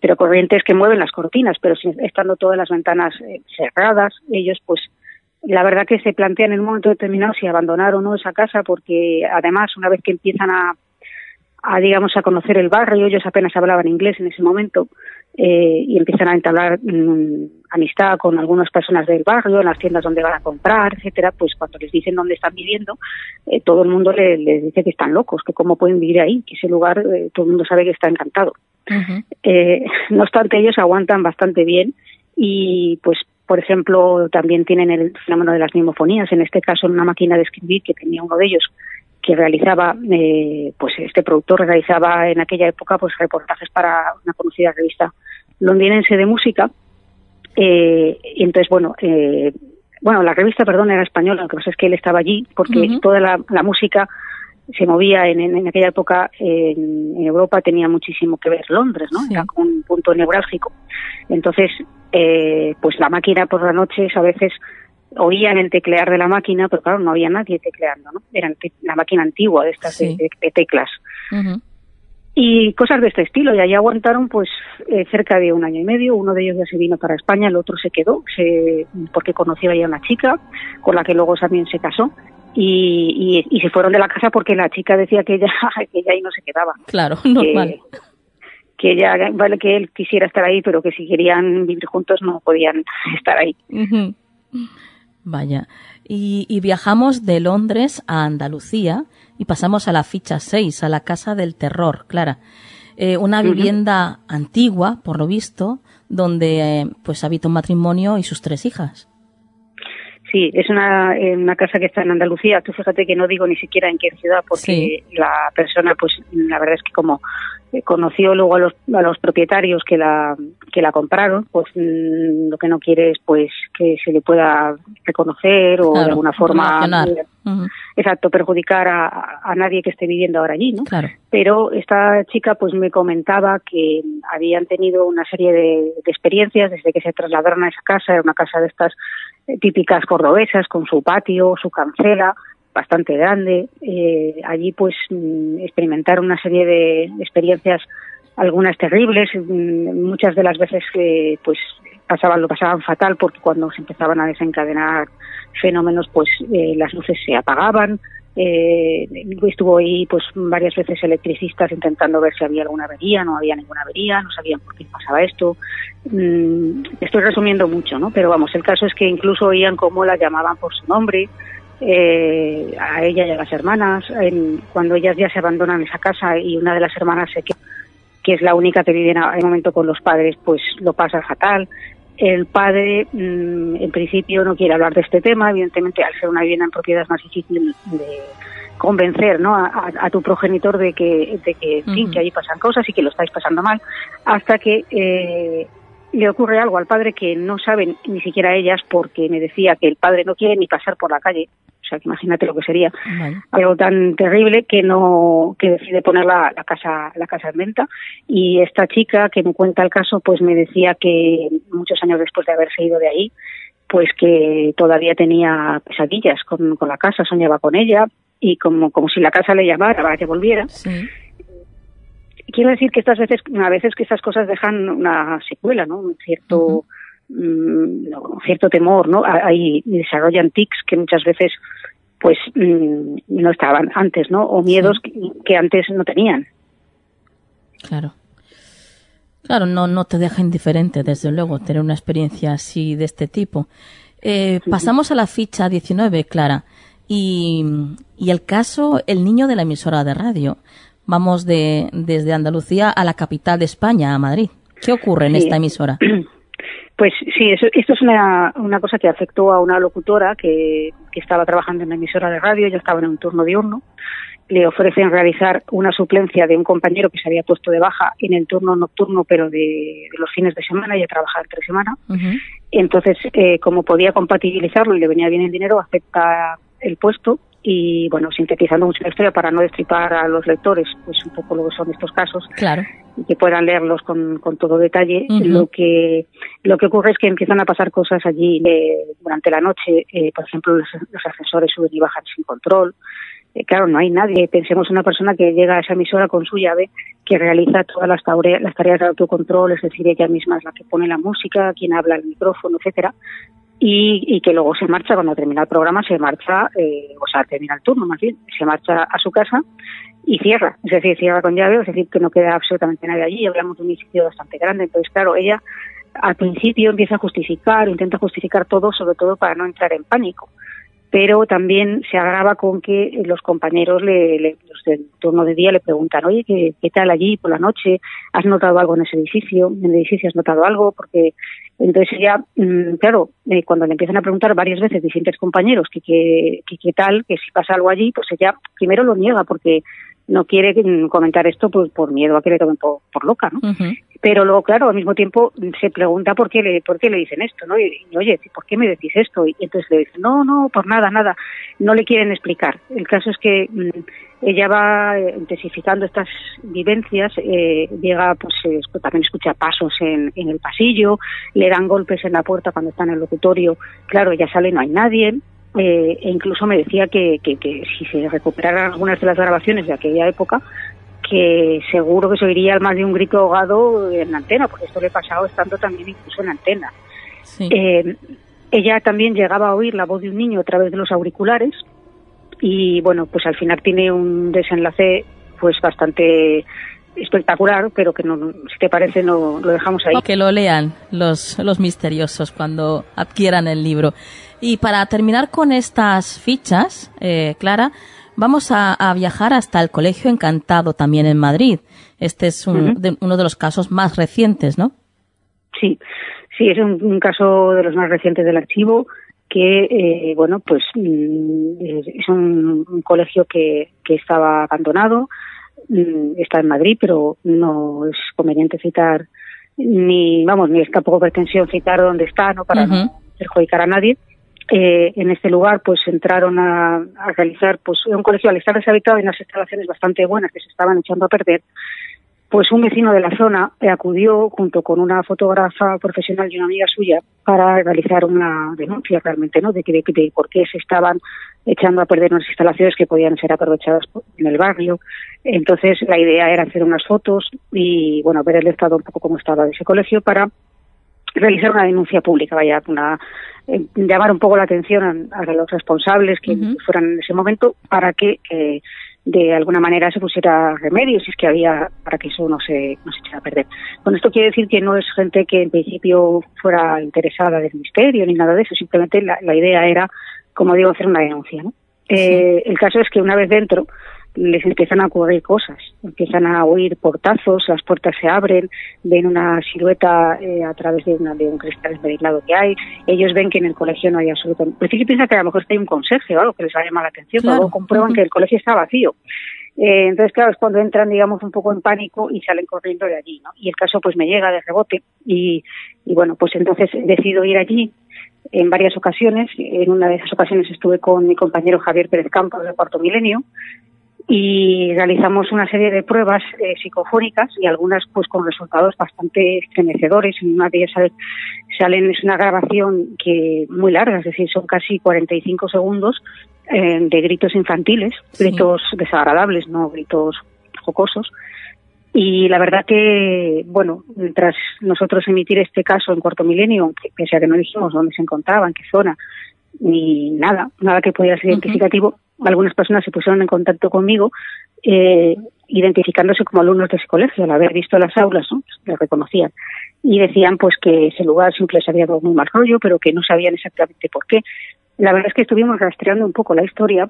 pero corrientes que mueven las cortinas, pero estando todas las ventanas cerradas, ellos pues la verdad que se plantean en un momento determinado si abandonar o no esa casa, porque además una vez que empiezan a, a digamos a conocer el barrio, ellos apenas hablaban inglés en ese momento eh, y empiezan a entablar mm, amistad con algunas personas del barrio, en las tiendas donde van a comprar, etcétera, pues cuando les dicen dónde están viviendo, eh, todo el mundo les, dice que están locos, que cómo pueden vivir ahí, que ese lugar eh, todo el mundo sabe que está encantado. no obstante, ellos aguantan bastante bien y pues por ejemplo, también tienen el fenómeno de las mimofonías, en este caso en una máquina de escribir que tenía uno de ellos que realizaba, eh, pues este productor realizaba en aquella época pues reportajes para una conocida revista londinense de música. Eh, y entonces, bueno, eh, bueno, la revista, perdón, era española, lo que pasa es que él estaba allí porque toda la, música se movía en, en, aquella época en, Europa, tenía muchísimo que ver Londres, ¿no? Era un punto neurálgico. Entonces, eh, pues la máquina por las noches a veces oían el teclear de la máquina, pero claro, no había nadie tecleando, ¿no? Era la máquina antigua de estas de, teclas. Y cosas de este estilo, y allí aguantaron pues eh, cerca de un año y medio, uno de ellos ya se vino para España, el otro se quedó, se, porque conoció a una chica, con la que luego también se casó, y, y, se fueron de la casa porque la chica decía que ella, que ella ahí no se quedaba. Claro, normal que ella, vale que él quisiera estar ahí, pero que si querían vivir juntos no podían estar ahí. Vaya. Y, viajamos de Londres a Andalucía y pasamos a la ficha 6, a la Casa del Terror, Clara. Eh, una vivienda antigua, por lo visto, donde eh, pues habita un matrimonio y sus tres hijas. Sí, es una, eh, una casa que está en Andalucía. Tú fíjate que no digo ni siquiera en qué ciudad, porque la persona, pues la verdad es que como conoció luego a los, a los propietarios que la, que la compraron, pues mm, lo que no quiere es pues que se le pueda reconocer o de alguna forma exacto perjudicar a, a, nadie que esté viviendo ahora allí, ¿no? Pero esta chica pues me comentaba que habían tenido una serie de, de experiencias desde que se trasladaron a esa casa, era una casa de estas eh, típicas cordobesas con su patio, su cancela, bastante grande. Eh, allí pues mm, experimentaron una serie de experiencias, algunas terribles, mm, muchas de las veces que pues pasaban, lo pasaban fatal porque cuando se empezaban a desencadenar fenómenos pues eh, las luces se apagaban. Eh, estuvo ahí pues varias veces electricistas intentando ver si había alguna avería, no había ninguna avería, no sabían por qué pasaba esto. Mm, estoy resumiendo mucho, ¿no? Pero vamos, el caso es que incluso oían cómo la llamaban por su nombre, eh, a ella y a las hermanas. cuando ellas ya se abandonan esa casa y una de las hermanas se que es la única que vive en el momento con los padres, pues lo pasa fatal. El padre, mm, en principio, no quiere hablar de este tema. Evidentemente, al ser una vivienda en propiedad es más difícil de convencer ¿no? a, tu progenitor de que, de que, que ahí pasan cosas y que lo estáis pasando mal, hasta que eh, le ocurre algo al padre que no saben ni siquiera ellas porque me decía que el padre no quiere ni pasar por la calle. O sea que imagínate lo que sería. Algo tan terrible que no que decide poner la, casa la casa en venta. Y esta chica que me cuenta el caso pues me decía que muchos años después de haberse ido de ahí pues que todavía tenía pesadillas con, con la casa soñaba con ella. Y como como si la casa le llamara para que volviera quiero decir que estas veces, a veces que estas cosas dejan una secuela, ¿no? Un cierto, mm, cierto temor, ¿no? Hay, desarrollan tics que muchas veces, pues, mm, no estaban antes, ¿no? O miedos que, antes no tenían. Claro. Claro, no, no te deja indiferente, desde luego, tener una experiencia así de este tipo. Eh, pasamos a la ficha 19, Clara. Y, y el caso, el niño de la emisora de radio vamos de, desde Andalucía a la capital de España, a Madrid. ¿Qué ocurre en esta emisora? Pues sí, eso, esto es una, una cosa que afectó a una locutora que, que estaba trabajando en la emisora de radio, ya estaba en un turno diurno. Le ofrecen realizar una suplencia de un compañero que se había puesto de baja en el turno nocturno, pero de, los fines de semana, y trabajaba entre semana. Entonces, eh, como podía compatibilizarlo y le venía bien el dinero, acepta el puesto y bueno, sintetizando mucho la historia para no destripar a los lectores, pues un poco lo que son estos casos. Claro. Y que puedan leerlos con, con todo detalle. Lo que lo que ocurre es que empiezan a pasar cosas allí eh, durante la noche. Eh, por ejemplo, los, ascensores suben y bajan sin control. Eh, claro, no hay nadie. Pensemos una persona que llega a esa emisora con su llave, que realiza todas las, las tareas de autocontrol, es decir, ella misma es la que pone la música, quien habla el micrófono, etcétera y, que luego se marcha, cuando termina el programa, se marcha, eh, o sea, termina el turno más bien, se marcha a su casa y cierra, es decir, cierra con llave, es decir, que no queda absolutamente nadie allí, hablamos de un edificio bastante grande, entonces, claro, ella al principio empieza a justificar, intenta justificar todo, sobre todo para no entrar en pánico pero también se agrava con que los compañeros le, los del turno de día le preguntan, oye, ¿qué, ¿qué, tal allí por la noche? ¿Has notado algo en ese edificio? ¿En el edificio has notado algo? Porque entonces ella, mm, claro, eh, cuando le empiezan a preguntar varias veces distintos compañeros que qué tal, que si pasa algo allí, pues ella primero lo niega porque no quiere comentar esto pues, por miedo a que le tomen por, loca, ¿no? Pero luego, claro, al mismo tiempo se pregunta por qué le, por qué le dicen esto, ¿no? Y, oye, ¿por qué me decís esto? Y entonces le dicen, no, no, por nada, nada. No le quieren explicar. El caso es que mm, ella va eh, intensificando estas vivencias, eh, llega, pues también escucha pasos en, en el pasillo, le dan golpes en la puerta cuando está en el locutorio, claro, ella sale no hay nadie, eh, e incluso me decía que, que, si se recuperaran algunas de las grabaciones de aquella época, que seguro que se oiría más de un grito ahogado en la antena, porque esto le ha pasado estando también incluso en antena. Eh, ella también llegaba a oír la voz de un niño a través de los auriculares y bueno, pues al final tiene un desenlace pues bastante espectacular, pero que no, si te parece no lo dejamos ahí. Que lo lean los, los misteriosos cuando adquieran el libro. Y para terminar con estas fichas, eh, Clara, vamos a, viajar hasta el Colegio Encantado también en Madrid. Este es uno de los casos más recientes, ¿no? Sí, sí, es un, caso de los más recientes del archivo que, eh, bueno, pues mm, es un, colegio que, que estaba abandonado, mm, está en Madrid, pero no es conveniente citar ni, vamos, ni es tampoco pretensión citar dónde está, ¿no? Para no perjudicar a nadie eh, en este lugar pues entraron a, realizar pues un colegio al estar deshabitado en unas instalaciones bastante buenas que se estaban echando a perder pues un vecino de la zona acudió junto con una fotógrafa profesional y una amiga suya para realizar una denuncia realmente no de, que, de, por qué se estaban echando a perder unas instalaciones que podían ser aprovechadas en el barrio. Entonces la idea era hacer unas fotos y bueno ver el estado un poco como estaba de ese colegio para realizar una denuncia pública, vaya, una, eh, llamar un poco la atención a, los responsables que fueran en ese momento para que eh, de alguna manera se pusiera remedio si es que había para que eso no se, no se echara a perder. Con esto quiere decir que no es gente que en principio fuera interesada del misterio ni nada de eso, simplemente la, la idea era, como digo, hacer una denuncia. ¿no? Eh, el caso es que una vez dentro, les empiezan a ocurrir cosas, empiezan a oír portazos, las puertas se abren, ven una silueta eh, a través de, una, de un cristal esmerilado que hay, ellos ven que en el colegio no hay absolutamente... Pues sí piensan que a lo mejor está ahí un consejo o algo que les va a llamar la atención, luego comprueban que el colegio está vacío. Eh, entonces, claro, es cuando entran, digamos, un poco en pánico y salen corriendo de allí, ¿no? Y el caso, pues, me llega de rebote y, y bueno, pues entonces decido ir allí en varias ocasiones. En una de esas ocasiones estuve con mi compañero Javier Pérez Campos de Cuarto Milenio y realizamos una serie de pruebas eh, psicofónicas y algunas pues con resultados bastante estremecedores. En una de ellas salen, es una grabación que muy larga, es decir, son casi 45 segundos eh, de gritos infantiles, gritos desagradables, no gritos jocosos. Y la verdad que, bueno, tras nosotros emitir este caso en Cuarto Milenio, pese a que no dijimos dónde se encontraba, en qué zona, ni nada, nada que pudiera ser identificativo, algunas personas se pusieron en contacto conmigo eh, identificándose como alumnos de ese colegio, al haber visto las aulas, ¿no? Pues, reconocían. Y decían pues que ese lugar siempre les había dado muy mal rollo, pero que no sabían exactamente por qué. La verdad es que estuvimos rastreando un poco la historia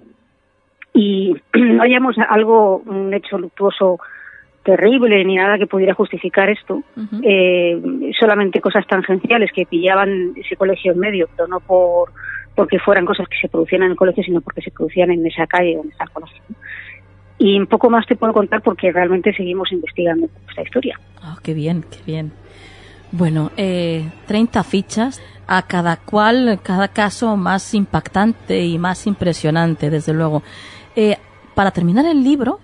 y no hallamos algo, un hecho luctuoso terrible ni nada que pudiera justificar esto, eh, solamente cosas tangenciales que pillaban ese colegio en medio, pero no por porque fueran cosas que se producían en el colegio, sino porque se producían en esa calle donde está el colegio. Y un poco más te puedo contar porque realmente seguimos investigando esta historia. Oh, qué bien, qué bien. Bueno, eh, 30 fichas, a cada cual, cada caso más impactante y más impresionante, desde luego. Eh, para terminar el libro,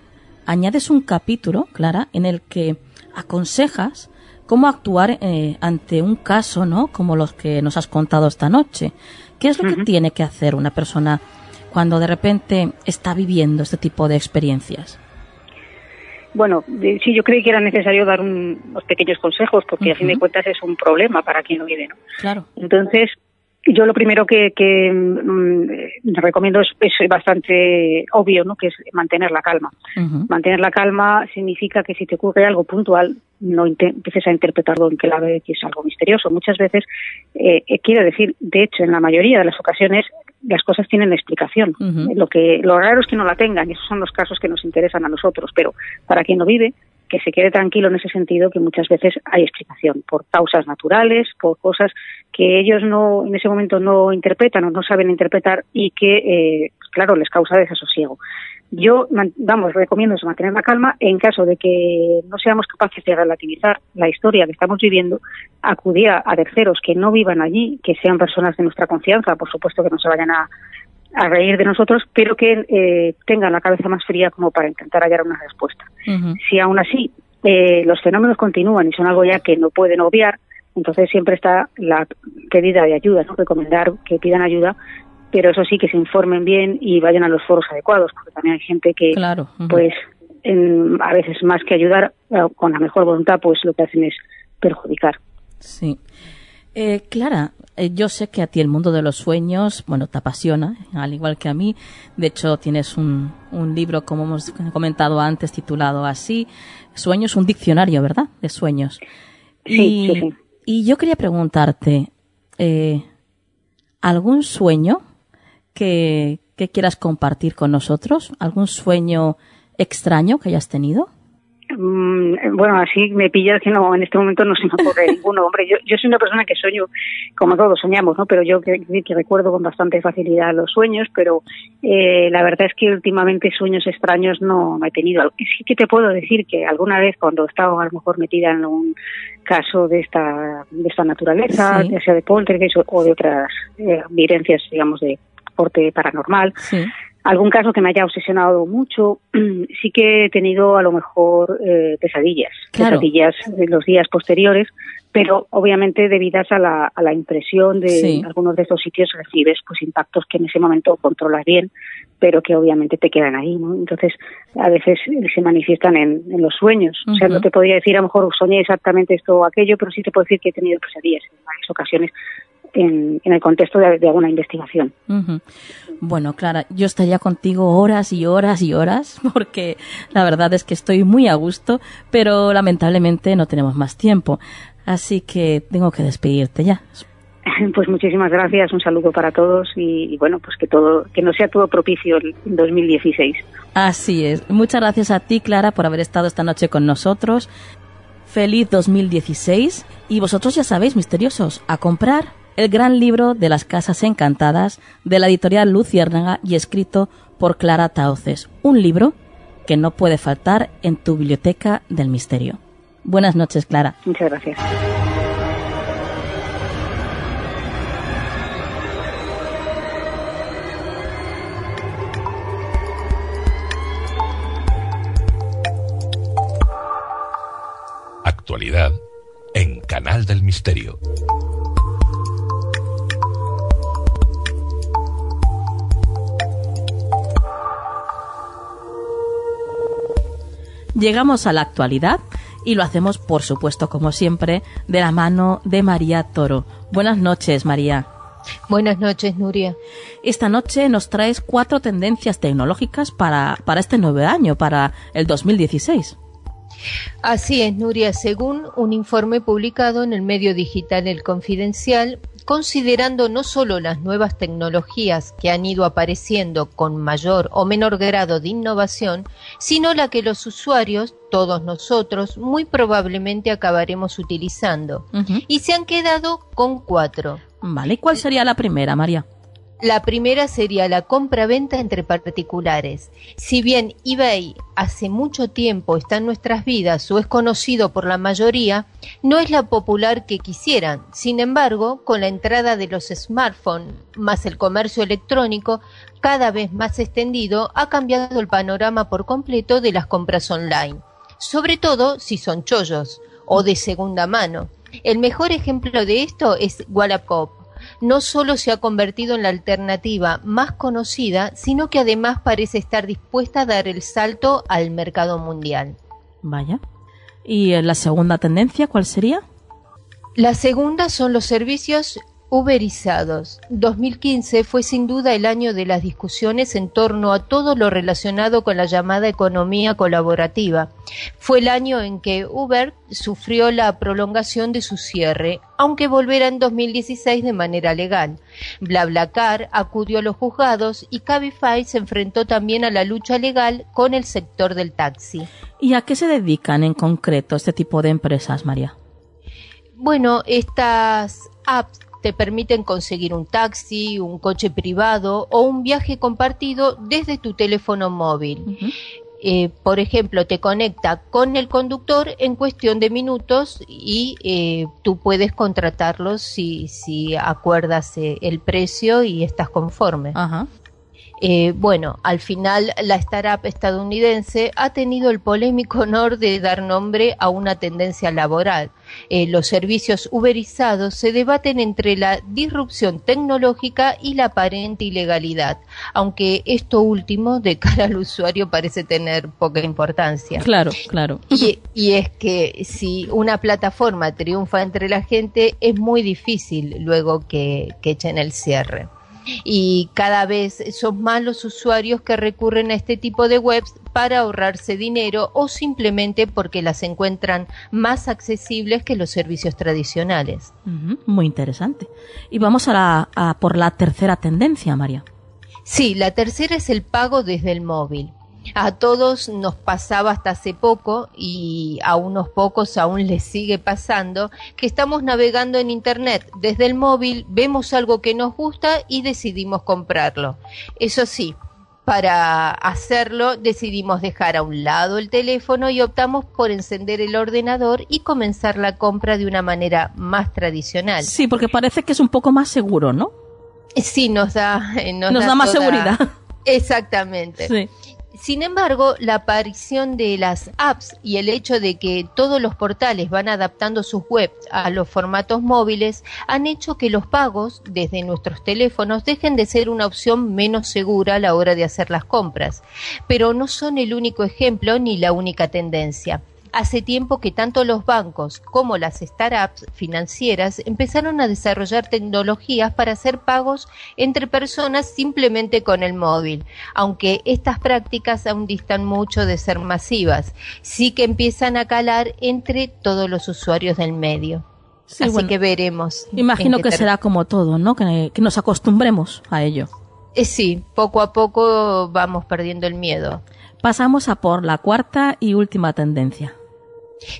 añades un capítulo, Clara, en el que aconsejas cómo actuar eh, ante un caso, ¿no? Como los que nos has contado esta noche. ¿Qué es lo que tiene que hacer una persona cuando de repente está viviendo este tipo de experiencias? Bueno, sí, yo creí que era necesario dar unos pequeños consejos porque a fin de cuentas es un problema para quien lo vive, ¿no? Claro. Entonces, yo lo primero que, que mm, recomiendo es, bastante obvio, ¿no? Que es mantener la calma. Mantener la calma significa que si te ocurre algo puntual, no empieces a interpretarlo en clave que es algo misterioso. Muchas veces, eh, eh, quiero decir, de hecho, en la mayoría de las ocasiones las cosas tienen explicación. Lo que lo raro es que no la tengan, y esos son los casos que nos interesan a nosotros. Pero para quien lo vive, que se quede tranquilo en ese sentido que muchas veces hay explicación por causas naturales, por cosas que ellos no en ese momento no interpretan o no saben interpretar y que eh, claro les causa desasosiego. Yo vamos recomiendo mantener la calma en caso de que no seamos capaces de relativizar la historia que estamos viviendo, acudir a terceros que no vivan allí, que sean personas de nuestra confianza, por supuesto que no se vayan a, a reír de nosotros, pero que eh, tengan la cabeza más fría como para intentar hallar una respuesta. Si aún así eh, los fenómenos continúan y son algo ya que no pueden obviar, entonces siempre está la pedida de ayuda, ¿no? recomendar que pidan ayuda, pero eso sí que se informen bien y vayan a los foros adecuados, porque también hay gente que, pues, a veces más que ayudar eh, con la mejor voluntad, pues lo que hacen es perjudicar. Sí. Eh, Clara, eh, yo sé que a ti el mundo de los sueños, bueno, te apasiona, al igual que a mí. De hecho, tienes un, un libro, como hemos comentado antes, titulado así, Sueños, un diccionario, ¿verdad? De sueños. Sí, y, y yo quería preguntarte, eh, ¿algún sueño que, quieras compartir con nosotros? ¿Algún sueño extraño que hayas tenido? Mm, bueno, así me pillas que no, en este momento no se me ocurre ninguno. Hombre, yo, yo soy una persona que sueño, como todos soñamos, ¿no? Pero yo que, que recuerdo con bastante facilidad los sueños, pero eh, la verdad es que últimamente sueños extraños no he tenido. Sí que te puedo decir que alguna vez cuando estaba a lo mejor metida en un caso de esta, de esta naturaleza, ya sea de poltergeist o, de otras eh, vivencias, digamos, de porte paranormal, sí. Algún caso que me haya obsesionado mucho, sí que he tenido a lo mejor eh, pesadillas, pesadillas en los días posteriores, pero obviamente debidas a la, a la impresión de algunos de estos sitios recibes pues impactos que en ese momento controlas bien, pero que obviamente te quedan ahí, ¿no? Entonces, a veces se manifiestan en, en los sueños. O sea, no te podría decir, a lo mejor soñé exactamente esto o aquello, pero sí te puedo decir que he tenido pesadillas en varias ocasiones en, el contexto de, alguna investigación. Bueno, Clara, yo estaría contigo horas y horas y horas porque la verdad es que estoy muy a gusto, pero lamentablemente no tenemos más tiempo. Así que tengo que despedirte ya. Pues muchísimas gracias, un saludo para todos y, bueno, pues que todo que no sea todo propicio en 2016. Así es. Muchas gracias a ti, Clara, por haber estado esta noche con nosotros. Feliz 2016 y vosotros ya sabéis, misteriosos, a comprar el gran libro de las casas encantadas de la editorial Luciérnaga y escrito por Clara Tauces, un libro que no puede faltar en tu biblioteca del misterio. Buenas noches, Clara. Muchas gracias. Actualidad en Canal del Misterio. Llegamos a la actualidad y lo hacemos, por supuesto, como siempre, de la mano de María Toro. Buenas noches, María. Buenas noches, Nuria. Esta noche nos traes cuatro tendencias tecnológicas para, para este nuevo año, para el 2016. Así es, Nuria. Según un informe publicado en el medio digital El Confidencial, considerando no solo las nuevas tecnologías que han ido apareciendo con mayor o menor grado de innovación, sino la que los usuarios, todos nosotros, muy probablemente acabaremos utilizando. Y se han quedado con cuatro. Vale, ¿cuál sería la primera, María? La primera sería la compra-venta entre particulares. Si bien eBay hace mucho tiempo está en nuestras vidas o es conocido por la mayoría, no es la popular que quisieran. Sin embargo, con la entrada de los smartphones más el comercio electrónico cada vez más extendido, ha cambiado el panorama por completo de las compras online. Sobre todo si son chollos o de segunda mano. El mejor ejemplo de esto es Wallapop no solo se ha convertido en la alternativa más conocida, sino que además parece estar dispuesta a dar el salto al mercado mundial. Vaya. ¿Y la segunda tendencia cuál sería? La segunda son los servicios Uberizados. 2015 fue sin duda el año de las discusiones en torno a todo lo relacionado con la llamada economía colaborativa. Fue el año en que Uber sufrió la prolongación de su cierre, aunque volverá en 2016 de manera legal. BlaBlaCar acudió a los juzgados y Cabify se enfrentó también a la lucha legal con el sector del taxi. ¿Y a qué se dedican en concreto este tipo de empresas, María? Bueno, estas apps te permiten conseguir un taxi, un coche privado o un viaje compartido desde tu teléfono móvil. Eh, por ejemplo, te conecta con el conductor en cuestión de minutos y eh, tú puedes contratarlos si, si acuerdas eh, el precio y estás conforme. Eh, bueno, al final la startup estadounidense ha tenido el polémico honor de dar nombre a una tendencia laboral. Eh, los servicios uberizados se debaten entre la disrupción tecnológica y la aparente ilegalidad, aunque esto último de cara al usuario parece tener poca importancia. Claro, claro. Y, y es que si una plataforma triunfa entre la gente, es muy difícil luego que, que echen el cierre y cada vez son más los usuarios que recurren a este tipo de webs para ahorrarse dinero o simplemente porque las encuentran más accesibles que los servicios tradicionales. muy interesante. Y vamos a, a por la tercera tendencia, María. Sí, la tercera es el pago desde el móvil. A todos nos pasaba hasta hace poco y a unos pocos aún les sigue pasando que estamos navegando en Internet desde el móvil, vemos algo que nos gusta y decidimos comprarlo. Eso sí, para hacerlo decidimos dejar a un lado el teléfono y optamos por encender el ordenador y comenzar la compra de una manera más tradicional. Sí, porque parece que es un poco más seguro, ¿no? Sí, nos da, eh, nos, da, más seguridad. Exactamente. Sí. Sin embargo, la aparición de las apps y el hecho de que todos los portales van adaptando sus webs a los formatos móviles han hecho que los pagos desde nuestros teléfonos dejen de ser una opción menos segura a la hora de hacer las compras. Pero no son el único ejemplo ni la única tendencia hace tiempo que tanto los bancos como las startups financieras empezaron a desarrollar tecnologías para hacer pagos entre personas simplemente con el móvil, aunque estas prácticas aún distan mucho de ser masivas, sí que empiezan a calar entre todos los usuarios del medio. Así que veremos. Imagino que será como todo, ¿no? Que, nos acostumbremos a ello. Eh, sí, poco a poco vamos perdiendo el miedo. Pasamos a por la cuarta y última tendencia.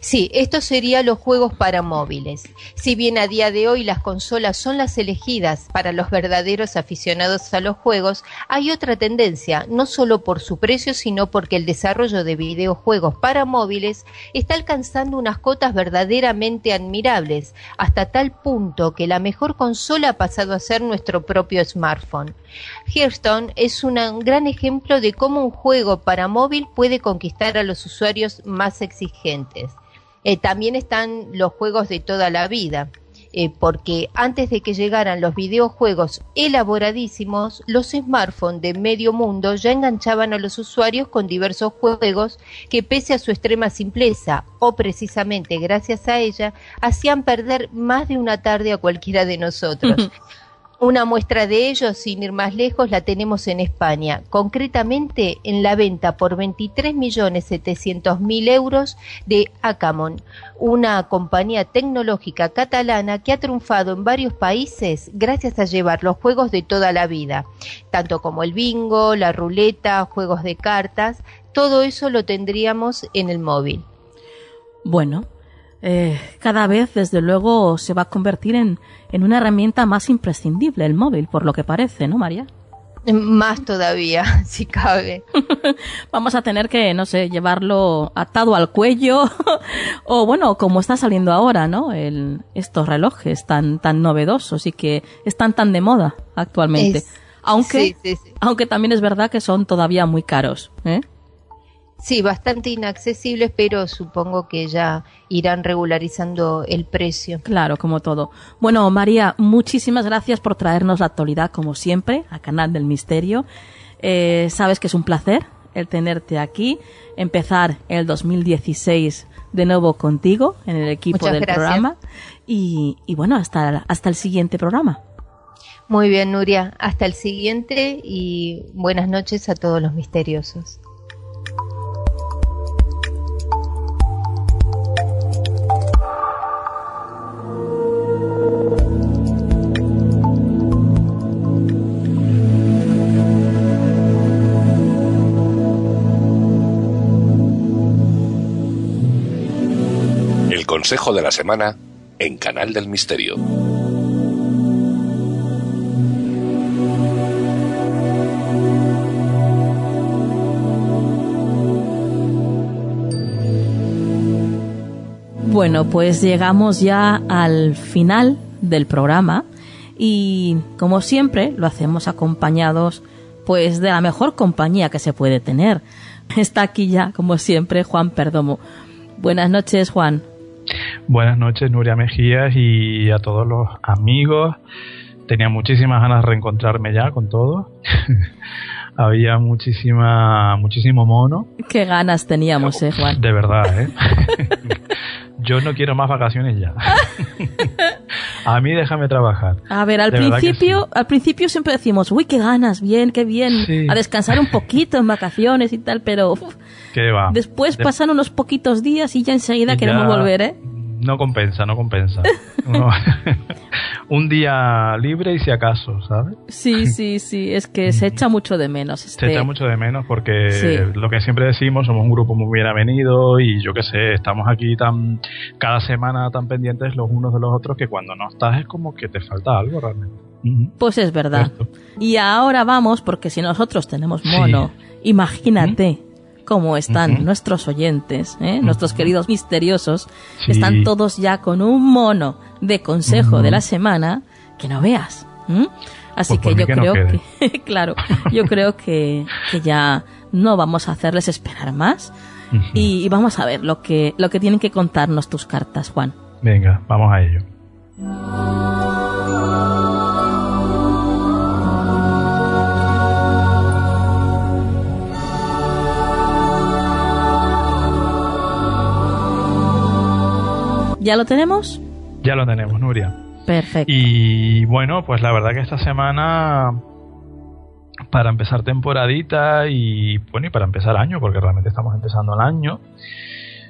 Sí, esto sería los juegos para móviles. Si bien a día de hoy las consolas son las elegidas para los verdaderos aficionados a los juegos, hay otra tendencia, no solo por su precio, sino porque el desarrollo de videojuegos para móviles está alcanzando unas cotas verdaderamente admirables, hasta tal punto que la mejor consola ha pasado a ser nuestro propio smartphone. Hearthstone es un gran ejemplo de cómo un juego para móvil puede conquistar a los usuarios más exigentes. Eh, también están los juegos de toda la vida. Eh, porque antes de que llegaran los videojuegos elaboradísimos, los smartphones de medio mundo ya enganchaban a los usuarios con diversos juegos que pese a su extrema simpleza o precisamente gracias a ella, hacían perder más de una tarde a cualquiera de nosotros. Una muestra de ello, sin ir más lejos, la tenemos en España, concretamente en la venta por 23.700.000 euros de Acamon, una compañía tecnológica catalana que ha triunfado en varios países gracias a llevar los juegos de toda la vida, tanto como el bingo, la ruleta, juegos de cartas, todo eso lo tendríamos en el móvil. Bueno, eh, cada vez, desde luego, se va a convertir en, en una herramienta más imprescindible el móvil, por lo que parece, ¿no, María? Más todavía, si cabe. Vamos a tener que, no sé, llevarlo atado al cuello o bueno, como está saliendo ahora, ¿no? El, estos relojes tan, tan novedosos y que están tan de moda actualmente. aunque, aunque también es verdad que son todavía muy caros, ¿eh? Sí, bastante inaccesibles, pero supongo que ya irán regularizando el precio. Claro, como todo. Bueno, María, muchísimas gracias por traernos la actualidad, como siempre, a Canal del Misterio. Eh, sabes que es un placer el tenerte aquí, empezar el 2016 de nuevo contigo en el equipo del programa y, y bueno, hasta, hasta el siguiente programa. Muy bien, Nuria. Hasta el siguiente y buenas noches a todos los misteriosos. Consejo de la semana en Canal del Misterio. Bueno, pues llegamos ya al final del programa y como siempre lo hacemos acompañados pues de la mejor compañía que se puede tener. Está aquí ya, como siempre, Juan Perdomo. Buenas noches, Juan. Buenas noches, Nuria Mejías y a todos los amigos. Tenía muchísimas ganas de reencontrarme ya con todos. Había muchísima, muchísimo mono. Qué ganas teníamos, eh, Juan. De verdad, eh. yo no quiero más vacaciones ya. a mí déjame trabajar. A ver, al principio, al principio siempre decimos, uy, qué ganas, bien, qué bien, a descansar un poquito en vacaciones y tal, pero ¿Qué va? después pasan unos poquitos días y ya enseguida queremos volver, ¿eh? No compensa, no compensa. un día libre y si acaso, ¿sabes? Sí, sí, sí, es que se echa mucho de menos. Se echa mucho de menos porque lo que siempre decimos, somos un grupo muy bien avenido y yo qué sé, estamos aquí tan cada semana tan pendientes los unos de los otros que cuando no estás es como que te falta algo realmente. Pues es verdad. Y ahora vamos, porque si nosotros tenemos mono, imagínate cómo están nuestros oyentes, ¿eh? nuestros queridos misteriosos, están todos ya con un mono de consejo de la semana que no veas. Así pues que yo creo que, claro, yo creo que, que, ya no vamos a hacerles esperar más y, y, vamos a ver lo que, lo que tienen que contarnos tus cartas, Juan. Venga, vamos a ello. ¿Ya lo tenemos? Ya lo tenemos, Nuria. Perfecto. Y bueno, pues la verdad que esta semana, para empezar temporadita y bueno, y para empezar año, porque realmente estamos empezando el año,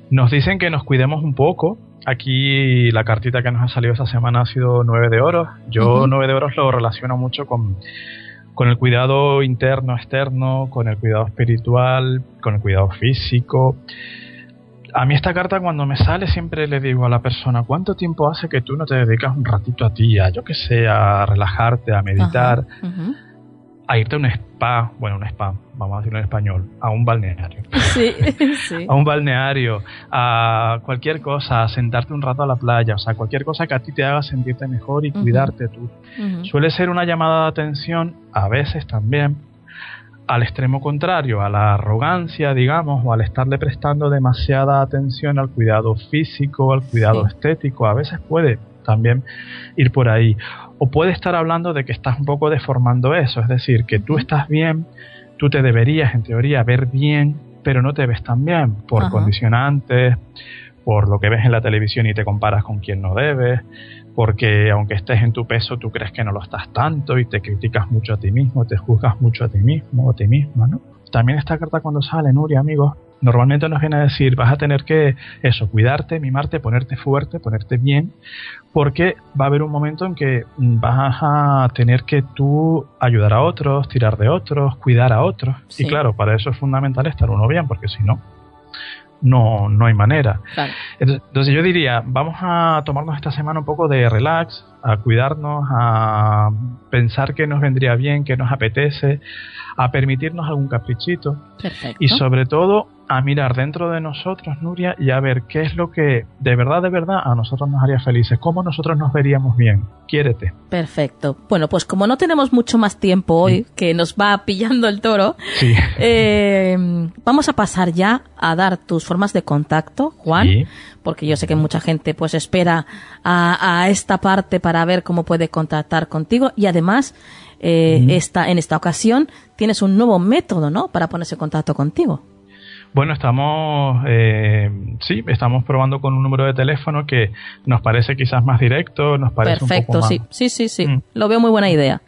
nos dicen que nos cuidemos un poco. Aquí la cartita que nos ha salido esta semana ha sido 9 de oro. Yo 9 de oro lo relaciono mucho con, con el cuidado interno, externo, con el cuidado espiritual, con el cuidado físico a mí esta carta cuando me sale siempre le digo a la persona, ¿cuánto tiempo hace que tú no te dedicas un ratito a ti, a yo que sé, a relajarte, a meditar, a irte a un spa, bueno, un spa, vamos a decirlo en español, a un balneario. Sí, sí. a un balneario, a cualquier cosa, a sentarte un rato a la playa, o sea, cualquier cosa que a ti te haga sentirte mejor y cuidarte tú. Suele ser una llamada de atención, a veces también, al extremo contrario, a la arrogancia, digamos, o al estarle prestando demasiada atención al cuidado físico, al cuidado estético, a veces puede también ir por ahí. O puede estar hablando de que estás un poco deformando eso, es decir, que tú estás bien, tú te deberías en teoría ver bien, pero no te ves tan bien por condicionantes, por lo que ves en la televisión y te comparas con quien no debes, porque aunque estés en tu peso, tú crees que no lo estás tanto y te criticas mucho a ti mismo, te juzgas mucho a ti mismo o a ti misma, ¿no? También esta carta cuando sale, Nuria, amigos, normalmente nos viene a decir, vas a tener que, eso, cuidarte, mimarte, ponerte fuerte, ponerte bien, porque va a haber un momento en que vas a tener que tú ayudar a otros, tirar de otros, cuidar a otros. Y claro, para eso es fundamental estar uno bien, porque si no, no, no hay manera. Entonces, yo diría, vamos a tomarnos esta semana un poco de relax, a cuidarnos, a pensar que nos vendría bien, que nos apetece, a permitirnos algún caprichito. Y sobre todo a mirar dentro de nosotros, Nuria, y a ver qué es lo que de verdad, de verdad a nosotros nos haría felices, cómo nosotros nos veríamos bien. Quiérete. Perfecto. Bueno, pues como no tenemos mucho más tiempo hoy, que nos va pillando el toro, eh, vamos a pasar ya a dar tus formas de contacto, Juan, porque yo sé que mucha gente pues espera a, esta parte para ver cómo puede contactar contigo y además eh, en esta ocasión tienes un nuevo método, ¿no? Para ponerse en contacto contigo. Bueno, estamos, eh, sí, estamos probando con un número de teléfono que nos parece quizás más directo, nos parece Perfecto, un poco sí, sí, sí, sí. Mm. Lo veo muy buena idea.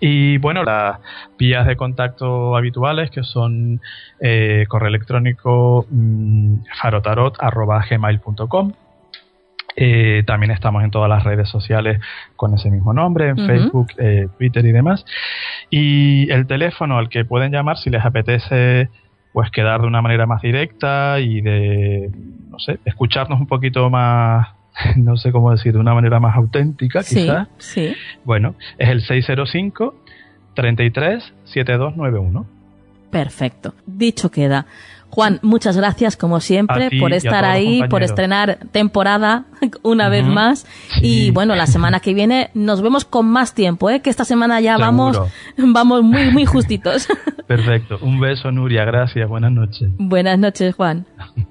Y bueno, las vías de contacto habituales que son eh, correo electrónico mm, farotarot.gmail.com eh, también estamos en todas las redes sociales con ese mismo nombre, en Facebook, eh, Twitter y demás. Y el teléfono al que pueden llamar si les apetece pues quedar de una manera más directa y de, no sé, escucharnos un poquito más, no sé cómo decir, de una manera más auténtica, quizás. Sí. Bueno, es el 605 33 7291. Perfecto. Dicho queda. Juan, muchas gracias como siempre por estar ahí, por estrenar temporada una vez más. Y bueno, la semana que viene nos vemos con más tiempo, ¿eh? que esta semana ya vamos, vamos muy, muy justitos. Perfecto. Un beso, Nuria. Gracias. Buenas noches. Buenas noches, Juan.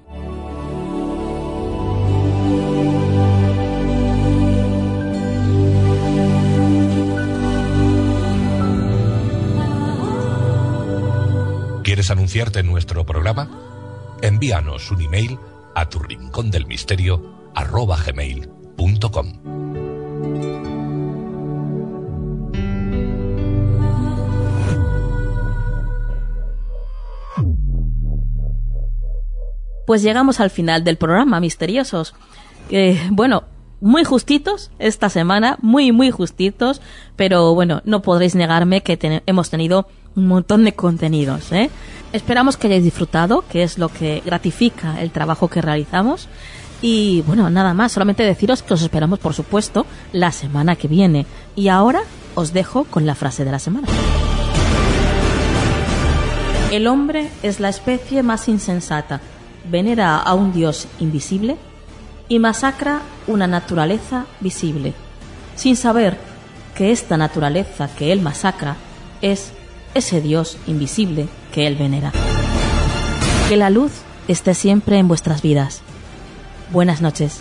¿Quieres anunciarte en nuestro programa? Envíanos un email a tu rincón del misterio gmail.com. Pues llegamos al final del programa, misteriosos. Eh, bueno, muy justitos esta semana, muy, muy justitos, pero bueno, no podréis negarme que hemos tenido un montón de contenidos. ¿eh? Esperamos que hayáis disfrutado, que es lo que gratifica el trabajo que realizamos. Y bueno, nada más, solamente deciros que os esperamos, por supuesto, la semana que viene. Y ahora os dejo con la frase de la semana. El hombre es la especie más insensata, venera a un dios invisible y masacra una naturaleza visible, sin saber que esta naturaleza que él masacra es ese Dios invisible que Él venera. Que la luz esté siempre en vuestras vidas. Buenas noches.